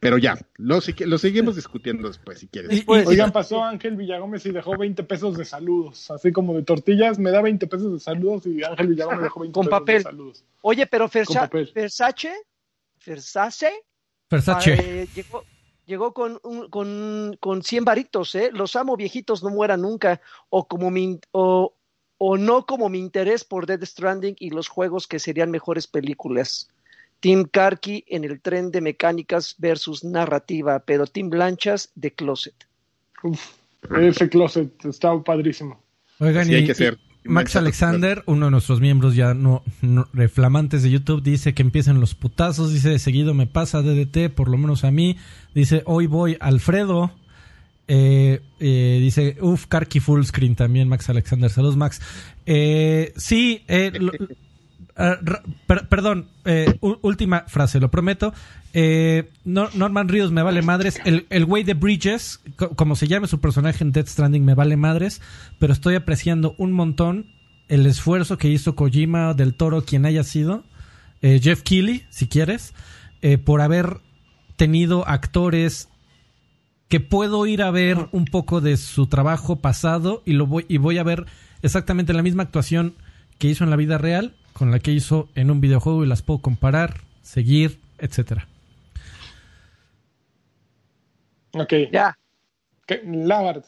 Pero ya, lo, seguimos discutiendo después, si quieres. Pues, Oigan, pasó Ángel Villagómez y dejó 20 pesos de saludos. Así como de tortillas, me da 20 pesos de saludos y Ángel Villagómez dejó 20 Con pesos papel. de saludos. Oye, pero Fersa- papel. Versace, Versace, Versace. eh, llegó, llegó con, un- con, con 100 varitos, ¿eh? Los amo viejitos, no mueran nunca. O como mi, o, o no como mi interés por Dead Stranding y los juegos que serían mejores películas. Team Karki en el tren de mecánicas versus narrativa, pero Team Lanchas de Closet. Uf, ese closet está padrísimo. Oigan, Así y, hay que ser. Max Alexander, uno de nuestros miembros ya no, no- reflamantes de YouTube, dice que empiecen los putazos. Dice, de seguido me pasa DDT, por lo menos a mí. Dice, hoy voy Alfredo. Eh, eh, dice, uff, Karki full screen también, Max Alexander. Saludos, Max. Eh, sí, eh, lo- per- perdón, eh, última frase, lo prometo. Eh, Nor- Norman Ríos me vale madres. El, el güey de Bridges, co- como se llame su personaje en Death Stranding, me vale madres. Pero estoy apreciando un montón el esfuerzo que hizo Kojima del Toro, quien haya sido. eh, Jeff Keighley, si quieres, eh, por haber tenido actores que puedo ir a ver un poco de su trabajo pasado y lo voy y voy a ver exactamente la misma actuación que hizo en la vida real con la que hizo en un videojuego y las puedo comparar, seguir, etcétera. Ok. Ya. Lavard.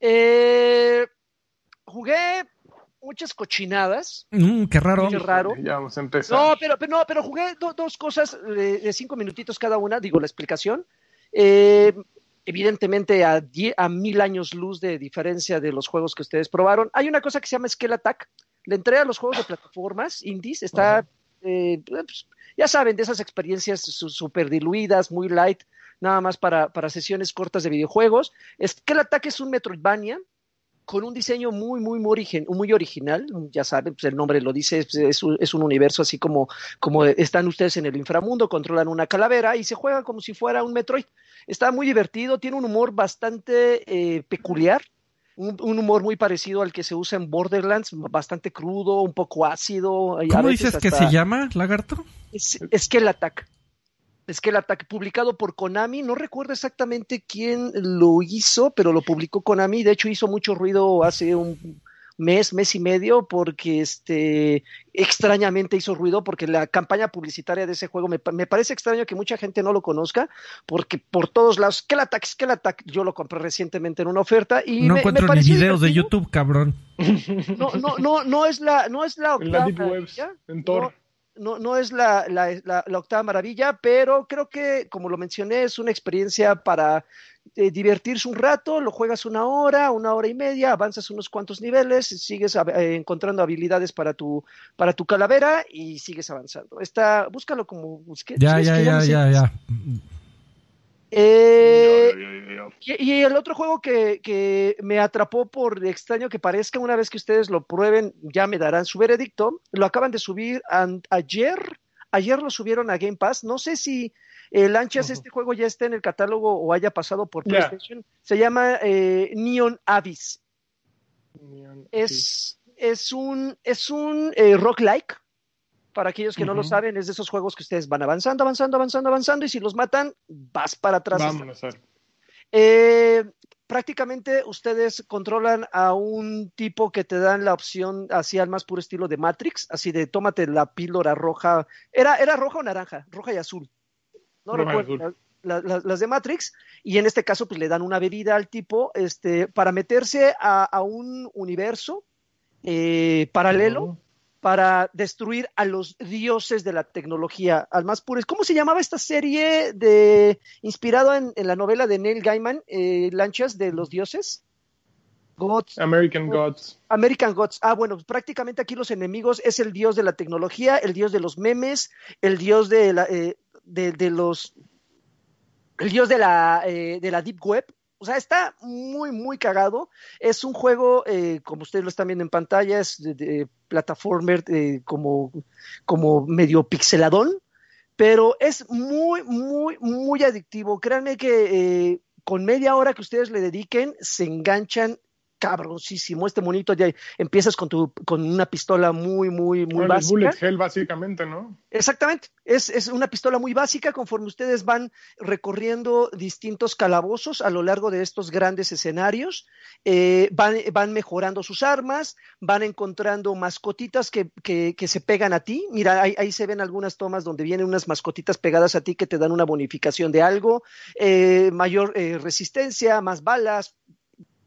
Eh, jugué muchas cochinadas. Mm, qué raro. Qué raro. Ya vamos a empezar. No, pero, pero, no, pero jugué do- dos cosas de, de cinco minutitos cada una, digo la explicación. Eh, evidentemente a, die- a mil años luz de diferencia de los juegos que ustedes probaron. Hay una cosa que se llama Scale Attack. Le entré a los juegos de plataformas indies. Está, eh, pues, ya saben, de esas experiencias súper diluidas, muy light, nada más para, para sesiones cortas de videojuegos. Scale Attack es un Metroidvania con un diseño muy, muy, muy, origen- muy original. Ya saben, pues el nombre lo dice, es, es un, es un universo así como, como están ustedes en el inframundo, controlan una calavera y se juega como si fuera un Metroid. Está muy divertido, tiene un humor bastante eh, peculiar, un, un humor muy parecido al que se usa en Borderlands, bastante crudo, un poco ácido. ¿Cómo dices que se llama, lagarto? es Scale Attack. Scale Attack, publicado por Konami. No recuerdo exactamente quién lo hizo, pero lo publicó Konami. De hecho, hizo mucho ruido hace un mes, mes y medio, porque este extrañamente hizo ruido, porque la campaña publicitaria de ese juego me, me parece extraño que mucha gente no lo conozca, porque por todos lados, Scale Attack, Scale Attack, yo lo compré recientemente en una oferta y no me, encuentro me ni videos de. YouTube, cabrón. No, no, no, no es la, no es la En la octava Deep Webs. maravilla. En Tor. no, no es la, la, la- la octava maravilla, pero creo que, como lo mencioné, es una experiencia para eh, divertirse un rato, lo juegas una hora, una hora y media, avanzas unos cuantos niveles, sigues eh, encontrando habilidades para tu, para tu calavera y sigues avanzando. Está, búscalo como busque. Ya, ya, ya, ya, ya. Eh, y, y el otro juego que, que me atrapó por extraño que parezca, una vez que ustedes lo prueben, ya me darán su veredicto. Lo acaban de subir an- ayer. Ayer lo subieron a Game Pass. No sé si el Lanchas Ujú. este juego ya está en el catálogo o haya pasado por. PlayStation. Se llama eh, Neon Abyss. Es, es un, es un eh, roguelike. Para aquellos que no lo saben, es de esos juegos que ustedes van avanzando, avanzando, avanzando, avanzando, y si los matan, vas para atrás. Vámonos a ver. eh, prácticamente ustedes controlan a un tipo que te dan la opción así al más puro estilo de Matrix, así de tómate la píldora roja. ¿Era, era roja o naranja? Roja y azul. No recuerdo. la- la- las de Matrix, y en este caso, pues le dan una bebida al tipo este, para meterse a, a un universo eh, paralelo para destruir a los dioses de la tecnología, al más puro. ¿Cómo se llamaba esta serie de inspirado en, en la novela de Neil Gaiman, eh, Lanchas de los dioses? Gods, American Gods. American Gods. Ah, bueno, prácticamente aquí los enemigos es el dios de la tecnología, el dios de los memes, el dios de la, eh, de, los, el dios de la, eh, de la deep web. O sea, está muy, muy cagado. Es un juego, eh, como ustedes lo están viendo en pantalla, es de, plataformer eh, como, como medio pixeladón, pero es muy, muy, muy adictivo. Créanme que con media hora que ustedes le dediquen, se enganchan cabroncísimo. Este monito ya empiezas con tu con una pistola muy, muy, muy Bueno, es básica. bullet hell, básicamente, ¿no? Exactamente, es, es una pistola muy básica conforme ustedes van recorriendo distintos calabozos a lo largo de estos grandes escenarios, eh, van, van mejorando sus armas, van encontrando mascotitas que, que, que se pegan a ti. Mira, ahí, ahí se ven algunas tomas donde vienen unas mascotitas pegadas a ti que te dan una bonificación de algo, eh, mayor eh, resistencia, más balas,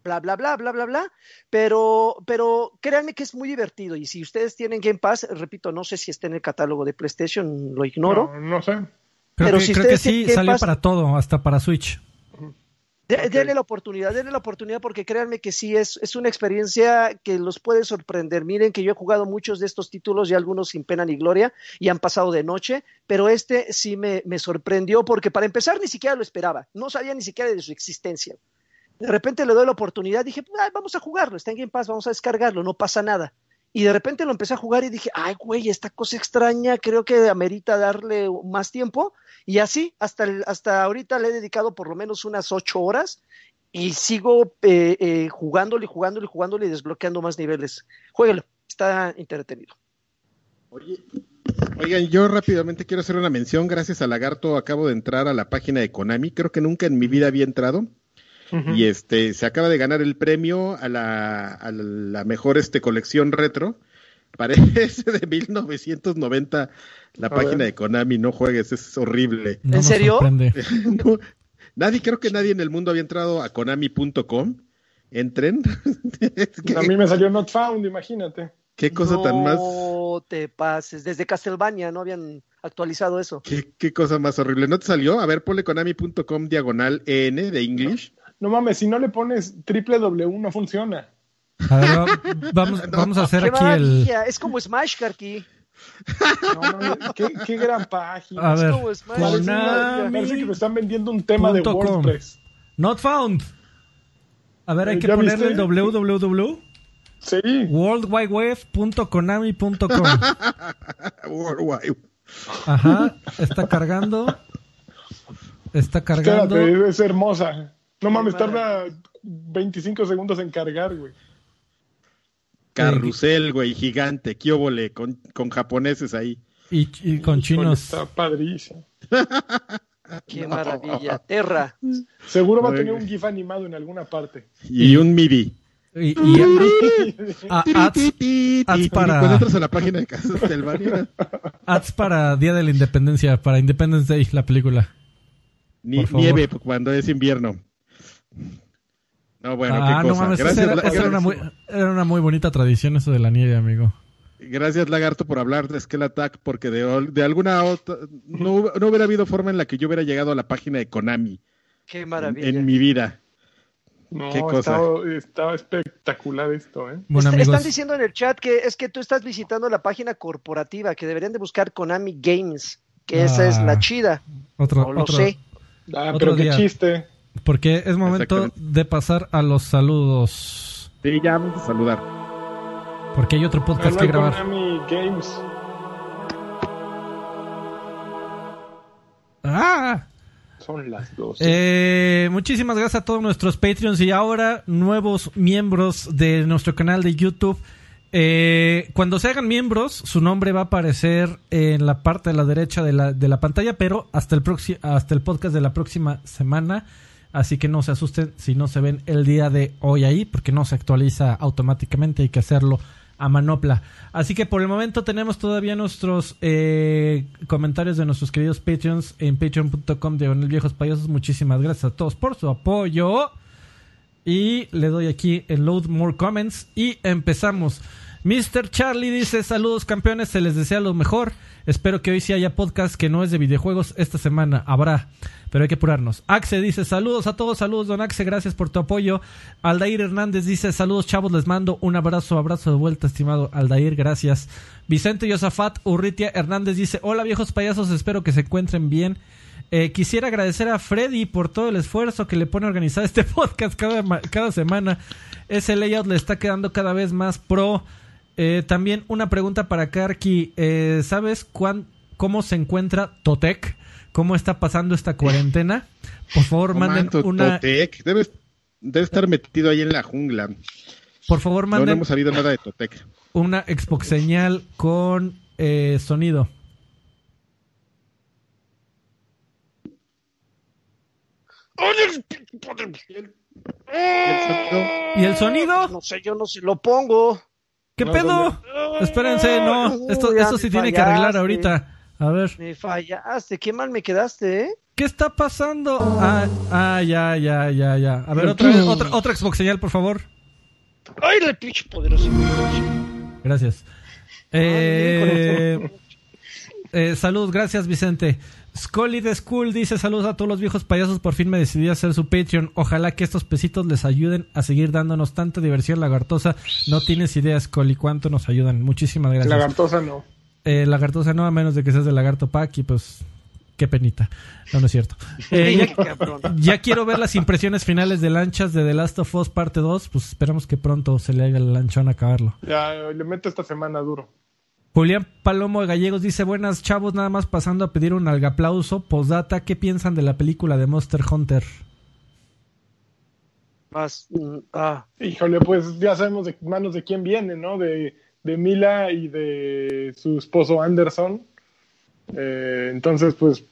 bla, bla, bla, bla, bla, bla. Pero, pero créanme que es muy divertido. Y si ustedes tienen Game Pass, repito, no sé si está en el catálogo de PlayStation, lo ignoro. No, no sé. Creo, Pero que, si creo que ustedes sí, tienen Game salió Pass- para todo, hasta para Switch. De-. Denle la oportunidad, denle la oportunidad porque créanme que sí, es, es una experiencia que los puede sorprender. Miren que yo he jugado muchos de estos títulos y algunos sin pena ni gloria y han pasado de noche, pero este sí me, me sorprendió porque para empezar ni siquiera lo esperaba, no sabía ni siquiera de su existencia. De repente le doy la oportunidad, dije, "Ah, vamos a jugarlo, está en Game Pass, vamos a descargarlo, no pasa nada. Y de repente lo empecé a jugar y dije, ay, güey, esta cosa extraña, creo que amerita darle más tiempo. Y así, hasta, el- hasta ahorita le he dedicado por lo menos unas ocho horas y sigo eh, eh, jugándole, jugándole, jugándole y desbloqueando más niveles. Jueguelo, está entretenido. Oye, oigan, yo rápidamente quiero hacer una mención. Gracias a Lagarto acabo de entrar a la página de Konami. Creo que nunca en mi vida había entrado. Y este se acaba de ganar el premio a la, a la mejor este colección retro. Parece de 1990 la A página ver. de Konami. No juegues, es horrible. No ¿En serio? No, nadie, creo que nadie en el mundo había entrado a konami.com. Entren. Es que- A mí me salió not found, imagínate. qué cosa tan más. No te pases. Desde Castlevania no habían actualizado eso. Qué, qué cosa más horrible. ¿No te salió? A ver, ponle konami.com diagonal EN de English. No mames, si no le pones triple W no funciona. A ver, va- vamos, vamos a hacer ¡Qué aquí el. Es como Smash, Karki. No, mames, qué, qué gran página. A ver, como Smash. Parece, Konami. parece que me están vendiendo un tema de com. WordPress. Not found. A ver, hay Eh, que ¿ya ponerle el viste? www. Sí. worldwideweb.konami.com. Worldwide. Ajá, está cargando. Está cargando. Espérate, es hermosa. No mames, tarda 25 segundos en cargar, güey. Carrusel, güey, gigante, kióbole, con, con japoneses ahí. Y, y con chinos. Está padrísimo. ¡Qué maravilla! Terra. Seguro va a tener un GIF animado en alguna parte. Y un MIDI. Y, y- a- ads, ads Y para- cuando entras a la página de Castlevania, ads para Día de la Independencia, para Independence Day, la película. ni, Por favor. nieve cuando es invierno. No, bueno, ah, qué no cosa. mames, gracias, era, esa era una muy, era una muy bonita tradición eso de la nieve, amigo. gracias, Lagarto, por hablar de Skull Attack, porque de, de alguna otra, no, no hubiera habido forma en la que yo hubiera llegado a la página de Konami ¡Qué maravilla! en mi vida. No, Qué cosa. Estaba, estaba espectacular esto, ¿eh? Bueno, Est- Están diciendo en el chat que es que tú estás visitando la página corporativa, que deberían de buscar Konami Games, que esa es Ah. la chida. otro, No lo otro- sé. Ah, Otro pero qué día. chiste. Porque es momento de pasar a los saludos. Sí, ya vamos a saludar. Porque hay otro podcast que grabar. Konami Games. ¡Ah! Son las dos. Eh, muchísimas gracias a todos nuestros Patreons y ahora nuevos miembros de nuestro canal de YouTube. Eh, cuando se hagan miembros, su nombre va a aparecer en la parte de la derecha de la, de la pantalla, pero hasta el, hasta el podcast de la próxima semana. Así que no se asusten si no se ven el día de hoy ahí, porque no se actualiza automáticamente, hay que hacerlo a manopla. Así que por el momento tenemos todavía nuestros eh, comentarios de nuestros queridos Patreons en patreon.com de viejos payasos. Muchísimas gracias a todos por su apoyo. Y le doy aquí el load more comments y empezamos. Mr. Charlie dice, saludos campeones, se les desea lo mejor. Espero que hoy sí haya podcast que no es de videojuegos. Esta semana habrá, pero hay que apurarnos. Axe dice, saludos a todos, saludos don Axe, gracias por tu apoyo. Aldair Hernández dice, saludos chavos, les mando un abrazo, abrazo de vuelta, estimado Aldair, gracias. Vicente Yosafat Urritia Hernández dice, hola viejos payasos, espero que se encuentren bien. Eh, quisiera agradecer a Freddy por todo el esfuerzo que le pone a organizar este podcast cada, cada semana. Ese layout le está quedando cada vez más pro. Eh, también una pregunta para Karki. Eh, ¿Sabes cuán, cómo se encuentra Totec? ¿Cómo está pasando esta cuarentena? Por favor, manden Comando una... Totec. Debe estar metido ahí en la jungla. Por favor, No, no manden hemos sabido nada de Totec. una Xbox señal con eh, sonido. ¿Y el sonido? No sé, yo no se lo pongo. ¿Qué No, pedo? Espérense, no. Esto, esto se tiene que arreglar ahorita. A ver. Me fallaste, qué mal me quedaste, ¿eh? ¿Qué está pasando? Ah, ah, ya, ya, ya, ya. A ver, otra, otra, otra Xbox señal, por favor. ¡Ay, la pinche poderoso! Gracias. Eh, eh, saludos, gracias Vicente. Scully de School dice saludos a todos los viejos payasos, por fin me decidí a hacer su Patreon. Ojalá que estos pesitos les ayuden a seguir dándonos tanta diversión lagartosa. No tienes idea, Scully, cuánto nos ayudan. Muchísimas gracias. Lagartosa no. Eh, lagartosa no, a menos de que seas de lagarto pack y pues qué penita. No, no es cierto. Eh, ya quiero ver las impresiones finales de lanchas de The Last of Us parte 2. Pues esperamos que pronto se le haga el lanchón a acabarlo. Ya le meto esta semana duro. Julián Palomo de Gallegos dice, buenas chavos, nada más pasando a pedir un algaplauso. Postdata, ¿qué piensan de la película de Monster Hunter? Más, mm, ah, Híjole, pues ya sabemos de manos de quién viene, ¿no? De, de Mila y de su esposo Anderson. Eh, entonces, pues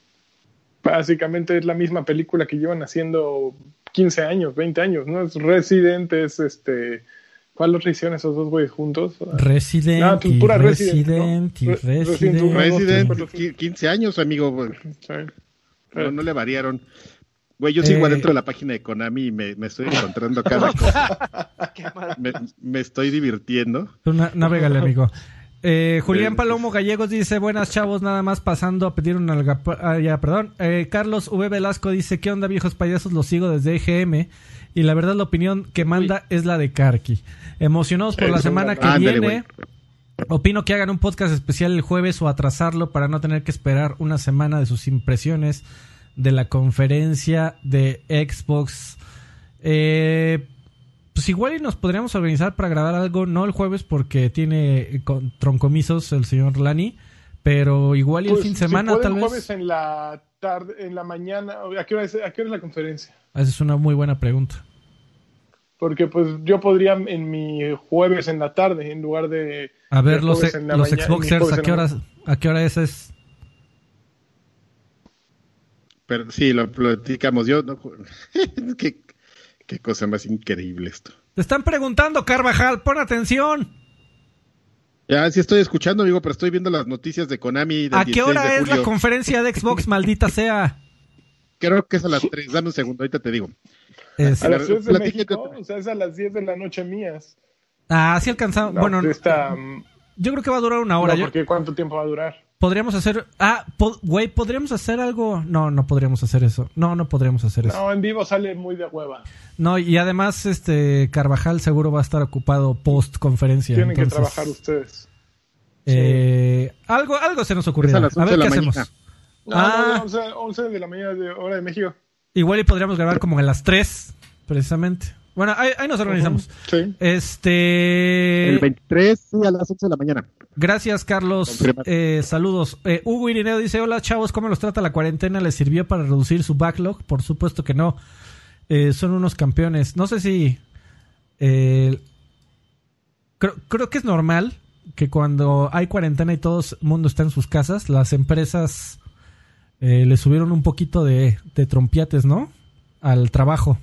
básicamente es la misma película que llevan haciendo 15 años, 20 años, ¿no? Es Resident, es este... ¿Cuál otra hicieron esos dos güeyes juntos? Resident, Ah, pues, y pura Resident, Resident, y ¿no? Re- Resident. Resident Resident, cuatro, qui- 15 años, amigo. Sí. No, no le variaron. Güey, yo sigo Eh. adentro de la página de Konami y me, me estoy encontrando cada cosa. Me, me estoy divirtiendo. Tú na- navégale, amigo. Eh, Julián Eh, Palomo Gallegos dice, buenas chavos, nada más pasando a pedir un alga... Ah, ya, perdón. Eh, Carlos V. Velasco dice, ¿qué onda viejos payasos? Los sigo desde EGM. Y la verdad la opinión que manda es la de Karki. Emocionados por la semana que ándale, viene. Opino que hagan un podcast especial el jueves o atrasarlo para no tener que esperar una semana de sus impresiones de la conferencia de Xbox. Eh, pues igual y nos podríamos organizar para grabar algo, no el jueves porque tiene eh, con- troncomisos el señor Lani, pero igual y el Pues, fin de si semana pueden, tal vez. jueves en la tarde, en la mañana. ¿A qué hora es, a qué hora es la conferencia? Esa es una muy buena pregunta. Porque pues yo podría en mi jueves en la tarde en lugar de A ver, los, la los mañana- Xboxers, ¿a qué, ¿a qué hora es? es? Pero sí, lo platicamos. Yo, no, qué, qué cosa más increíble esto. Te están preguntando, Carvajal, pon atención. Ya sí estoy escuchando, amigo, pero estoy viendo las noticias de Konami. Del ¿A qué 16 hora de es la conferencia de Xbox, maldita sea? Creo que es a las 3. Dame un segundo, ahorita te digo. Es- a las 3 de México, o sea, es a las 10 de la noche mías. Ah, sí alcanzamos. No, bueno, está, yo creo que va a durar una hora. no, porque ¿cuánto tiempo va a durar? Podríamos hacer. Ah, po- güey, podríamos hacer algo. No, no podríamos hacer eso. No, no podríamos hacer eso. No, en vivo sale muy de hueva. No, y además, este Carvajal seguro va a estar ocupado post conferencia. Tienen que trabajar ustedes. eh, algo, algo se nos ocurrirá. Es a las A 11 ver qué hacemos. mañana. No, Ah. no, 11, 11 de la mañana de hora de México. Igual y podríamos grabar como a las 3, precisamente. Bueno, ahí, ahí nos organizamos. Sí. Este. El 23, sí, a las 11 de la mañana. Gracias, Carlos. Eh, saludos. Eh, Hugo Irineo dice: Hola, chavos, ¿cómo los trata la cuarentena? ¿Les sirvió para reducir su backlog? Por supuesto que no. Eh, son unos campeones. No sé si. eh, creo, creo que es normal que cuando hay cuarentena y todo el mundo está en sus casas, las empresas eh, le subieron un poquito de, de trompiates, ¿no? Al trabajo.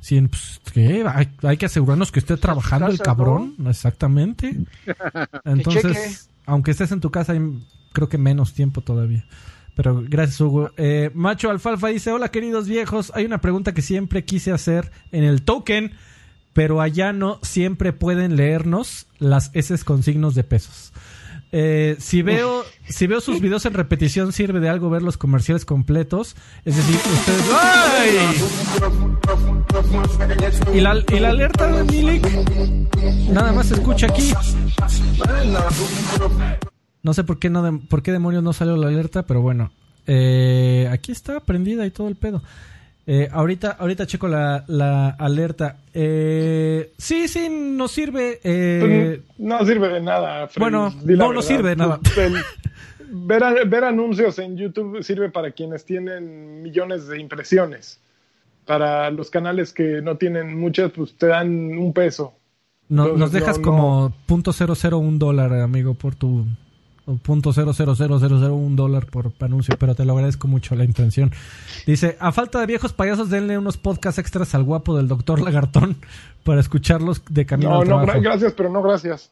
Sí, pues, ¿qué? Hay, hay que asegurarnos que esté trabajando el cabrón. Exactamente. Entonces, aunque estés en tu casa, hay creo que menos tiempo todavía. Pero gracias, Hugo. Eh, Macho Alfalfa dice: Hola, queridos viejos. Hay una pregunta que siempre quise hacer en el token, pero allá no siempre pueden leernos las S con signos de pesos. Eh, si veo si veo sus videos en repetición sirve de algo ver los comerciales completos. Es decir ustedes ¡Ay! y la, y la alerta de Milik nada más se escucha aquí. No sé por qué no por qué demonios no salió la alerta pero bueno. Eh, aquí está prendida y todo el pedo Eh, ahorita ahorita checo la, la alerta Eh, sí sí nos sirve eh, Pues, no sirve de nada. Freddy, Bueno, no, no sirve de nada. Pues, ver, ver anuncios en YouTube sirve para quienes tienen millones de impresiones. para los canales que no tienen muchas, pues te dan un peso. No- Entonces, nos dejas no, como punto cero cero un dólar, amigo, por tu o punto cero cero cero cero cero un dólar por anuncio, pero te lo agradezco mucho la intención. Dice, a falta de viejos payasos, denle unos podcasts extras al guapo del doctor Lagartón para escucharlos de camino No, al no, trabajo. gracias, pero no gracias.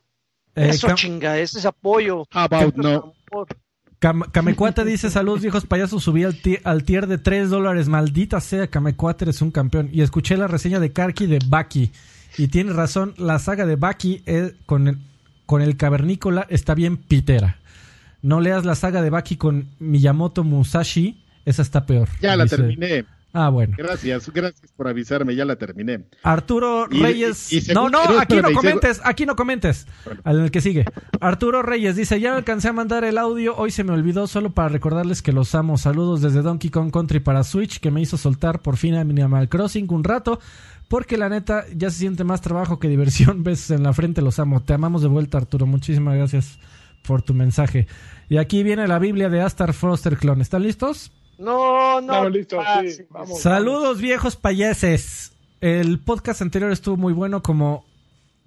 Eh, Eso chinga, ese es apoyo. About no? Cam- Camecuate dice, saludos viejos payasos, subí al, al tier de 3 dólares, maldita sea, Camecuate eres un campeón. Y escuché la reseña de Karki de Baki. Y tiene razón, la saga de Baki eh, con, el, con el cavernícola está bien pitera. No leas la saga de Baki con Miyamoto Musashi, esa está peor. Ya la Dice- terminé. Ah, bueno. Gracias, gracias por avisarme, ya la terminé. Arturo Y- Reyes. y- y según- no, no, aquí no segu- comentes, aquí no comentes. Bueno. Al que sigue. Arturo Reyes dice: Ya alcancé a mandar el audio. Hoy se me olvidó solo para recordarles que los amo. Saludos desde Donkey Kong Country para Switch, que me hizo soltar por fin a Animal Crossing un rato. Porque la neta ya se siente más trabajo que diversión. Besos en la frente, los amo. Te amamos de vuelta, Arturo. Muchísimas gracias por tu mensaje. Y aquí viene la Biblia de Astar Froster Clone. ¿Están listos? No, no. Estamos listos, sí, vamos. Saludos viejos payases. El podcast anterior estuvo muy bueno como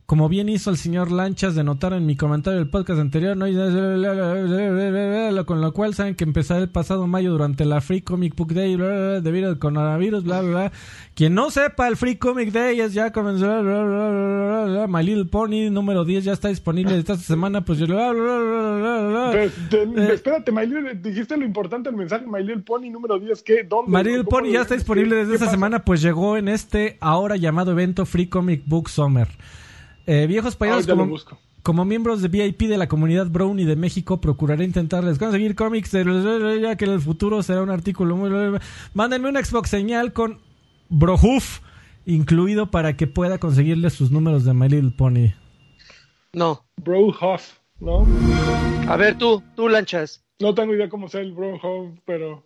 como bien hizo el señor Lanchas de notar en mi comentario del podcast anterior, ¿no? Con lo cual saben que empezará el pasado mayo durante la Free Comic Book Day bla, bla, bla, debido al coronavirus, bla, bla, bla. Quien no sepa, el Free Comic Day es ya comenzó, bla, bla, bla, bla, bla, My Little Pony número 10 ya está disponible esta semana, pues yo, Eh. espérate, My Little- dijiste lo importante del mensaje, My Little Pony número 10, ¿qué? ¿Dónde? My Little ¿Cómo Pony ya está disponible ¿Qué- desde esta semana, pues llegó en este ahora llamado evento Free Comic Book Summer. Eh, viejos payasos, como, como miembros de VIP de la comunidad Brownie de México, procuraré intentarles conseguir cómics de ya que en el futuro será un artículo muy... Mándenme una Xbox señal con Brohuf incluido para que pueda conseguirles sus números de My Little Pony. No. Bro Huff, ¿no? A ver, tú, tú lanchas. No tengo idea cómo sea el Bro Huff, pero...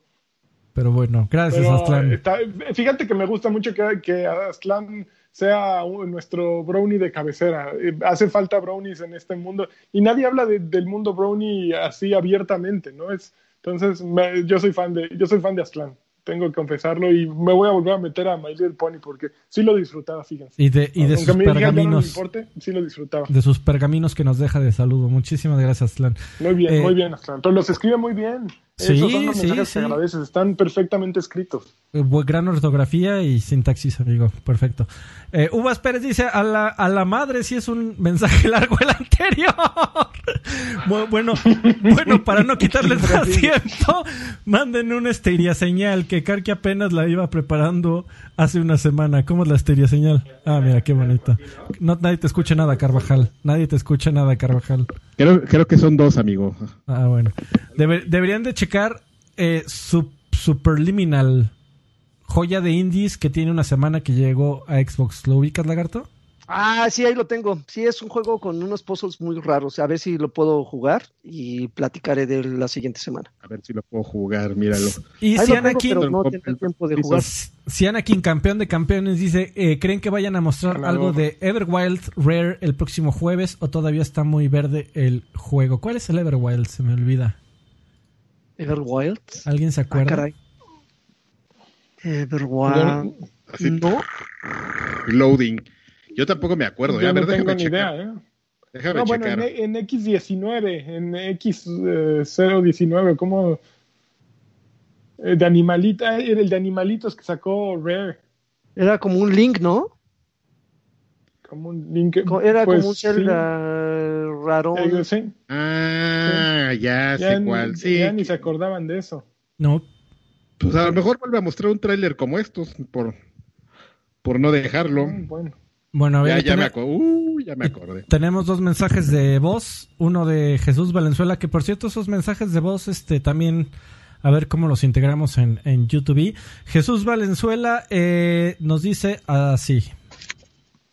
Pero bueno, gracias, pero Aztlán. está- fíjate que me gusta mucho que, que Aztlán sea un- nuestro brownie de cabecera. Eh, Hace falta brownies en este mundo. Y nadie habla de- del mundo brownie así abiertamente, ¿no? Es, entonces, me- yo soy fan de, yo soy fan de Aztlán. Tengo que confesarlo y me voy a volver a meter a My Little Pony porque sí lo disfrutaba, fíjense. Y de, y de sus ya no pergaminos. importe, sí lo disfrutaba. De sus pergaminos que nos deja de saludo. Muchísimas gracias, Aztlán. Muy bien, Eh, muy bien, Aztlán. Pero los escribe muy bien. Sí, Esos son los sí, mensajes sí. que agradeces. Están perfectamente escritos. Eh, Gran ortografía y sintaxis, amigo. Perfecto. Eh, Uvas Pérez dice, a la, a la madre si es un mensaje largo el anterior. Bu- bueno, bueno, para no quitarles más tiempo, manden una esteria señal que Karki apenas la iba preparando hace una semana. ¿Cómo es la esteria señal? Ah, mira, qué bonita. No, nadie te escucha nada, Carvajal. Nadie te escucha nada, Carvajal. Creo, creo que son dos, amigo. Ah, bueno. Debe- deberían de checar eh, su Superliminal, joya de indies que tiene una semana que llegó a Xbox. ¿Lo ubicas, lagarto? Ah, sí, ahí lo tengo. Sí, es un juego con unos puzzles muy raros. A ver si lo puedo jugar y platicaré de él la siguiente semana. A ver si lo puedo jugar, míralo. Y Ahí si Anakin, no Con- tendré tiempo de Sí, jugar. si Anakin, campeón de campeones, dice, eh, ¿creen que vayan a mostrar algo de Everwild Rare el próximo jueves o todavía está muy verde el juego? ¿Cuál es el Everwild? Se me olvida. Everwild. ¿Alguien se Ah, acuerda? caray. Everwild. Así, No. loading. Yo tampoco me acuerdo. Yo A ver, no tengo déjame ni checar. idea, ¿eh? Déjame No, bueno, en, en X19, en X019, ¿cómo? Eh, De animalita, era el de animalitos que sacó Rare. Era como un link, ¿no? Como un link. Era pues, como un sí. Raro. Eh, sí. Ah, ya sé Ya, cuál. ni- Sí. ya ni se acordaban de eso. No. Pues a lo mejor vuelve a mostrar un tráiler como estos por, por no dejarlo. Mm, Bueno, Bueno, a ver, Ya, ya me. Uh, ya me acordé. Tenemos dos mensajes de voz, uno de Jesús Valenzuela, que por cierto esos mensajes de voz, este, también, a ver cómo los integramos en, en YouTube. Jesús Valenzuela eh, nos dice así.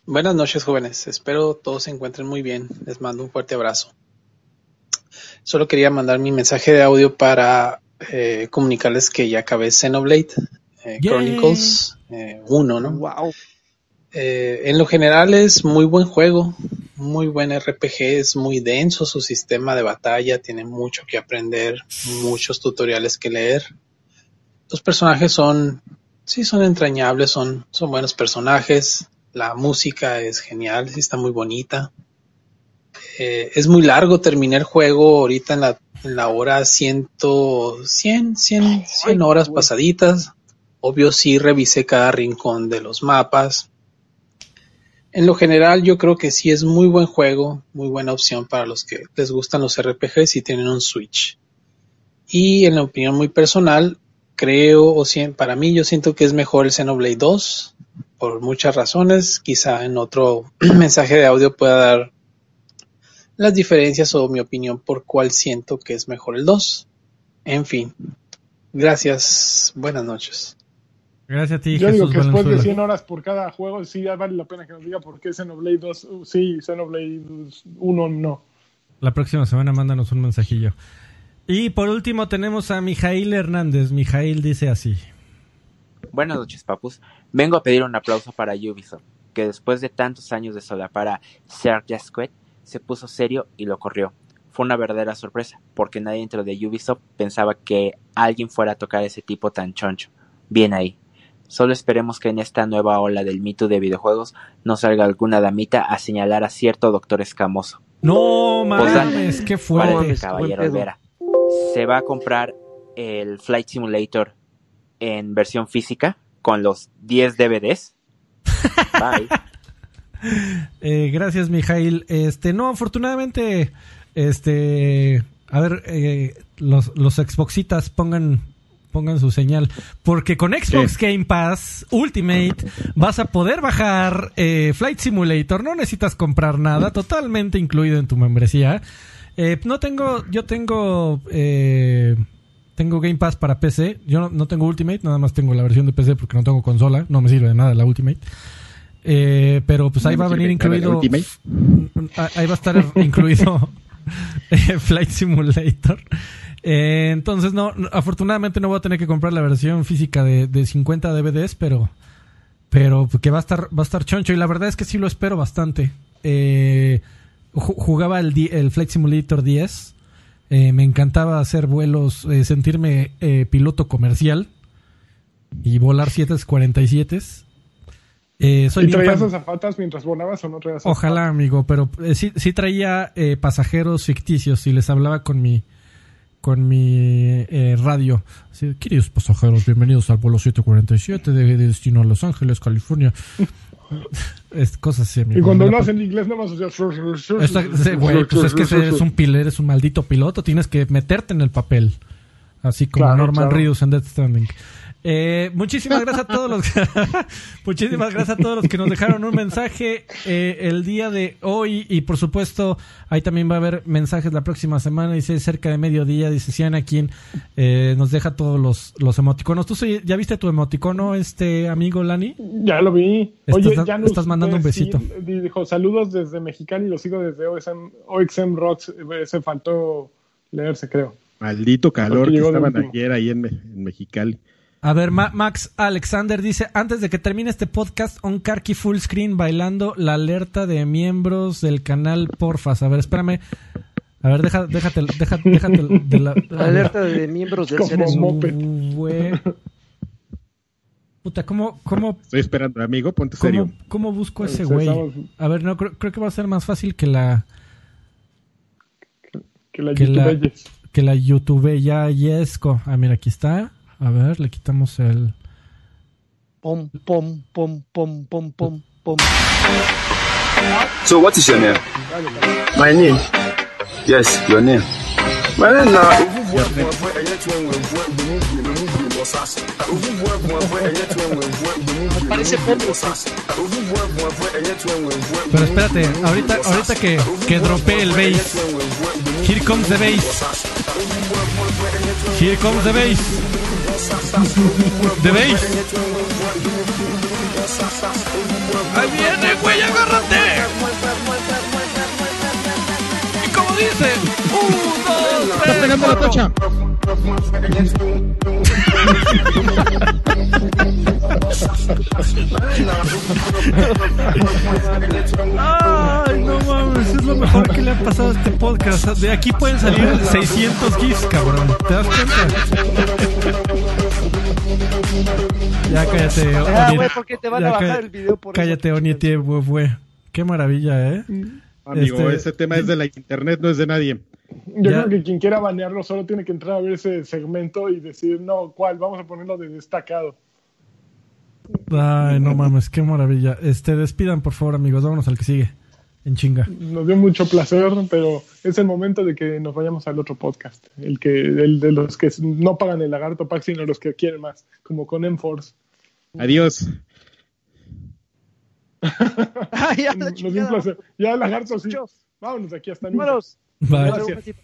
Buenas noches, jóvenes. Espero todos se encuentren muy bien. Les mando un fuerte abrazo. Solo quería mandar mi mensaje de audio para eh, comunicarles que ya acabé Xenoblade eh. Chronicles 1, ¿no? Wow. Eh, en lo general es muy buen juego, muy buen RPG, es muy denso su sistema de batalla, tiene mucho que aprender, muchos tutoriales que leer. Los personajes son sí son entrañables, son, son buenos personajes, la música es genial, sí está muy bonita. Eh, es muy largo, terminé el juego ahorita en la, en la hora ciento, 100, 100, 100 horas pasaditas. Obvio sí revisé cada rincón de los mapas. En lo general yo creo que sí es muy buen juego, muy buena opción para los que les gustan los RPGs y tienen un Switch. Y en la opinión muy personal, creo, o si- para mí yo siento que es mejor el Xenoblade 2 por muchas razones. Quizá en otro mensaje de audio pueda dar las diferencias o mi opinión por cuál siento que es mejor el 2. En fin, gracias, buenas noches. Gracias a ti, Yo digo que después de Valenzuela. 100 horas por cada juego, sí ya vale la pena que nos diga por qué Xenoblade 2 uh, sí, Xenoblade 1 no. La próxima semana mándanos un mensajillo. Y por último tenemos a Mijail Hernández. Mijail dice así. Buenas noches, papus. Vengo a pedir un aplauso para Ubisoft, que después de tantos años de solapar a Serge Squad, se puso serio y lo corrió. Fue una verdadera sorpresa, porque nadie dentro de Ubisoft pensaba que alguien fuera a tocar a ese tipo tan choncho. Bien ahí. Solo esperemos que en esta nueva ola del mito de videojuegos no salga alguna damita a señalar a cierto doctor escamoso. No Posdata. mames, qué Para fuerte. caballero. Olvera. Se va a comprar el Flight Simulator en versión física con los 10 DVDs. Bye. Eh, gracias, Mijail. Este, no, afortunadamente, este, a ver, eh, los, los Xboxitas pongan, pongan su señal, porque con Xbox Game Pass Ultimate vas a poder bajar eh, Flight Simulator. No necesitas comprar nada, totalmente incluido en tu membresía. Eh, no tengo, yo tengo, eh, tengo Game Pass para PC. Yo no, no tengo Ultimate, nada más tengo la versión de PC porque no tengo consola. No me sirve de nada la Ultimate. Eh, pero pues ahí No va a venir incluido. Ultimate. Ah, Ahí va a estar incluido eh, Flight Simulator. Eh, entonces, no, afortunadamente no voy a tener que comprar la versión física de, de 50 DVDs, pero, pero que va a estar, va a estar choncho. Y la verdad es que sí lo espero bastante. Eh, ju- jugaba el, el Flight Simulator 10. Eh, me encantaba hacer vuelos, eh, sentirme eh, piloto comercial y volar 747. Eh, soy ¿Y traías azafatas mientras volabas o no traías Ojalá, amigo, pero eh, sí, sí traía eh, pasajeros ficticios y les hablaba con mi con mi eh, radio. Así, queridos pasajeros, bienvenidos al vuelo 747 de, de destino a Los Ángeles, California. es cosas así, amigo. Y cuando Me la hablas en inglés nada más o sea, güey, pues es que eres un pilar, eres un maldito piloto, tienes que meterte en el papel. Así como Claro, Norman claro. Reedus en Death Stranding. Eh, muchísimas gracias a todos los muchísimas gracias a todos los que nos dejaron un mensaje eh, el día de hoy y por supuesto ahí también va a haber mensajes la próxima semana dice cerca de mediodía dice Siana quien eh, nos deja todos los, los emoticonos tú soy- ya viste tu emoticono este amigo Lani Ya lo vi. Estás Oye, ya estás mandando un besito. dijo, saludos desde Mexicali, lo sigo desde OXM, OXM Rocks. Ese faltó leerse, creo. Maldito calor que estaban ayer ahí en, en Mexicali. A ver, Ma- Max Alexander dice, antes de que termine este podcast, on Karki full screen bailando la alerta de miembros del canal, porfas. A ver, espérame. A ver, deja, déjate, déjate, déjate de la... Alerta de miembros del Como. Güey. Puta, ¿cómo, cómo, Estoy esperando, amigo, ponte serio. cómo, cómo busco ese Pues, güey? estamos- A ver, no, creo, creo que va a ser más fácil que la, Que la Que la- YouTube que la YouTube ya Yesco. Ah, mira, aquí está. A ver, le quitamos el... Pom, pom, pom, pom, pom, pom, pom. So what is your name? My name? Yes, your name. My name now. Parece pop. Pero espérate, ahorita, ahorita que, que dropé el bass. Here comes the bass. Here comes the bass. The bass. Ahí viene, güey, agárrate. Y como dice, un, dos, tres, cuatro. Ay, no mames, es lo mejor que le ha pasado a este podcast. De aquí pueden salir 600 GIFs, cabrón. ¿Te das cuenta? Ya cállate, Ah, Oni. güey, porque te van a Ya bajar ca- el video por Cállate, eso. Oni, tie, güey, güey. Qué maravilla, ¿eh? Amigo, Este- ese tema es de la internet, no es de nadie. Yo Ya. creo que quien quiera banearlo solo tiene que entrar a ver ese segmento y decir, no, ¿cuál? Vamos a ponerlo de destacado. Ay, no mames, qué maravilla. Este, despidan, por favor, amigos. Vámonos al que sigue. En chinga. Nos dio mucho placer, pero es el momento de que nos vayamos al otro podcast. El que el de los que no pagan el lagarto pack, sino los que quieren más, como con Enforce. Adiós. Ah, ya, Nos dio un placer. Ya lagarto sí. Vámonos de aquí hasta. Números. Bye. Gracias.